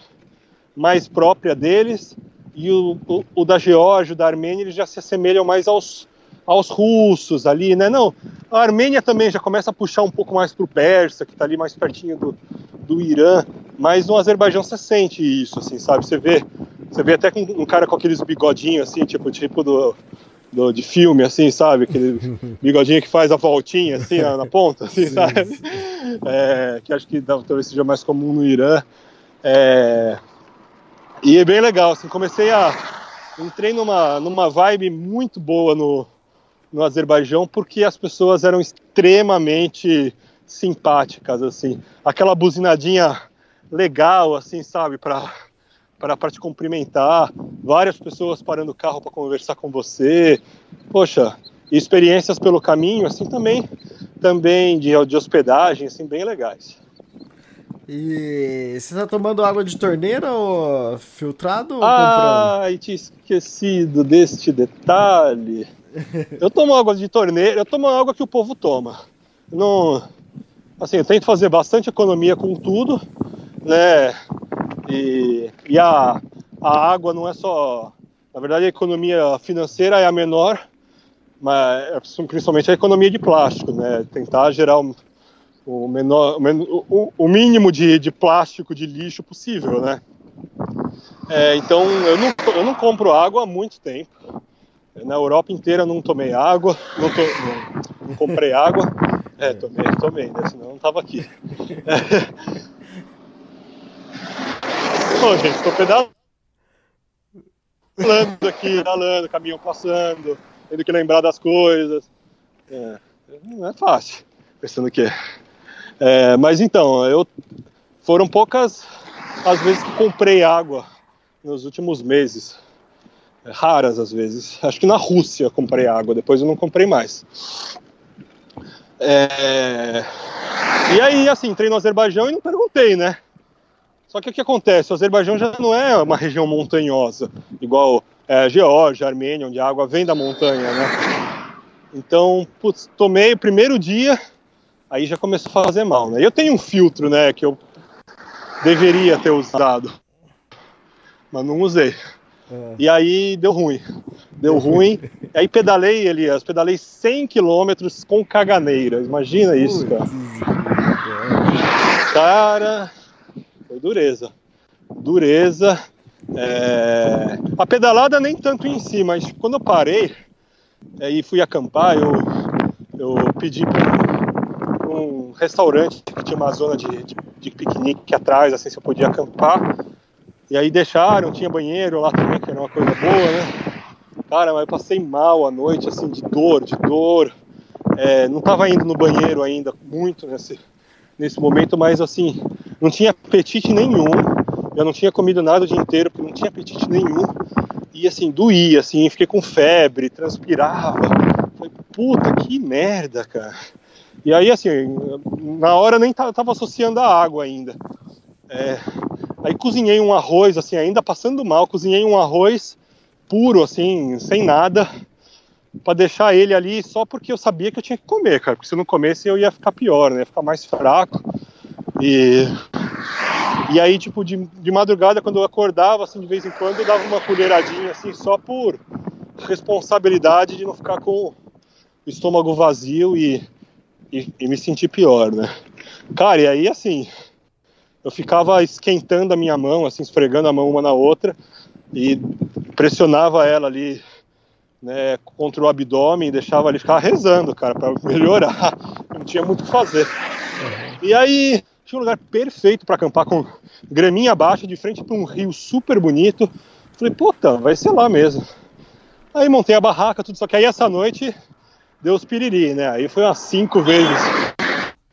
mais própria deles, e o, o, o da Geórgia, da Armênia, eles já se assemelham mais aos, aos russos ali, né? Não, a Armênia também já começa a puxar um pouco mais para o persa, que está ali mais pertinho do, do Irã, mas no Azerbaijão você sente isso, assim, sabe? Você vê, você vê até com um cara com aqueles bigodinhos, assim, tipo, tipo do, do, de filme, assim, sabe? Aquele bigodinho que faz a voltinha, assim, na, na ponta, assim, sim, sabe? Sim. É, que acho que talvez seja mais comum no Irã. É, e é bem legal, assim, comecei a... Entrei numa, numa vibe muito boa no, no Azerbaijão porque as pessoas eram extremamente simpáticas, assim. Aquela buzinadinha legal, assim, sabe, para para te cumprimentar, várias pessoas parando o carro para conversar com você. Poxa, experiências pelo caminho, assim, também, também de, de hospedagem, assim, bem legais. E você está tomando água de torneira ou filtrado ou ah, comprando? tinha esquecido deste detalhe. Eu tomo água de torneira, eu tomo água que o povo toma. Não, assim, eu tento fazer bastante economia com tudo, né? E, e a, a água não é só. Na verdade, a economia financeira é a menor, mas é principalmente a economia de plástico, né? Tentar gerar o, o menor, o, o mínimo de, de plástico, de lixo possível, né? É, então, eu não, eu não compro água há muito tempo. Na Europa inteira não tomei água, não, to, não, não comprei água. É, tomei, tomei, né? Senão não tava aqui. Bom, gente, tô pedalando aqui, pedalando, caminhão passando, tendo que lembrar das coisas. É, não é fácil, pensando que é. Mas então, eu foram poucas as vezes que comprei água nos últimos meses. É, raras às vezes. Acho que na Rússia comprei água, depois eu não comprei mais. É... E aí, assim, entrei no Azerbaijão e não perguntei, né? Só que o que acontece? O Azerbaijão já não é uma região montanhosa, igual é, Geórgia, Armênia, onde a água vem da montanha, né? Então, putz, tomei o primeiro dia, aí já começou a fazer mal, né? Eu tenho um filtro, né, que eu deveria ter usado, mas não usei. É. E aí deu ruim. Deu ruim. aí pedalei, Elias, pedalei 100 quilômetros com caganeira. Imagina isso, cara. Cara, foi dureza. Dureza. É... A pedalada nem tanto em si, mas quando eu parei é, e fui acampar, eu, eu pedi para um restaurante que tinha uma zona de, de, de piquenique atrás, assim, se eu podia acampar. E aí deixaram, tinha banheiro lá também, que era uma coisa boa, né? Cara, mas eu passei mal à noite, assim, de dor, de dor. É, não estava indo no banheiro ainda muito nesse, nesse momento, mas assim, não tinha apetite nenhum. Eu não tinha comido nada o dia inteiro, porque não tinha apetite nenhum. E assim, doía, assim, fiquei com febre, transpirava. Falei, puta, que merda, cara. E aí, assim, na hora nem tava associando a água ainda. É, aí cozinhei um arroz, assim, ainda passando mal, cozinhei um arroz puro, assim, sem nada, para deixar ele ali só porque eu sabia que eu tinha que comer, cara. Porque se eu não comesse eu ia ficar pior, né? Ia ficar mais fraco. E, e aí, tipo, de, de madrugada, quando eu acordava, assim, de vez em quando, eu dava uma colheradinha, assim, só por responsabilidade de não ficar com o estômago vazio e, e, e me sentir pior, né? Cara, e aí, assim, eu ficava esquentando a minha mão, assim, esfregando a mão uma na outra e pressionava ela ali, né, contra o abdômen, deixava ele ficar rezando, cara, para melhorar. Não tinha muito o que fazer. E aí, tinha um lugar perfeito para acampar com graminha baixa, de frente para um rio super bonito. Falei, puta, vai ser lá mesmo. Aí montei a barraca, tudo, só que aí essa noite deu os piriri, né? Aí foi umas cinco vezes.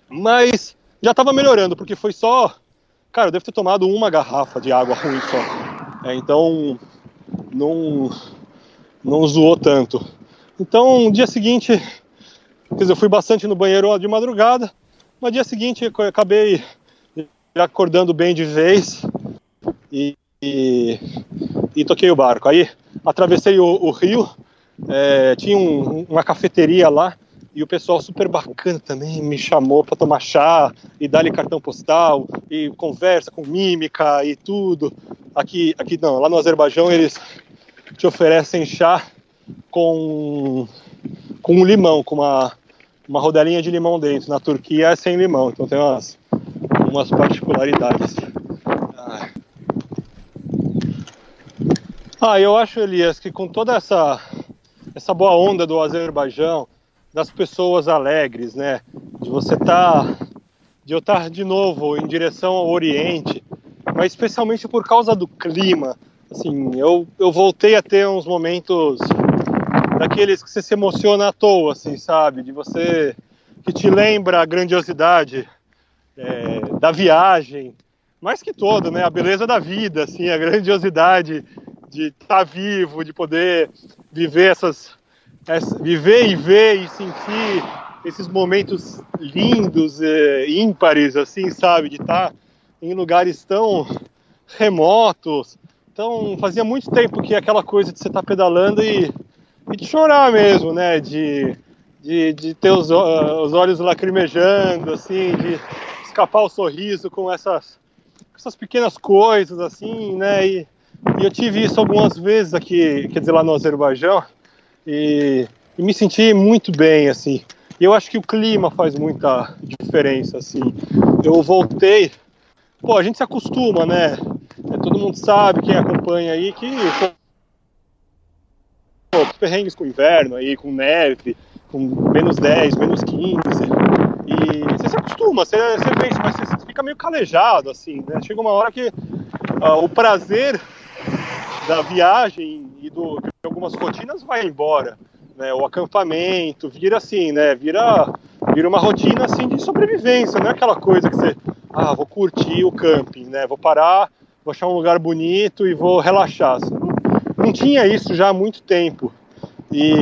Mas já tava melhorando, porque foi só Cara, eu devo ter tomado uma garrafa de água ruim só. É, então, não, não zoou tanto. Então, no dia seguinte, quer dizer, eu fui bastante no banheiro de madrugada, mas dia seguinte eu acabei acordando bem de vez e, e, e toquei o barco. Aí atravessei o, o rio, é, tinha um, uma cafeteria lá e o pessoal super bacana também me chamou para tomar chá e dar-lhe cartão postal e conversa com mímica e tudo. Aqui, aqui não, lá no Azerbaijão eles te oferecem chá com com um limão, com uma uma rodelinha de limão dentro. Na Turquia é sem limão, então tem umas umas particularidades. Ah, eu acho, Elias, que com toda essa essa boa onda do Azerbaijão, das pessoas alegres, né? De você estar, tá, de eu estar tá de novo em direção ao Oriente, mas especialmente por causa do clima. Assim, eu, eu voltei a ter uns momentos daqueles que você se emociona à toa, assim, sabe? De você que te lembra a grandiosidade é, da viagem, mais que todo, né? A beleza da vida, assim, a grandiosidade de estar tá vivo, de poder viver essas viver e ver e sentir esses momentos lindos, e ímpares, assim, sabe? De estar em lugares tão remotos. Então, fazia muito tempo que aquela coisa de você estar pedalando e, e de chorar mesmo, né? De, de, de ter os, os olhos lacrimejando, assim, de escapar o sorriso com essas, essas pequenas coisas, assim, né? E, e eu tive isso algumas vezes aqui, quer dizer, lá no Azerbaijão e, e me senti muito bem, assim. E eu acho que o clima faz muita diferença, assim. Eu voltei, pô, a gente se acostuma, né? É, todo mundo sabe, quem acompanha aí, que pô, perrengues com inverno aí, com neve, com menos 10, menos 15. E você se acostuma, você, você isso, mas você fica meio calejado, assim, né? Chega uma hora que uh, o prazer da viagem e do, de algumas rotinas vai embora. né? O acampamento, vira assim, né? Vira, vira uma rotina assim de sobrevivência, não é aquela coisa que você, ah, vou curtir o camping, né? Vou parar, vou achar um lugar bonito e vou relaxar. Não, não tinha isso já há muito tempo. E,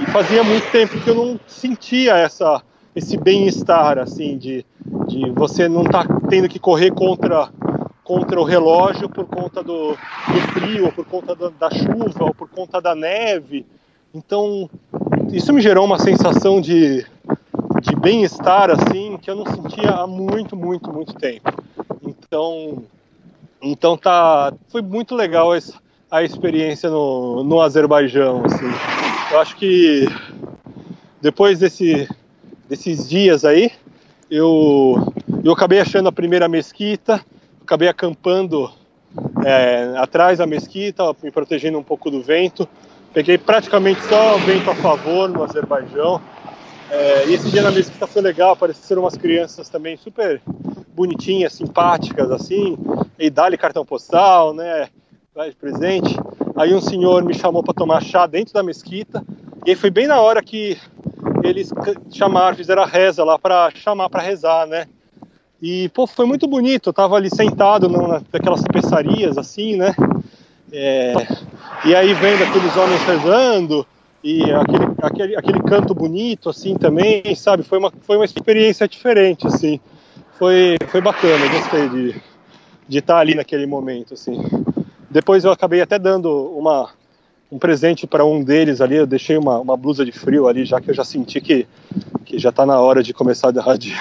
e fazia muito tempo que eu não sentia essa, esse bem-estar, assim, de, de você não estar tá tendo que correr contra contra o relógio por conta do, do frio, ou por conta da, da, chuva, ou por conta da neve. Então, isso me gerou uma sensação de, de bem-estar assim que eu não sentia há muito, muito, muito tempo. Então, então tá, foi muito legal essa, a experiência no, no Azerbaijão. Assim. Eu acho que depois desse, desses dias aí, eu, eu acabei achando a primeira mesquita acabei acampando é, atrás da mesquita, me protegendo um pouco do vento. Peguei praticamente só vento a favor no Azerbaijão. É, e esse dia na mesquita foi legal, apareceram umas crianças também super bonitinhas, simpáticas, assim, e dá-lhe cartão postal, né, de presente. Aí um senhor me chamou para tomar chá dentro da mesquita, e aí foi bem na hora que eles chamaram, fizeram a reza lá para chamar para rezar, né. E, pô, foi muito bonito. Eu tava ali sentado numa daquelas peçarias, assim, né? É, e aí vendo aqueles homens rezando e aquele, aquele, aquele canto bonito, assim, também, sabe? Foi uma, foi uma experiência diferente, assim. Foi, foi bacana, gostei de, de estar ali naquele momento, assim. Depois eu acabei até dando uma, um presente para um deles ali. Eu deixei uma, uma blusa de frio ali, já que eu já senti que, que já está na hora de começar a de,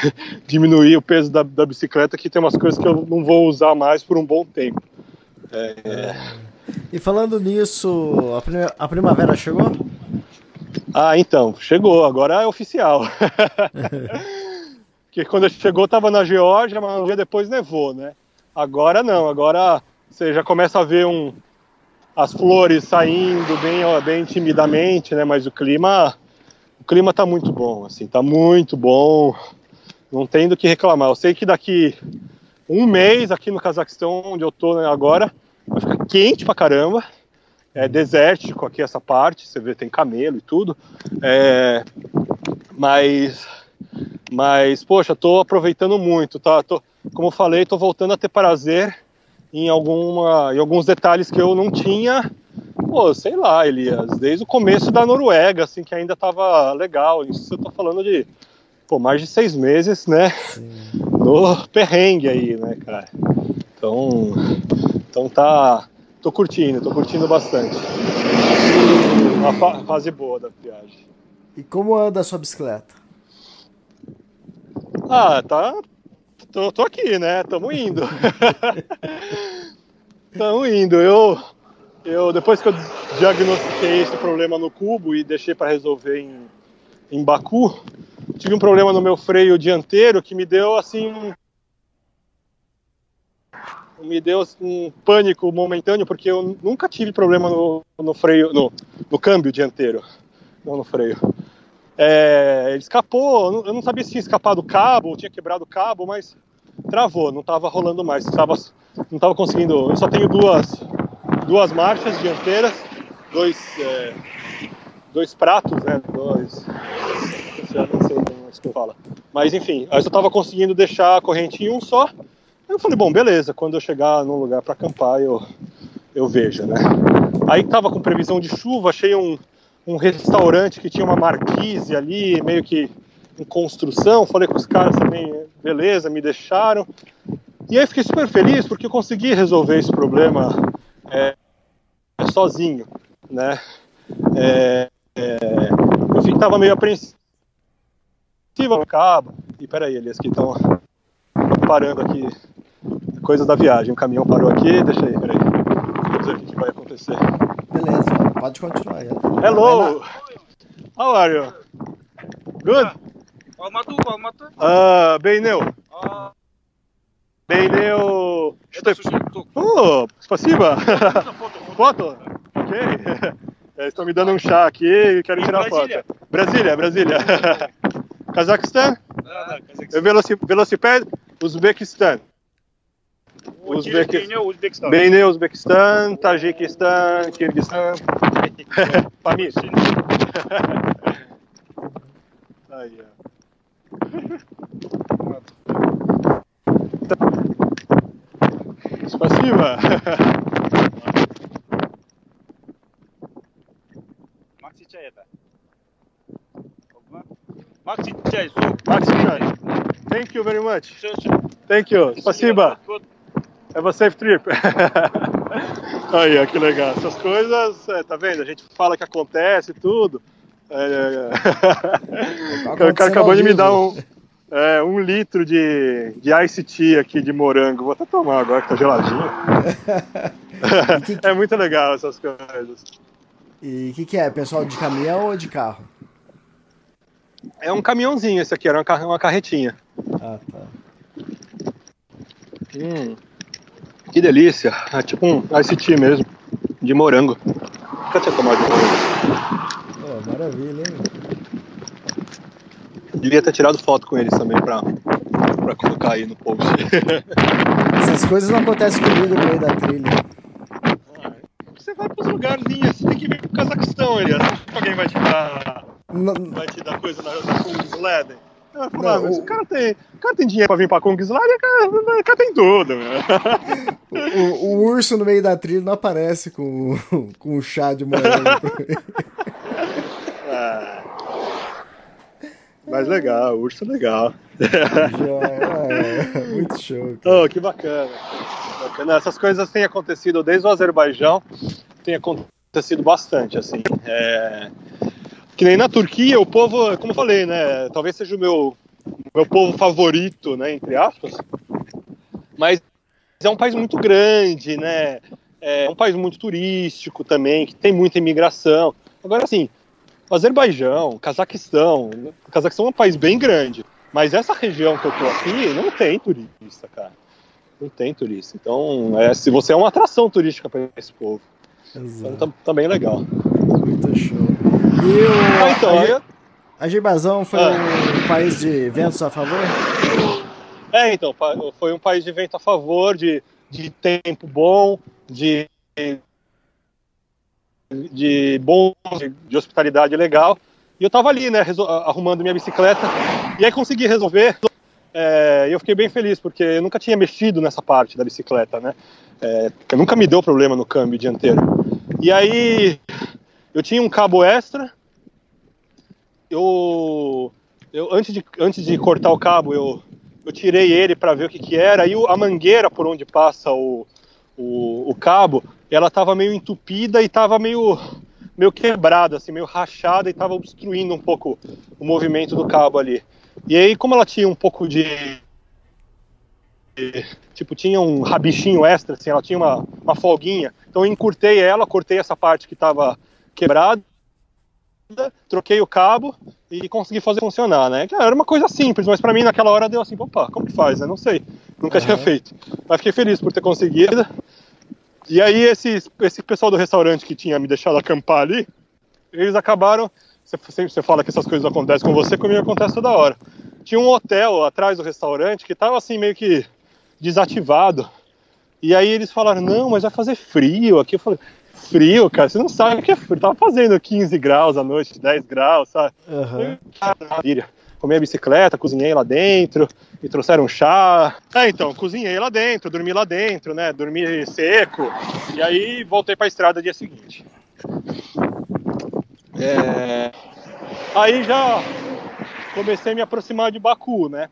diminuir o peso da, da, bicicleta, que tem umas coisas que eu não vou usar mais por um bom tempo. É, é... E falando nisso, a, prim a primavera chegou? Ah, então, chegou, agora é oficial. Porque quando chegou estava na Geórgia, mas um dia depois nevou, né? Agora não, agora você já começa a ver um, as flores saindo bem, bem timidamente, né? Mas o clima, o clima tá muito bom, assim, tá muito bom. Não tem do que reclamar. Eu sei que daqui um mês aqui no Cazaquistão, onde eu tô né, agora, vai ficar quente pra caramba. É desértico aqui essa parte, você vê tem camelo e tudo. É, mas, mas poxa, tô aproveitando muito, tá? Tô, como eu falei, tô voltando a ter prazer em, alguma, em alguns detalhes que eu não tinha, pô, sei lá, Elias, desde o começo da Noruega, assim, que ainda estava legal. Isso eu tô falando de pô, mais de seis meses, né? Sim. No perrengue aí, né, cara? Então, então tá. Tô curtindo, tô curtindo bastante. Uma fa fase boa da viagem. E como anda a sua bicicleta? Ah, tá, tô, tô aqui, né? Tamo indo. Tamo indo. Eu, eu, depois que eu diagnostiquei esse problema no cubo e deixei para resolver em, em Baku, tive um problema no meu freio dianteiro que me deu assim um me deu um pânico momentâneo porque eu nunca tive problema no, no freio no, no câmbio dianteiro não no freio é, ele escapou eu não sabia se tinha escapado o cabo ou tinha quebrado o cabo mas travou, não estava rolando mais, tava, não estava conseguindo. Eu só tenho duas, duas marchas dianteiras, dois, é, dois pratos, né? Dois. Não sei como é fala. Mas enfim, eu só estava conseguindo deixar a corrente em um só. Eu falei, bom, beleza, quando eu chegar num lugar para acampar, eu, eu vejo, né? Aí tava com previsão de chuva, achei um, um restaurante que tinha uma marquise ali, meio que em construção. Falei com os caras também, beleza, me deixaram. E aí fiquei super feliz porque eu consegui resolver esse problema é, sozinho, né? É, é, eu estava meio apreensivo no cabo. E peraí, eles que estão parando aqui. Coisa da viagem. O caminhão parou aqui, deixa aí, peraí. Vamos ver o que vai acontecer. Beleza, pode continuar. Hello! How are you? Good? Алматы, Алматы. А, Бейнел. Бейнел. Это Oh, спасибо. Foto? Ok. Estão me dando um chá aqui e quero tirar foto. Brasília, Brasília. Cazaquistão? Veloci Velociped, Uzbequistão. Uzbequistão. Beyne, Uzbequistão, Tajiquistão, Kirguistão. Família. Aí, ó. Спасибо. Макси чай это. Макси чай, суп. Maxi Chai. Thank you very much. Все, все. Thank you. Спасибо. Have a safe trip. Aí, ó, que legal. Essas coisas, é, tá vendo? A gente fala que acontece e tudo. É, é, é. O cara acabou de me dar um, é, um litro de, de ice tea aqui de morango. Vou até tomar agora que tá geladinho. é muito legal essas coisas. E o que, que é? Pessoal de caminhão ou de carro? É um caminhãozinho esse aqui, era uma, uma carretinha. Ah, tá. Hum, que delícia. É tipo um ice tea mesmo, de morango. Nunca tinha tomado de morango. Pô, maravilha, hein? Devia ter tirado foto com eles também pra, pra colocar aí no post. Essas coisas não acontecem comigo no meio da trilha. Você vai pros lugarzinhos, você tem que vir pro Cazaquistão, Elias. Que alguém vai te dar, Não- vai te dar coisa na, na Kungsleden? Não, mas o- o cara tem, o cara tem dinheiro pra vir pra Kungsleden, o cara, o cara tem tudo. O, o urso no meio da trilha não aparece com, com o chá de morango. Ah. Mas legal, urso é legal. Já, é, muito show. cara. Oh, que bacana. bacana. Essas coisas têm acontecido desde o Azerbaijão, tem acontecido bastante, assim. É, Que nem na Turquia, o povo, como eu falei, né? Talvez seja o meu, meu povo favorito, né? Entre aspas. Mas é um país muito grande, né? É um país muito turístico também, que tem muita imigração. Agora, assim, o Azerbaijão, Cazaquistão. O Cazaquistão é um país bem grande. Mas essa região que eu tô aqui não tem turista, cara. Não tem turista. Então, é, se você é uma atração turística para esse povo. Então Exato. tá, tá bem legal. Muito show. E o, Ah, então, a, aí- Ge- Azerbaijão foi Ah. um país de ventos a favor? É, então, foi um país de vento a favor, de, de tempo bom, de, de bom, de, de hospitalidade legal. E eu tava ali, né, arrumando minha bicicleta, e aí consegui resolver. É, e eu fiquei bem feliz, porque eu nunca tinha mexido nessa parte da bicicleta, né? É, nunca me deu problema no câmbio dianteiro. E aí, eu tinha um cabo extra, eu, eu antes, de, antes de cortar o cabo, eu, eu tirei ele para ver o que, que era, e o- a mangueira por onde passa o, o, o cabo, ela estava meio entupida e estava meio, meio quebrada, assim, meio rachada e estava obstruindo um pouco o movimento do cabo ali. E aí, como ela tinha um pouco de. Tipo, tinha um rabichinho extra, assim, ela tinha uma, uma folguinha. Então eu encurtei ela, cortei essa parte que estava quebrada, troquei o cabo e consegui fazer funcionar, né? Era uma coisa simples, mas para mim naquela hora deu assim, opa, como que faz? né? Não sei, nunca tinha feito. Mas fiquei feliz por ter conseguido. E aí esse, esse pessoal do restaurante que tinha me deixado acampar ali, eles acabaram. Você, sempre você fala que essas coisas acontecem com você, comigo acontece toda hora. Tinha um hotel atrás do restaurante que tava assim meio que desativado. E aí eles falaram, não, mas vai fazer frio aqui. Eu falei, frio, cara, você não sabe o que é frio. Tava fazendo 15 graus à noite, 10 graus, sabe? Aham. Maravilha. Comi a bicicleta, cozinhei lá dentro, me trouxeram um chá. Ah, então, cozinhei lá dentro, dormi lá dentro, né? Dormi seco. E aí voltei pra estrada dia seguinte. É, Aí já comecei a me aproximar de Baku, né?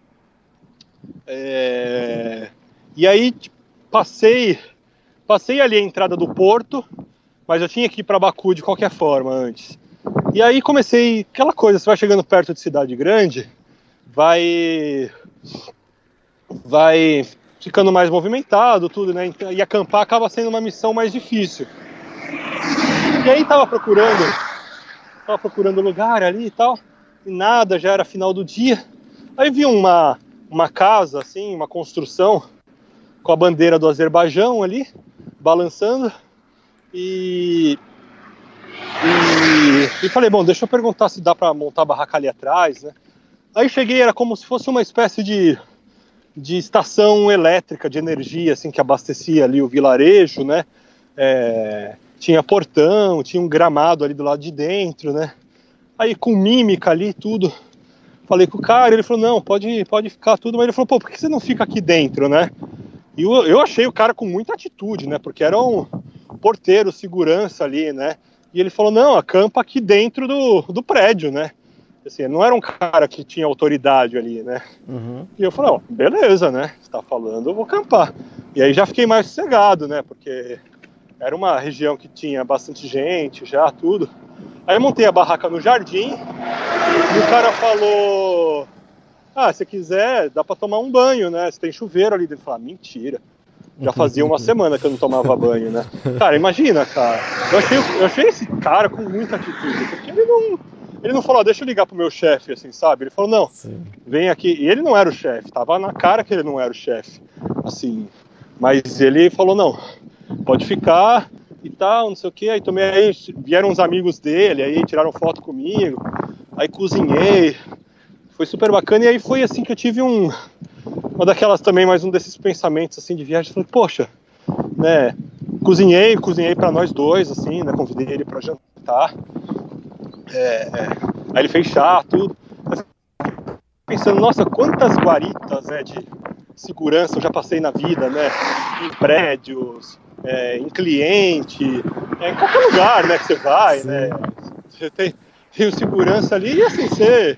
É, E aí tipo, passei, passei ali a entrada do porto, mas eu tinha que ir para Baku de qualquer forma antes. E aí comecei aquela coisa, você vai chegando perto de cidade grande, vai vai ficando mais movimentado, tudo, né? Então, E acampar acaba sendo uma missão mais difícil. E aí tava procurando, tava procurando lugar ali e tal, e nada, já era final do dia. Aí vi uma uma casa assim, uma construção com a bandeira do Azerbaijão ali balançando e e, e falei, bom, deixa eu perguntar se dá para montar a barraca ali atrás, né? Aí cheguei, era como se fosse uma espécie de, de estação elétrica de energia, assim, que abastecia ali o vilarejo, né? É, tinha portão, tinha um gramado ali do lado de dentro, né? Aí com mímica ali, tudo. Falei com o cara, ele falou, não, pode, pode ficar tudo, mas ele falou, pô, por que você não fica aqui dentro, né? E eu, eu achei o cara com muita atitude, né? Porque era um porteiro, segurança ali, né? E ele falou, não, acampa aqui dentro do, do prédio, né? Assim, não era um cara que tinha autoridade ali, né? Uhum. E eu falei, ó, beleza, né? Você tá falando, eu vou acampar. E aí já fiquei mais sossegado, né? Porque era uma região que tinha bastante gente, já tudo. Aí eu montei a barraca no jardim e o cara falou: Ah, se quiser, dá pra tomar um banho, né? Você tem chuveiro ali. Ele falou: ah, mentira. Já fazia uma semana que eu não tomava banho, né? Cara, imagina, cara. Eu achei, eu achei esse cara com muita atitude, porque ele não. Ele não falou, ah, deixa eu ligar pro meu chefe, assim, sabe? Ele falou, não, Sim. vem aqui. E ele não era o chefe, tava na cara que ele não era o chefe, assim. Mas ele falou, não, pode ficar e tal, não sei o que. Aí tomei, aí vieram uns amigos dele, aí tiraram foto comigo, aí cozinhei. Foi super bacana. E aí foi assim que eu tive um, uma daquelas também, mais um desses pensamentos assim de viagem. Falei, poxa, né? Cozinhei, cozinhei para nós dois, assim, né? Convidei ele para jantar. É, é, aí ele fez chá, tudo. Pensando, nossa, quantas guaritas né, de segurança eu já passei na vida, né? Em prédios, é, em cliente, é, em qualquer lugar, né? Que você vai, né? Você tem, tem o segurança ali e assim, você,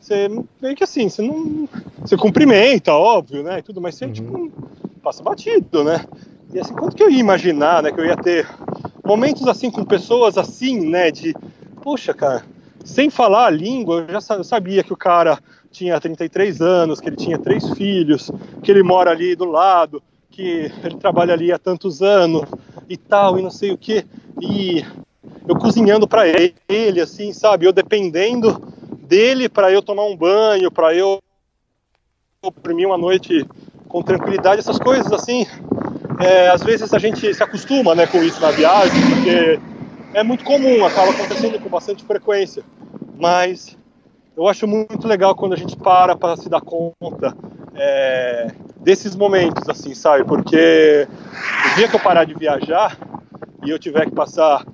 você meio que assim, você não. Você cumprimenta, óbvio, né? E tudo, mas você tipo, passa batido, né? E assim, quanto que eu ia imaginar, né? Que eu ia ter momentos assim com pessoas assim, né? De, poxa, cara, sem falar a língua, eu já sabia que o cara tinha 33 anos, que ele tinha três filhos, que ele mora ali do lado, que ele trabalha ali há tantos anos e tal, e não sei o que. E eu cozinhando para ele, assim, sabe? Eu dependendo dele para eu tomar um banho, para eu oprimir uma noite com tranquilidade, essas coisas assim. é, às vezes a gente se acostuma né, com isso na viagem, porque é muito comum, acaba acontecendo com bastante frequência. Mas eu acho muito legal quando a gente para para se dar conta é, desses momentos, assim, sabe? Porque o dia que eu parar de viajar e eu tiver que passar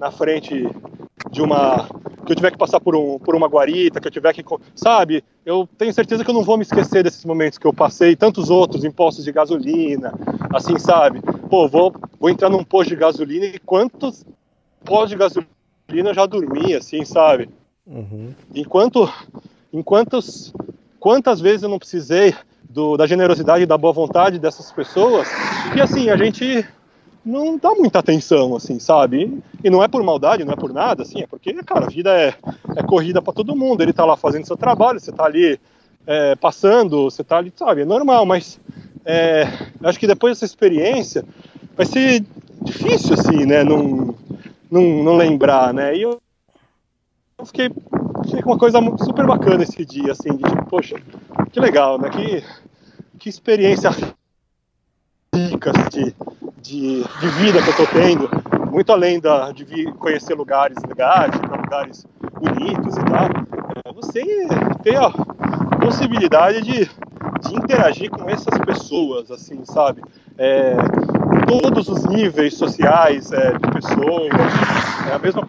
na frente de uma que eu tiver que passar por, um, por uma guarita, que eu tiver que, sabe? Eu tenho certeza que eu não vou me esquecer desses momentos que eu passei, tantos outros em postos de gasolina, assim, sabe? Pô, vou, vou entrar num posto de gasolina e quantos postos de gasolina eu já dormi, assim, sabe? Enquanto, enquantos, quantas vezes eu não precisei do, da generosidade da boa vontade dessas pessoas, e assim, a gente não dá muita atenção, assim, sabe? E não é por maldade, não é por nada, assim, é porque, cara, a vida é, é corrida para todo mundo. Ele tá lá fazendo seu trabalho, você tá ali é, passando, você tá ali, sabe? É normal, mas é, acho que depois dessa experiência vai ser difícil, assim, né? Não, não, não lembrar, né? E eu, eu fiquei, fiquei com uma coisa super bacana esse dia, assim, de tipo, poxa, que legal, né? Que, que experiência rica de, de, de vida que eu tô tendo, muito além da, de vir conhecer lugares legais, lugares bonitos e tal, é você ter a possibilidade de, de interagir com essas pessoas, assim, sabe? É, todos os níveis sociais é, de pessoas, é a mesma,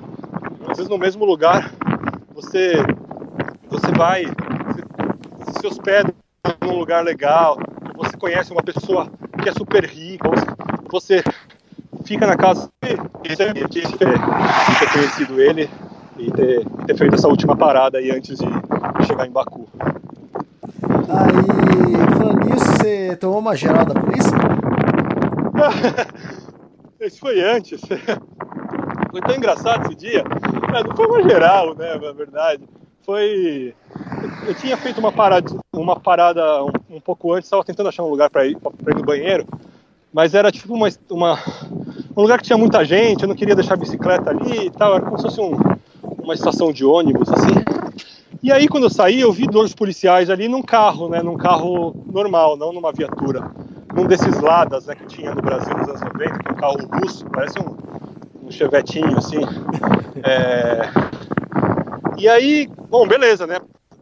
às vezes no mesmo lugar, você, você vai, você se hospeda num lugar legal, você conhece uma pessoa que é super rica, você fica na casa e você de ter, ter conhecido ele e ter, ter feito essa última parada aí antes de chegar em Baku. Aí, falando nisso, você tomou uma geral da polícia? Esse foi antes. Foi tão engraçado esse dia. É, Não foi uma geral, né? Na verdade. Foi. Eu tinha feito uma parada, uma parada um, um pouco antes, estava tentando achar um lugar para ir, ir no banheiro, mas era tipo uma, uma, um lugar que tinha muita gente, eu não queria deixar a bicicleta ali e tal, era como se fosse um, uma estação de ônibus, assim. E aí, quando eu saí, eu vi dois policiais ali num carro, né? Num carro normal, não numa viatura. Num desses Ladas, né? Que tinha no Brasil nos anos 90, que é um carro russo, parece um, um chevetinho, assim. É... E aí, bom, beleza, né?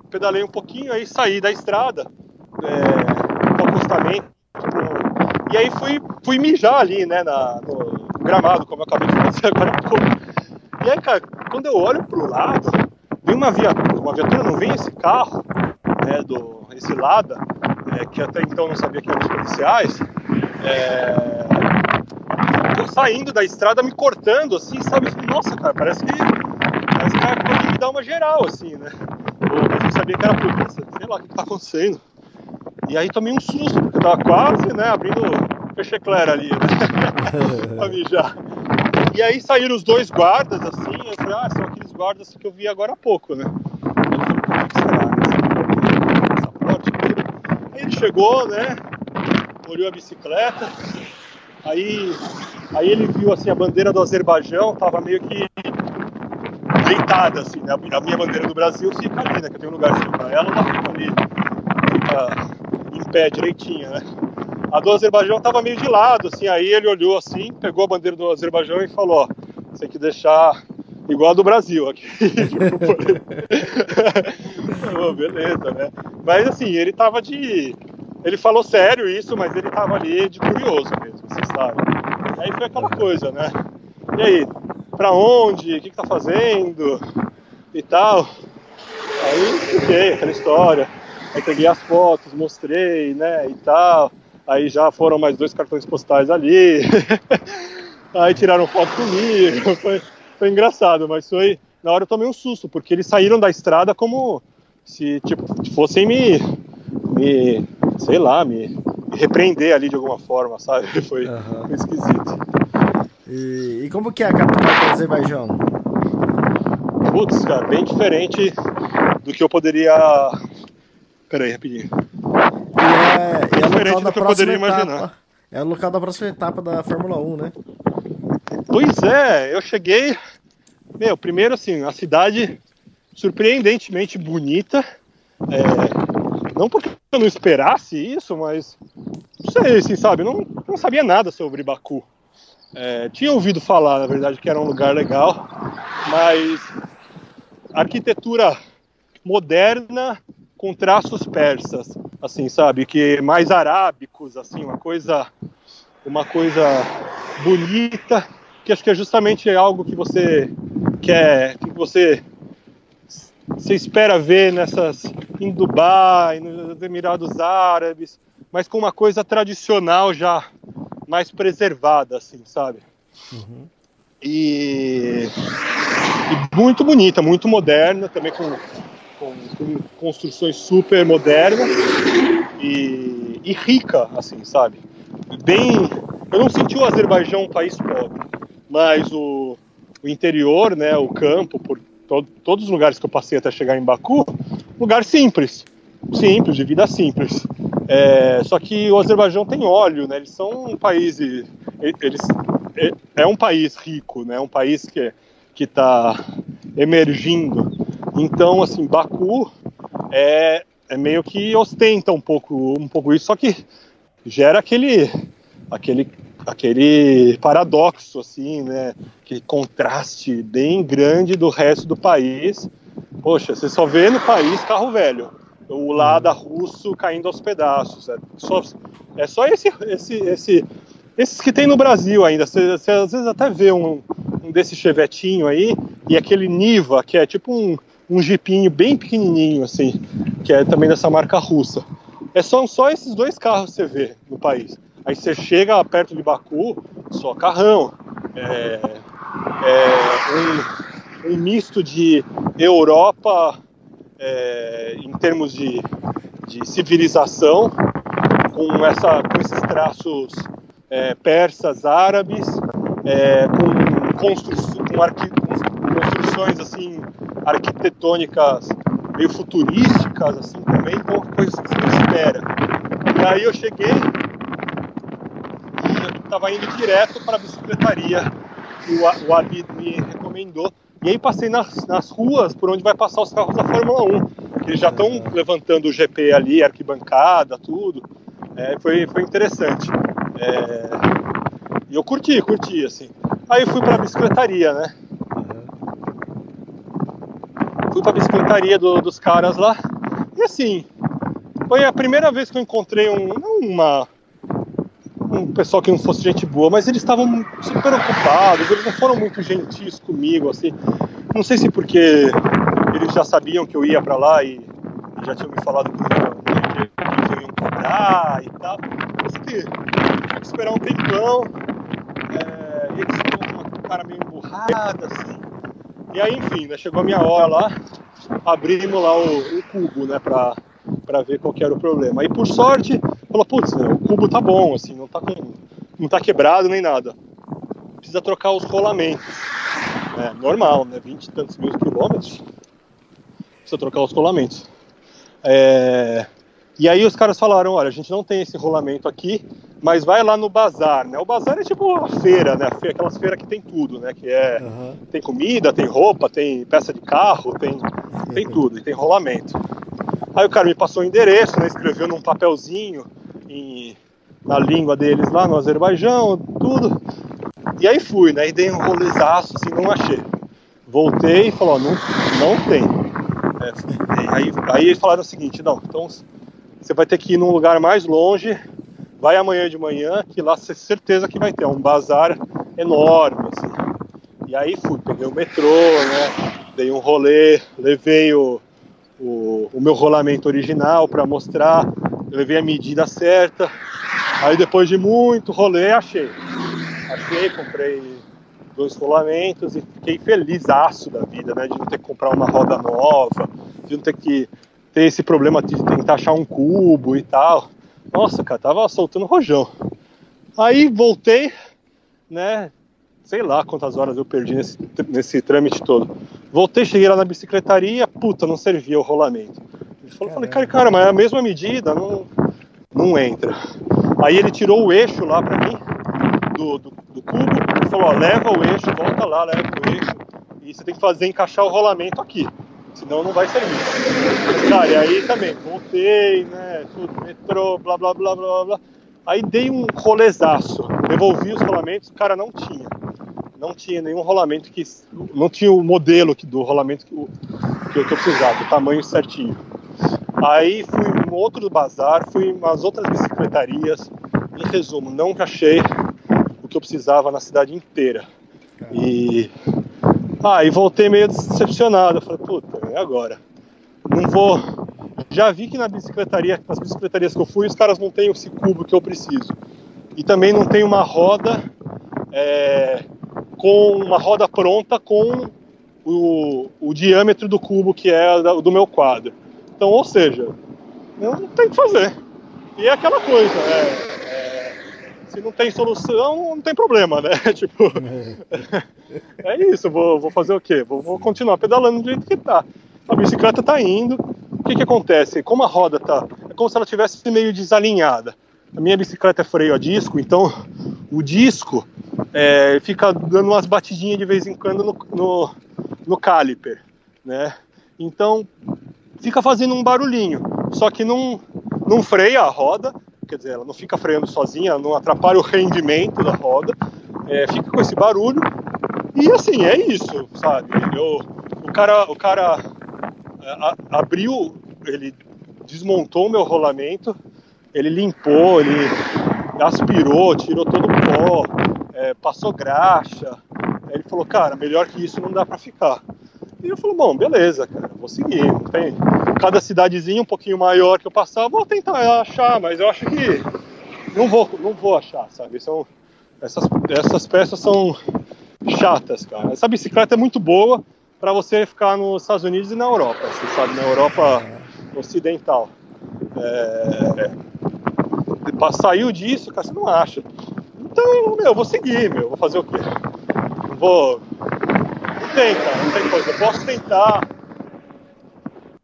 Pedalei um pouquinho, aí saí da estrada, é, do acostamento. pro- E aí fui, fui mijar ali, né? Na, no, gramado, como eu acabei de fazer agora há pouco. E aí, cara, quando eu olho pro lado, vem uma viatura, uma viatura não vem esse carro, né, do, esse Lada, é, que até então não sabia que eram os policiais, é, saindo da estrada, me cortando, assim, sabe? Nossa, cara, parece que, parece que pode me dar uma geral, assim, né? Eu não sabia que era polícia, sei lá o que, que tá acontecendo. E aí tomei um susto, porque eu tava quase, né, abrindo pecheclera ali, né? pra mijar. E aí saíram os dois guardas, assim, eu falei, ah, são aqueles guardas que eu vi agora há pouco, né? É? Aí ele chegou, né? Olhou a bicicleta, aí, aí ele viu assim a bandeira do Azerbaijão, tava meio que deitada, assim, né? A minha bandeira do Brasil fica ali, né? Que eu tenho um lugarzinho pra ela, ela fica ali, fica em pé direitinha, né? A do Azerbaijão estava meio de lado, assim, aí ele olhou assim, pegou a bandeira do Azerbaijão e falou, ó, você tem que deixar igual a do Brasil aqui. oh, beleza, né? Mas assim, ele tava de. Ele falou sério isso, mas ele tava ali de curioso mesmo, você sabe. Aí foi aquela coisa, né? E aí, pra onde? O que, que tá fazendo? E tal. Aí fiquei, aquela história. Aí peguei as fotos, mostrei, né? E tal. Aí já foram mais dois cartões postais ali. aí tiraram foto comigo. Foi, foi engraçado, mas foi. Na hora eu tomei um susto, porque eles saíram da estrada como se tipo, fossem me. me sei lá, me, me repreender ali de alguma forma, sabe? Foi, Aham. foi esquisito. E, e como que é a capital do Azerbaijão? Putz, cara, bem diferente do que eu poderia. Peraí, rapidinho. E é, é Diferente do que eu poderia etapa. imaginar. É o local da próxima etapa da Fórmula 1, né? Pois é, eu cheguei. Meu, primeiro assim, a cidade surpreendentemente bonita. É, não porque eu não esperasse isso, mas não sei, assim, sabe? Não, não sabia nada sobre Baku. É, tinha ouvido falar, na verdade, que era um lugar legal, mas arquitetura moderna com traços persas, assim, sabe? Que mais arábicos, assim, uma coisa, uma coisa bonita, que acho que é justamente algo que você quer, que você você espera ver nessas em Dubai, nos Emirados Árabes, mas com uma coisa tradicional já mais preservada, assim, sabe? E, e muito bonita, muito moderna, também com, com, com construções super modernas e, e rica, assim, sabe? Bem, eu não senti o Azerbaijão um país pobre, mas o, o interior, né, o campo, por to- todos os lugares que eu passei até chegar em Baku, lugar simples, simples, de vida simples. É, só que o Azerbaijão tem óleo, né? Eles são um país, eles é, é um país rico, né? Um país que que está emergindo. Então, assim, Baku é, é meio que ostenta um pouco, um pouco isso, só que gera aquele, aquele, aquele paradoxo, assim, né? Que contraste bem grande do resto do país. Poxa, você só vê no país carro velho, o Lada russo caindo aos pedaços. É só, é só esse, esse, esse, esses que tem no Brasil ainda. Você, você às vezes até vê um, um desse chevetinho aí e aquele Niva, que é tipo um, um jipinho bem pequenininho, assim, que é também dessa marca russa. É só, só esses dois carros que você vê no país. Aí você chega perto de Baku, só carrão. É, é um, um misto de Europa é, em termos de, de civilização, com, essa, com esses traços é, persas, árabes, é, com, com, arqui, construções assim arquitetônicas meio futurísticas assim também, então coisa que você espera. E aí eu cheguei estava indo direto para a bicicletaria que o, o Abid me recomendou. E aí passei nas, nas ruas por onde vai passar os carros da Fórmula 1, que eles já estão levantando o GP ali, arquibancada, tudo. É, foi, foi interessante. É, e eu curti, curti, assim. Aí fui pra bicicletaria, né? Fui pra bicicletaria do- dos caras lá. E assim, foi a primeira vez que eu encontrei um, uma, um pessoal que não fosse gente boa, mas eles estavam super ocupados, eles não foram muito gentis comigo, assim. Não sei se porque eles já sabiam que eu ia para lá e, e, já tinham me falado que eles iam cobrar e tal. Mas que que esperar um tempão, é, eles com uma cara meio emburrada, assim. E aí, enfim, né, chegou a minha hora lá, abrimos lá o, o cubo, né, pra, pra ver qual que era o problema. Aí, por sorte, falou, putz, o cubo tá bom, assim, não tá, com, não tá quebrado nem nada. Precisa trocar os rolamentos. É normal, né, 20 e tantos mil quilômetros. Precisa trocar os rolamentos. É... E aí os caras falaram, olha, a gente não tem esse rolamento aqui, mas vai lá no bazar, né? O bazar é tipo a feira, né? Aquelas feiras que tem tudo, né? Que é uhum. tem comida, tem roupa, tem peça de carro, tem tem tudo, e tem rolamento. Aí o cara me passou o endereço, né? Escreveu num papelzinho em, na língua deles lá no Azerbaijão, tudo. E aí fui, né? E dei um rolezaço, assim, não achei. Voltei e falou, não, não tem. É, aí, aí eles falaram o seguinte, não, então você vai ter que ir num lugar mais longe, vai amanhã de manhã, que lá você certeza que vai ter um bazar enorme, assim. E aí fui, peguei o metrô, né? Dei um rolê, levei o, o, o meu rolamento original para mostrar, levei a medida certa. Aí depois de muito rolê, achei. Achei, comprei dois rolamentos e fiquei feliz da vida, né? De não ter que comprar uma roda nova, de não ter que ter esse problema de tentar achar um cubo e tal. Nossa, cara, tava soltando rojão. Aí voltei, né? Sei lá quantas horas eu perdi nesse, nesse trâmite todo. Voltei, cheguei lá na bicicletaria, puta, não servia o rolamento. Ele falou, falei, cara, cara, mas é a mesma medida, não, não entra. Aí ele tirou o eixo lá pra mim, do, do, do cubo, e falou, ó, leva o eixo, volta lá, leva o eixo, e você tem que fazer encaixar o rolamento aqui senão não vai servir. Cara, e aí também, voltei, né, tudo, metrô, blá blá blá blá blá. Aí dei um rolezaço, devolvi os rolamentos, o cara não tinha. Não tinha nenhum rolamento que. Não tinha o modelo do rolamento que, que eu, que precisava, o tamanho certinho. Aí fui em outro bazar, fui em umas outras bicicletarias. Em resumo, não achei o que eu precisava na cidade inteira. E ah, e voltei meio decepcionado. Eu falei, puta, é agora. Não vou. Já vi que na bicicletaria, nas bicicletarias que eu fui, os caras não têm esse cubo que eu preciso. E também não tem uma roda é, com uma roda pronta com o, o diâmetro do cubo que é do meu quadro. Então, ou seja, eu não tenho que fazer. E é aquela coisa, é, se não tem solução, não tem problema, né? tipo, é isso, vou, vou fazer o quê? Vou, vou, continuar pedalando do jeito que tá. A bicicleta tá indo, o que que acontece? Como a roda tá, é como se ela tivesse meio desalinhada. A minha bicicleta é freio a disco, então o disco é, fica dando umas batidinhas de vez em quando no, no, no caliper, né? Então fica fazendo um barulhinho, só que não, não freia a roda, quer dizer, ela não fica freando sozinha, não atrapalha o rendimento da roda, é, fica com esse barulho. E assim, é isso, sabe? Eu, o cara, o cara é, a, abriu, ele desmontou o meu rolamento, ele limpou, ele aspirou, tirou todo o pó, é, passou graxa. Ele falou, cara, melhor que isso não dá para ficar. E eu falei, bom, beleza, cara, vou seguir. Tem... Cada cidadezinha um pouquinho maior que eu passar, vou tentar achar, mas eu acho que não vou, não vou achar, sabe? São, essas, essas peças são chatas, cara. Essa bicicleta é muito boa para você ficar nos Estados Unidos e na Europa, você sabe, na Europa ocidental. É, é, saiu disso, cara, você não acha. Então, meu, eu vou seguir, meu, vou fazer o quê? Vou tem, cara, não tem coisa. Eu posso tentar.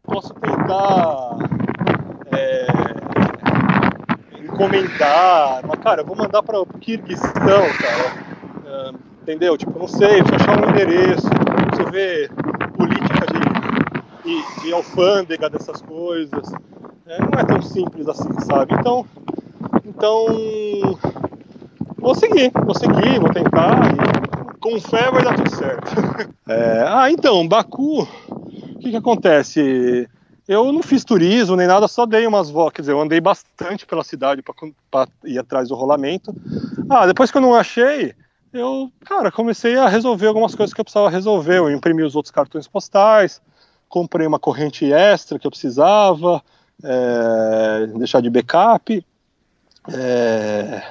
Posso tentar. É, encomendar. Mas, cara, eu vou mandar para o Kirguistão, cara. É, entendeu? Tipo, não sei, deixa eu achar um endereço. Você vê política de, de, de alfândega dessas coisas. É, não é tão simples assim, sabe? Então. Então. Vou seguir, vou seguir, vou tentar. E, com fé vai dar tudo certo. É, ah, então, Baku, o que, que acontece? eu não fiz turismo nem nada, só dei umas voltas, quer dizer, eu andei bastante pela cidade para ir atrás do rolamento. Ah, depois que eu não achei, eu, cara, comecei a resolver algumas coisas que eu precisava resolver. Eu imprimi os outros cartões postais, comprei uma corrente extra que eu precisava, é, deixar de backup. É,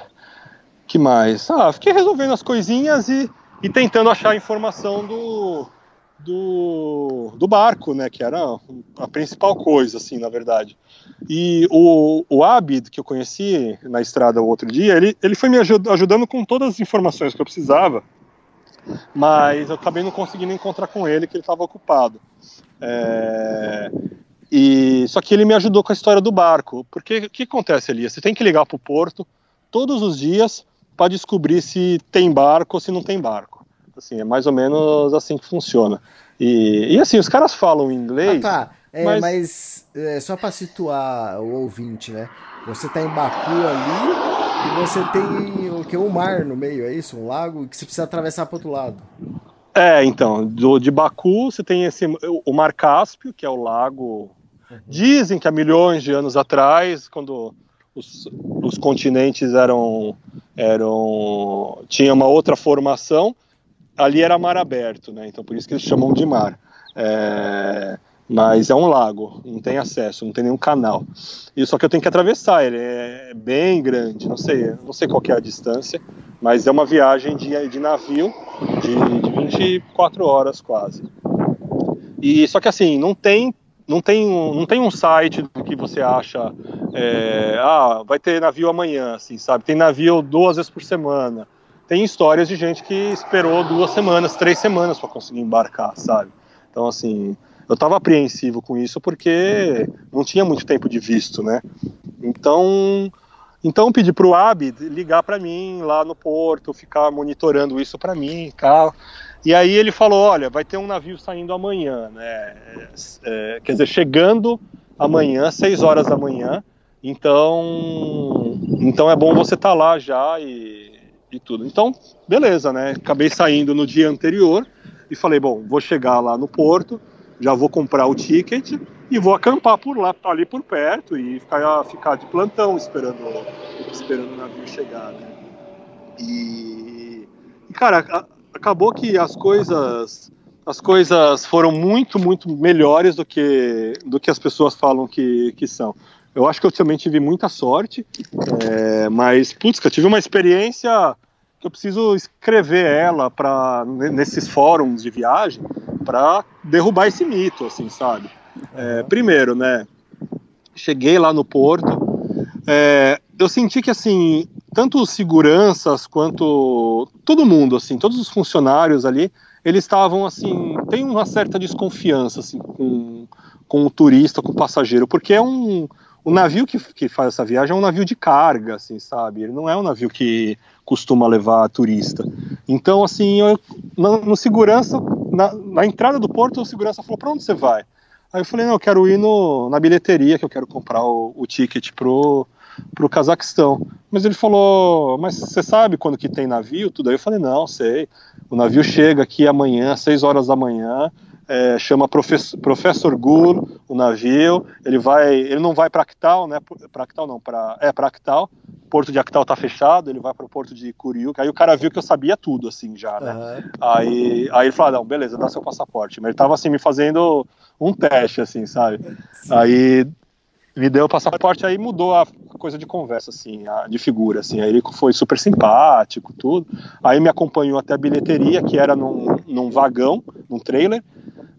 que mais? Ah, fiquei resolvendo as coisinhas e, e tentando achar a informação do, do, do barco, né, que era a principal coisa, assim, na verdade. E o, o Abid, que eu conheci na estrada o outro dia, ele, ele foi me ajudando com todas as informações que eu precisava, mas eu acabei não conseguindo encontrar com ele, que ele estava ocupado. É, e Só que ele me ajudou com a história do barco, porque o que acontece ali? Você tem que ligar para o porto todos os dias para descobrir se tem barco ou se não tem barco. Assim, é mais ou menos assim que funciona. E, e assim, os caras falam inglês. Ah, tá. É, mas, mas é, só para situar o ouvinte, né? Você tá em Baku ali e você tem o que? Um mar no meio, é isso? Um lago que você precisa atravessar para outro lado. É, então, do, de Baku você tem esse, o Mar Cáspio, que é o lago. Uhum. Dizem que há milhões de anos atrás, quando os, os continentes eram, eram. tinha uma outra formação, ali era mar aberto, né? Então por isso que eles chamam de mar. É, mas é um lago, não tem acesso, não tem nenhum canal. E só que eu tenho que atravessar, ele é bem grande, não sei, não sei qual é a distância, mas é uma viagem de, de navio de, de 24 horas quase. E só que assim, não tem não tem um, não tem um site do que você acha é, ah vai ter navio amanhã assim sabe tem navio duas vezes por semana tem histórias de gente que esperou duas semanas, três semanas para conseguir embarcar, sabe? Então, assim, eu estava apreensivo com isso porque não tinha muito tempo de visto, né? Então, então pedi para o Abid ligar para mim lá no porto, ficar monitorando isso para mim, tal. E aí ele falou, olha, vai ter um navio saindo amanhã, né? É, quer dizer, chegando amanhã, seis horas da manhã. Então, então é bom você estar tá lá já e e tudo. Então, beleza, né? Acabei saindo no dia anterior e falei, bom, vou chegar lá no porto, já vou comprar o ticket e vou acampar por lá, ali por perto e ficar, ficar de plantão esperando, esperando o navio chegar, né? E, cara, acabou que as coisas as coisas foram muito, muito melhores do que, do que as pessoas falam que, que são. Eu acho que eu também tive muita sorte, é, mas, putz, eu tive uma experiência que eu preciso escrever ela para nesses fóruns de viagem para derrubar esse mito, assim, sabe? É, primeiro, né? Cheguei lá no porto, é, eu senti que assim, tanto os seguranças quanto todo mundo, assim, todos os funcionários ali, eles estavam assim, tem uma certa desconfiança assim com, com o turista, com o passageiro, porque é um o navio que, que faz essa viagem é um navio de carga, assim, sabe? Ele não é um navio que costuma levar turista. Então, assim, eu, no, no segurança, na, na, entrada do porto, o segurança falou: para onde você vai? Aí eu falei: não, eu quero ir no, na bilheteria, que eu quero comprar o, o ticket pro, pro Cazaquistão. Mas ele falou: mas você sabe quando que tem navio? Tudo aí eu falei: não, sei. O navio chega aqui amanhã, às 6 horas da manhã é, chama Professor, Professor Gur, o navio, ele vai, ele não vai para Actal, né, para Actal não, para é para Actal, porto de Actal tá fechado, ele vai para o porto de Curiuca, aí o cara viu que eu sabia tudo, assim, já, né, uhum. aí, aí ele falou, ah, não, beleza, dá seu passaporte, mas ele tava, assim, me fazendo um teste, assim, sabe, Sim. aí me deu o passaporte, aí mudou a coisa de conversa, assim, a, de figura, assim, aí ele foi super simpático, tudo, aí me acompanhou até a bilheteria, que era num, num vagão, num trailer,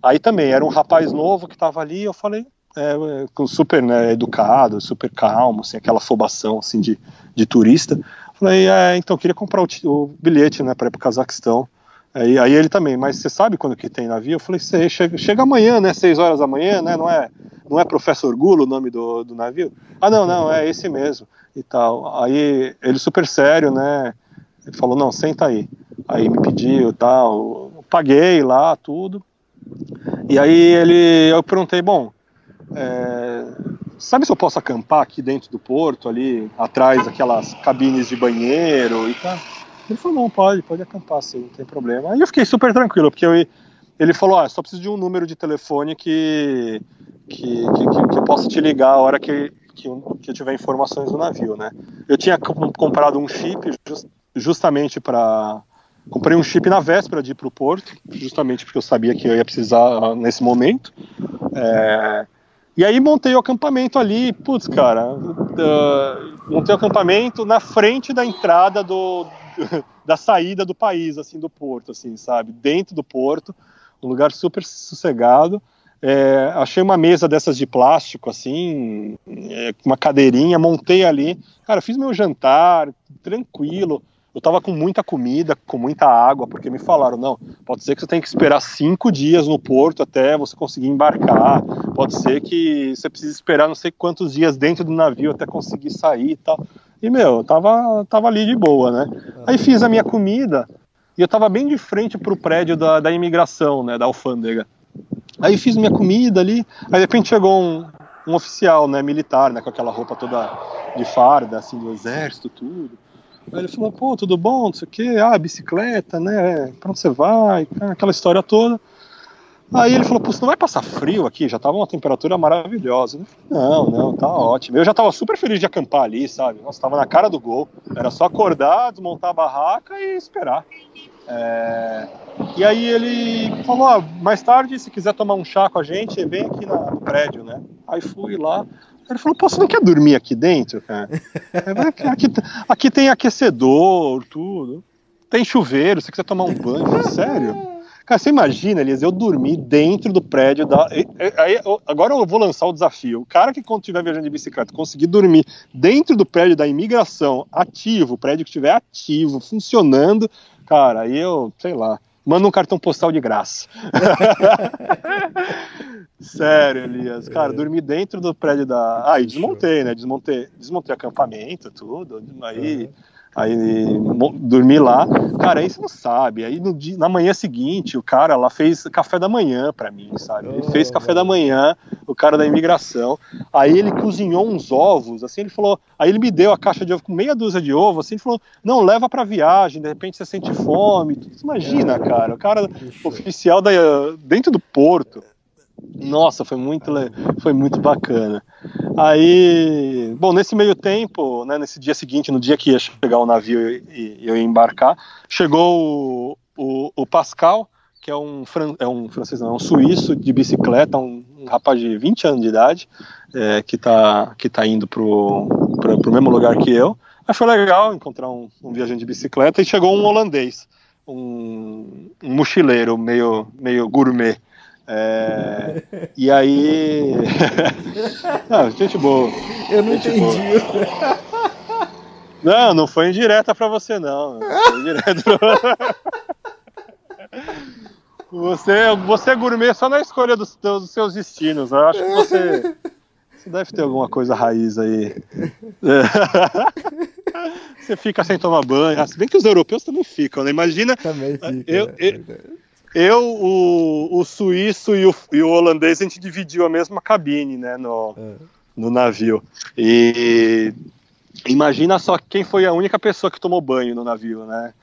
Aí também era um rapaz novo que estava ali, eu falei, é, é super né, educado, super calmo, assim, aquela afobação assim, de, de turista. Falei, é, então queria comprar o, o bilhete né, para ir para o Cazaquistão. Aí, aí, ele também, mas você sabe quando que tem navio? Eu falei, sei, chega, chega amanhã, né? Seis horas da manhã, né? Não é, não é Professor Gulo o nome do, do navio? Ah, não, não, é esse mesmo e tal. Aí ele super sério, né? Ele falou, não, senta aí. Aí me pediu tal, paguei lá tudo. E aí ele, eu perguntei, bom, é, sabe se eu posso acampar aqui dentro do porto, ali atrás daquelas cabines de banheiro e tal? Ele falou, não, pode, pode acampar sim, não tem problema. Aí eu fiquei super tranquilo, porque eu, ele falou, ah, só preciso de um número de telefone que, que, que, que, eu possa te ligar a hora que, que, eu, tiver informações do navio, né? Eu tinha com- comprado um chip jus- justamente para comprei um chip na véspera de ir para o porto, justamente porque eu sabia que eu ia precisar ah, nesse momento. É, e aí montei o acampamento ali, putz, cara, ah, montei o acampamento na frente da entrada do, da saída do país, assim, do porto, assim, sabe, dentro do porto, um lugar super sossegado. É, achei uma mesa dessas de plástico, assim, é, uma cadeirinha, montei ali, cara, fiz meu jantar, tranquilo. Eu tava com muita comida, com muita água, porque me falaram, não, pode ser que você tenha que esperar cinco dias no porto até você conseguir embarcar, pode ser que você precise esperar não sei quantos dias dentro do navio até conseguir sair e tal. E, meu, eu tava, tava ali de boa, né? Aí fiz a minha comida e eu tava bem de frente pro prédio da, da imigração, né, da alfândega. Aí fiz minha comida ali, aí de repente chegou um, um oficial, né, militar, né, com aquela roupa toda de farda, assim, do exército, tudo. Aí ele falou, pô, tudo bom, não sei o quê, ah, bicicleta, né, pra onde você vai, aquela história toda. Aí ele falou, pô, você não vai passar frio aqui? Já tava uma temperatura maravilhosa. Eu falei, não, não, tá ótimo. Eu já tava super feliz de acampar ali, sabe? Nossa, tava na cara do gol. Era só acordar, desmontar a barraca e esperar. É, E aí ele falou, ah, mais tarde, se quiser tomar um chá com a gente, vem aqui no prédio, né? Aí fui lá. Ele falou, pô, você não quer dormir aqui dentro, cara? Falei, aqui, aqui, tem aquecedor, tudo. Tem chuveiro, se quiser tomar um banho. Sério? Cara, você imagina, Elias, eu dormi dentro do prédio da. aí, agora eu vou lançar o desafio. O cara que, quando estiver viajando de bicicleta, conseguir dormir dentro do prédio da imigração, ativo, o prédio que estiver ativo, funcionando, cara, aí eu, sei lá, manda um cartão postal de graça. Sério, Elias. Cara, dormi dentro do prédio da. Ah, e desmontei, né? Desmontei, desmontei acampamento, tudo. Aí. Aí dormi lá, cara, aí você não sabe. Aí no dia, na manhã seguinte, o cara lá fez café da manhã pra mim, sabe? Ele fez café da manhã, o cara da imigração. Aí ele cozinhou uns ovos, assim, ele falou. Aí ele me deu a caixa de ovo com meia dúzia de ovo, assim, ele falou: não, leva pra viagem, de repente você sente fome. Imagina, cara, o cara oficial da, dentro do porto. Nossa, foi muito, foi muito bacana. Aí, bom, nesse meio tempo, né, nesse dia seguinte, no dia que ia chegar o navio e, eu ia embarcar, chegou o, o, o Pascal, que é um, é um francês, não, é um suíço de bicicleta, um, um rapaz de 20 anos de idade, é, que está que tá indo pro, pro mesmo lugar que eu. Achou legal encontrar um, um viajante de bicicleta e chegou um holandês, um, um mochileiro meio, meio gourmet. É, e aí. ah, gente boa. Eu não entendi. Não, não foi indireta pra você, não. Não foi indireta pra... Você, você é gourmet só na escolha dos, dos seus destinos. Eu acho que você, você deve ter alguma coisa raiz aí. Você fica sem tomar banho. Ah, se bem que os europeus também ficam, né? Imagina Também fica. Eu- né? eu- eu, o, o suíço e o, e o holandês, a gente dividiu a mesma cabine, né, no, É. no navio. E imagina só quem foi a única pessoa que tomou banho no navio, né?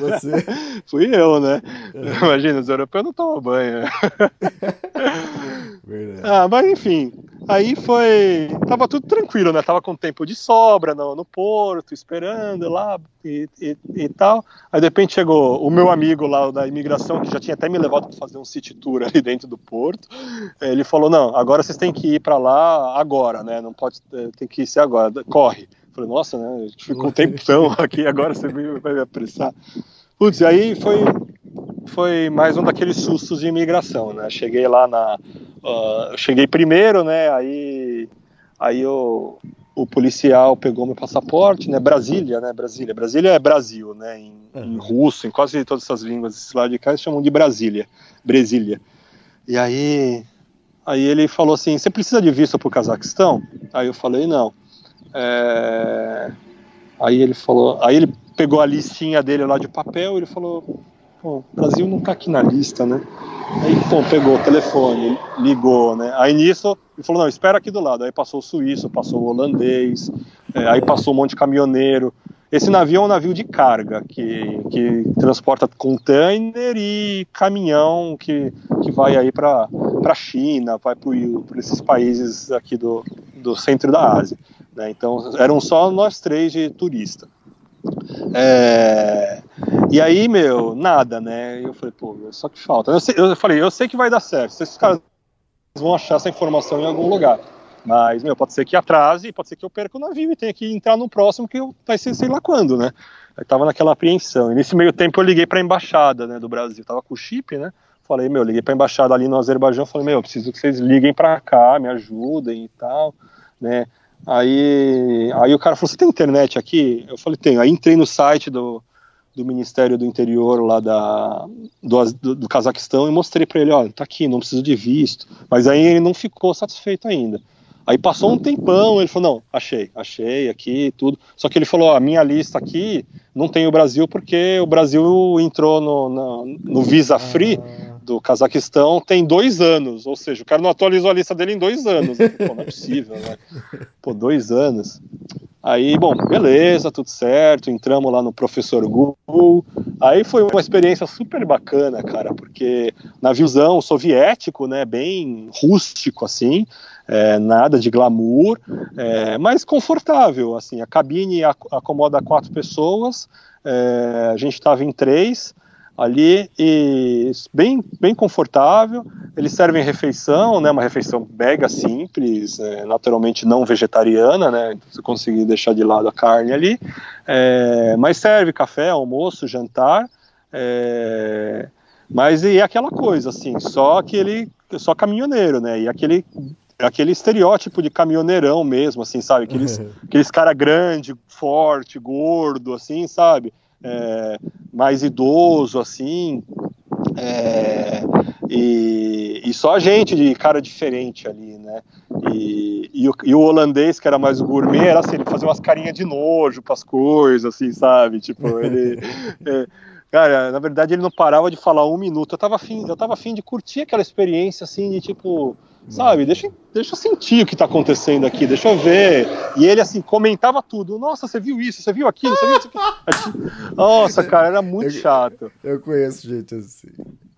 Você. Fui eu, né? É. Imagina, os europeus não tomam banho. Verdade. Ah, mas enfim, aí foi. Tava tudo tranquilo, né? Tava com tempo de sobra no, no porto, esperando lá e, e, e tal. Aí de repente chegou o meu amigo lá da imigração, que já tinha até me levado para fazer um city tour ali dentro do porto. Ele falou: Não, agora vocês têm que ir para lá agora, né? Não pode, eh, tem que ir agora, corre. Falei, nossa, né? A gente ficou um tempão aqui, agora você vai me apressar. Putz, e aí foi, foi mais um daqueles sustos de imigração, né? Cheguei lá na. eu cheguei primeiro, né? Aí, aí o, o policial pegou meu passaporte, né? Brasília, né? Brasília. Brasília é Brasil, né? Em, em russo, em quase todas essas línguas desse lado de cá, eles chamam de Brasília. Brasília. E aí, aí ele falou assim: você precisa de visto para o Cazaquistão? Aí eu falei: não. É, Aí ele falou, aí ele pegou a listinha dele lá de papel, ele falou, pô, o Brasil não tá aqui na lista, né? Aí, pô, pegou o telefone, ligou, né? Aí nisso, ele falou, não, espera aqui do lado. Aí passou o suíço, passou o holandês, é, aí passou um monte de caminhoneiro. Esse navio é um navio de carga, que, que transporta container e caminhão que, que vai aí para a China, vai para esses países aqui do, do centro da Ásia. Né? Então eram só nós três de turista. É, e aí, meu, nada, né? Eu falei, pô, só que falta. Eu, sei, eu falei, eu sei que vai dar certo. Esses caras vão achar essa informação em algum lugar. Mas, meu, pode ser que atrase, pode ser que eu perca o navio e tenha que entrar no próximo que vai ser sei lá quando, né? Eu tava naquela apreensão. E nesse meio tempo eu liguei para a embaixada, né, do Brasil. tava com o chip, né? Falei, meu, liguei para a embaixada ali no Azerbaijão, falei, meu, preciso que vocês liguem para cá, me ajudem e tal, né? Aí, aí o cara falou, você tem internet aqui? Eu falei, tenho. Aí entrei no site do, do Ministério do Interior lá da, do, do, do Cazaquistão e mostrei para ele, olha, tá aqui, não preciso de visto. Mas aí ele não ficou satisfeito ainda. Aí passou um tempão, ele falou, não, achei, achei aqui, tudo. Só que ele falou, a minha lista aqui não tem o Brasil porque o Brasil entrou no, no, no Visa Free do Cazaquistão tem dois anos, ou seja, o cara não atualizou a lista dele em dois anos. Pô, não é possível, né? Pô, dois anos. Aí, bom, beleza, tudo certo, entramos lá no Professor Google. Aí foi uma experiência super bacana, cara, porque naviozão soviético, né, bem rústico, assim, é, nada de glamour, é, mas confortável. Assim, a cabine acomoda quatro pessoas, é, a gente estava em três ali e bem, bem confortável. Eles servem refeição, né, uma refeição mega simples, é, naturalmente não vegetariana, né, se conseguir deixar de lado a carne ali, é, mas serve café, almoço, jantar. É, mas e é aquela coisa assim, só aquele, só caminhoneiro, né, e aquele aquele estereótipo de caminhoneirão mesmo, assim, sabe? Aqueles, aqueles cara grande, forte, gordo, assim, sabe? É, mais idoso, assim. É, e, e, só a gente de cara diferente ali, né? E, e, o, e, o, holandês, que era mais gourmet, era assim, ele fazia umas carinhas de nojo para as coisas, assim, sabe? Tipo, ele. É, cara, na verdade ele não parava de falar um minuto. Eu tava afim, eu tava afim de curtir aquela experiência, assim, de tipo sabe? Deixa, deixa eu sentir o que está acontecendo aqui, deixa eu ver. E ele, assim, comentava tudo. Nossa, você viu isso, você viu aquilo, você viu isso aqui. Nossa, cara, era muito eu, chato. Eu conheço gente assim.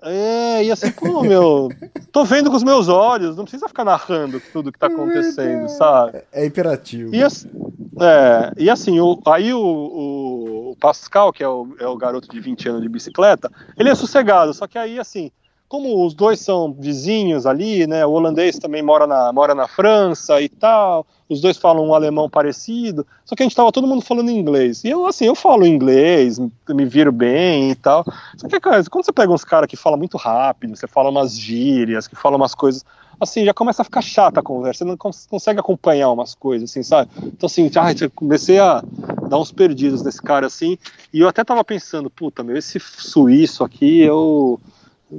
É, e assim, pô, meu, tô vendo com os meus olhos, não precisa ficar narrando tudo que tá acontecendo, sabe? É, imperativo. E, é, e assim, o, aí o, o, Pascal, que é o, é o garoto de 20 anos de bicicleta, ele é sossegado, só que aí, assim, como os dois são vizinhos ali, né? O holandês também mora na, mora na França e tal. Os dois falam um alemão parecido. Só que a gente tava todo mundo falando inglês. E eu, assim, eu falo inglês, me viro bem e tal. Só que, quando você pega uns caras que falam muito rápido, você fala umas gírias, que falam umas coisas assim, já começa a ficar chata a conversa, você não cons consegue acompanhar umas coisas, assim, sabe? Então, assim, ah, comecei a dar uns perdidos nesse cara, assim, e eu até tava pensando, puta, meu, esse suíço aqui, eu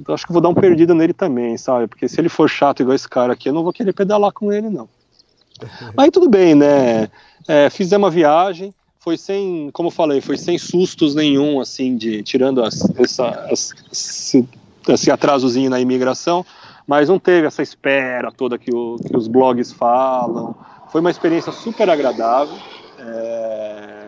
acho que vou dar um perdido nele também, sabe? Porque se ele for chato igual esse cara aqui, eu não vou querer pedalar com ele, não. Aí tudo bem, né? É, fizemos a viagem, foi sem, como eu falei, foi sem sustos nenhum, assim, de tirando as, essa, as, esse, esse atrasozinho na imigração, mas não teve essa espera toda que, o, que os blogs falam. Foi uma experiência super agradável. É,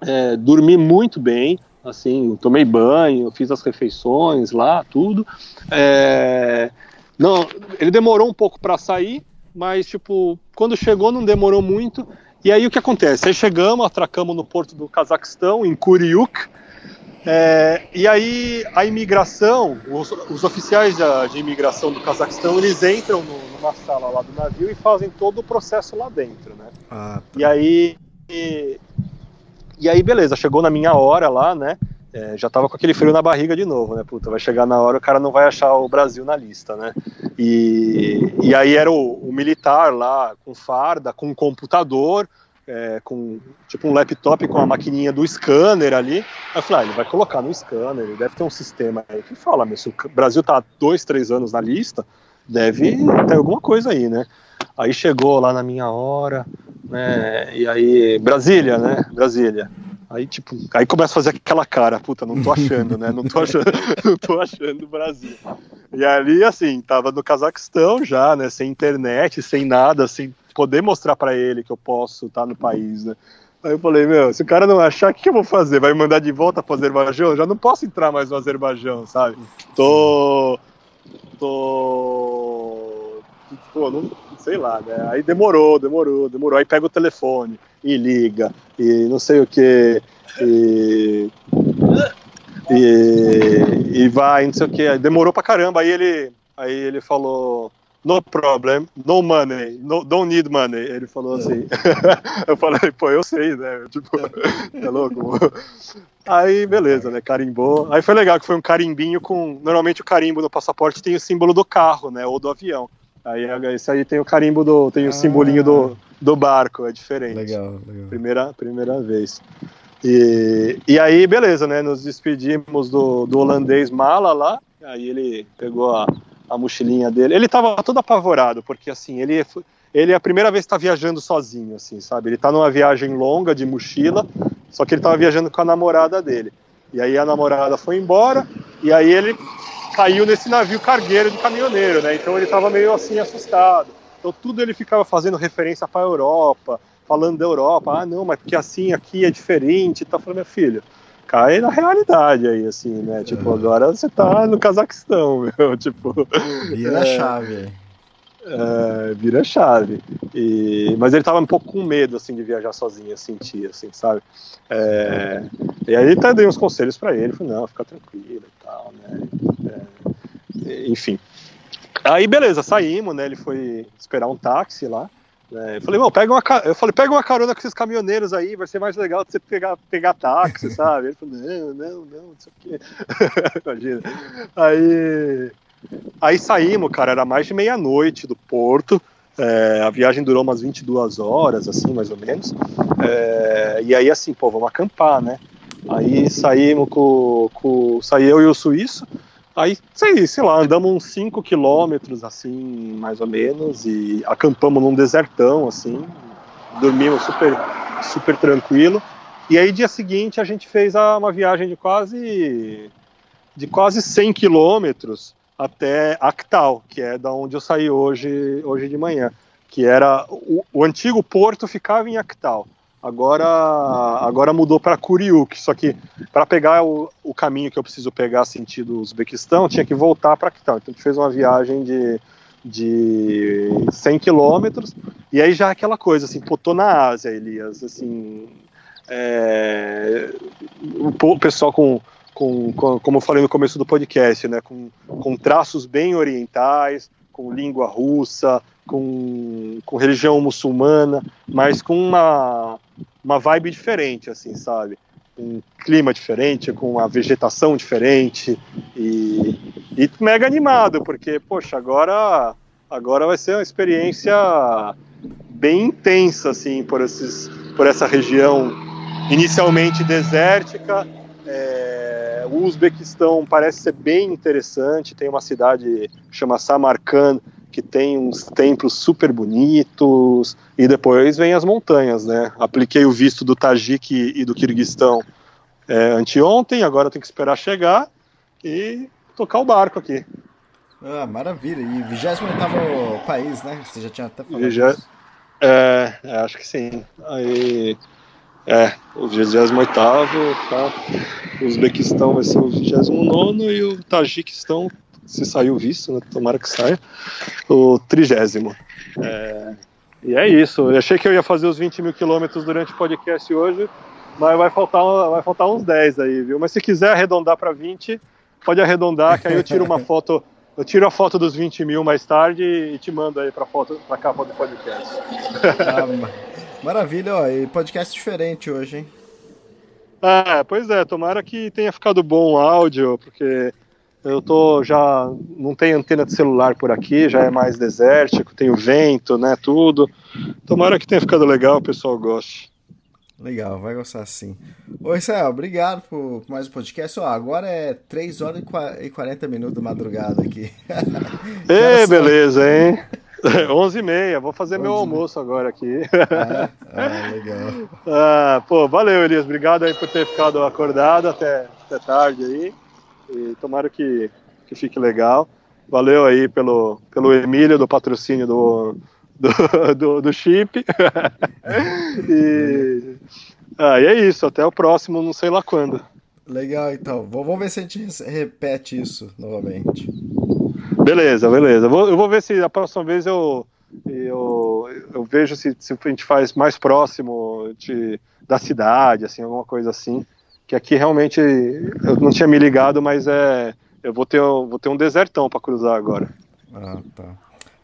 é, dormi muito bem assim, tomei banho, fiz as refeições lá, tudo. É, não, ele demorou um pouco para sair, mas tipo, quando chegou não demorou muito. E aí o que acontece? Aí chegamos, atracamos no porto do Cazaquistão, em Kuriuk, é, e aí a imigração, os, os oficiais de, de, imigração do Cazaquistão, eles entram no, numa sala lá do navio e fazem todo o processo lá dentro, né? Ah, tá. E aí e, e aí, beleza, chegou na minha hora lá, né? É, já tava com aquele frio na barriga de novo, né? Puta, vai chegar na hora o cara não vai achar o Brasil na lista, né? E, e aí era o, o militar lá, com farda, com computador, é, com tipo um laptop com a maquininha do scanner ali. Aí eu falei, ah, ele vai colocar no scanner, ele deve ter um sistema aí que fala, mas se o Brasil tá dois, três anos na lista, deve ter alguma coisa aí, né? Aí chegou lá na minha hora, né? E aí, Brasília, né? Brasília. Aí, tipo, aí começa a fazer aquela cara, puta, não tô achando, né? Não tô achando, não tô achando o Brasil. E ali, assim, tava no Cazaquistão já, né? Sem internet, sem nada, sem poder mostrar para ele que eu posso estar tá no país, né? Aí eu falei, meu, se o cara não achar, o que, que eu vou fazer? Vai me mandar de volta pro Azerbaijão? Já não posso entrar mais no Azerbaijão, sabe? Tô tô. Pô, não sei lá, né? Aí demorou, demorou, demorou. Aí pega o telefone e liga, e não sei o que, e. E, e vai, não sei o que. Aí demorou pra caramba. Aí ele, aí ele falou: No problem, no money, no, don't need money. Ele falou assim. eu falei, pô, eu sei, né? Tipo, é louco. Aí, beleza, né? Carimbou. Aí foi legal que foi um carimbinho com. Normalmente o carimbo no passaporte tem o símbolo do carro, né? Ou do avião. Aí esse aí tem o carimbo do. tem o simbolinho do, do barco, é diferente. Legal, legal. Primeira, primeira vez. E, e aí, beleza, né? Nos despedimos do, do holandês mala lá. Aí ele pegou a, a mochilinha dele. Ele tava todo apavorado, porque assim, ele, ele é a primeira vez que tá viajando sozinho, assim, sabe? Ele tá numa viagem longa de mochila, só que ele tava viajando com a namorada dele. E aí a namorada foi embora, e aí ele caiu nesse navio cargueiro de caminhoneiro, né? Então ele tava meio assim assustado. Então tudo ele ficava fazendo referência para a Europa, falando da Europa. Ah, não, mas porque assim aqui é diferente. Tá falando, meu filho, cai na realidade aí, assim, né? Tipo, agora você tá no Cazaquistão, meu. Tipo. Vira a chave É, vira chave. E, mas ele tava um pouco com medo, assim, de viajar sozinho, eu senti, assim, sabe? É, e aí até dei uns conselhos para ele, falei, não, fica tranquilo e tal, né? É, enfim. Aí, beleza, saímos, né? Ele foi esperar um táxi lá. Né? Eu falei, pega uma, eu falei, pega uma carona com esses caminhoneiros aí, vai ser mais legal você pegar, pegar táxi, sabe? Ele falou, não, não, não, não sei o quê. Imagina. Aí, aí saímos, cara, era mais de meia-noite do porto. É, a viagem durou umas 22 horas, assim, mais ou menos. É, e aí, assim, pô, vamos acampar, né? Aí saímos com, com. Saí eu e o suíço. Aí, sei, sei lá, andamos uns 5 quilômetros, assim, mais ou menos, e acampamos num desertão, assim, dormimos super, super tranquilo. E aí, dia seguinte, a gente fez uma viagem de quase, de quase 100 quilômetros até Actal, que é da onde eu saí hoje, hoje de manhã, que era, o, o antigo porto ficava em Actal agora agora mudou para Curiuk, só que para pegar o, o, caminho que eu preciso pegar sentido Uzbequistão, tinha que voltar para Actal. Então a gente fez uma viagem de, de 100 quilômetros, e aí já é aquela coisa, assim, pô, tô na Ásia, Elias, assim, é, o pessoal com, com, com, como eu falei no começo do podcast, né, com, com traços bem orientais, com língua russa, com, com religião muçulmana, mas com uma, uma vibe diferente, assim, sabe? Um clima diferente, com uma vegetação diferente e, e mega animado, porque, poxa, agora, agora vai ser uma experiência bem intensa, assim, por, esses, por essa região inicialmente desértica. É, o Uzbequistão parece ser bem interessante, tem uma cidade chama Samarkand, que tem uns templos super bonitos, e depois vem as montanhas, né? Apliquei o visto do Tajik e do Kirguistão é, anteontem, agora tem que esperar chegar e tocar o barco aqui. Ah, maravilha. E 28 país, né? Você já tinha até falado Vigé... É, é, acho que sim. Aí, é, o 28 tá? O Uzbequistão vai ser o 29 e o Tajiquistão se saiu o visto, né? tomara que saia, o trigésimo. É, e é isso. Eu achei que eu ia fazer os 20 mil quilômetros durante o podcast hoje, mas vai faltar, vai faltar uns 10 aí, viu? Mas se quiser arredondar para 20, pode arredondar, que aí eu tiro uma foto. Eu tiro a foto dos 20 mil mais tarde e te mando aí para foto para capa do podcast. Ah, maravilha, ó, e podcast diferente hoje, hein? Ah, pois é, tomara que tenha ficado bom o áudio, porque eu tô já não tem antena de celular por aqui, já é mais desértico, tem o vento, né, tudo. Tomara que tenha ficado legal, o pessoal goste. Legal, vai gostar sim. Oi, Céu, obrigado por mais um podcast. Ó, agora é 3 horas e 40 minutos da madrugada aqui. Ei, beleza, hein? 11 e meia, vou fazer meu almoço agora aqui. Ah, ah, legal. Ah, pô, valeu, Elias. Obrigado aí por ter ficado acordado até, até tarde aí. E tomara que, que fique legal. Valeu aí pelo, pelo Emílio, do patrocínio do, do, do, do chip. e, ah, e é isso, até o próximo, não sei lá quando. Legal, então. Vamos ver se a gente repete isso novamente. Beleza, beleza. Eu vou, eu vou ver se a próxima vez eu, eu, eu vejo se, se a gente faz mais próximo de, da cidade, assim, alguma coisa assim. Que aqui realmente eu não tinha me ligado, mas é. Eu vou ter, vou ter um desertão para cruzar agora. Ah, tá.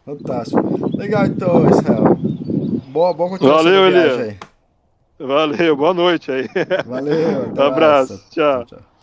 Fantástico. Legal então, Israel. Boa, boa continuação Valeu, Elias. Valeu, boa noite aí. Valeu. Um abraço, tchau. tchau.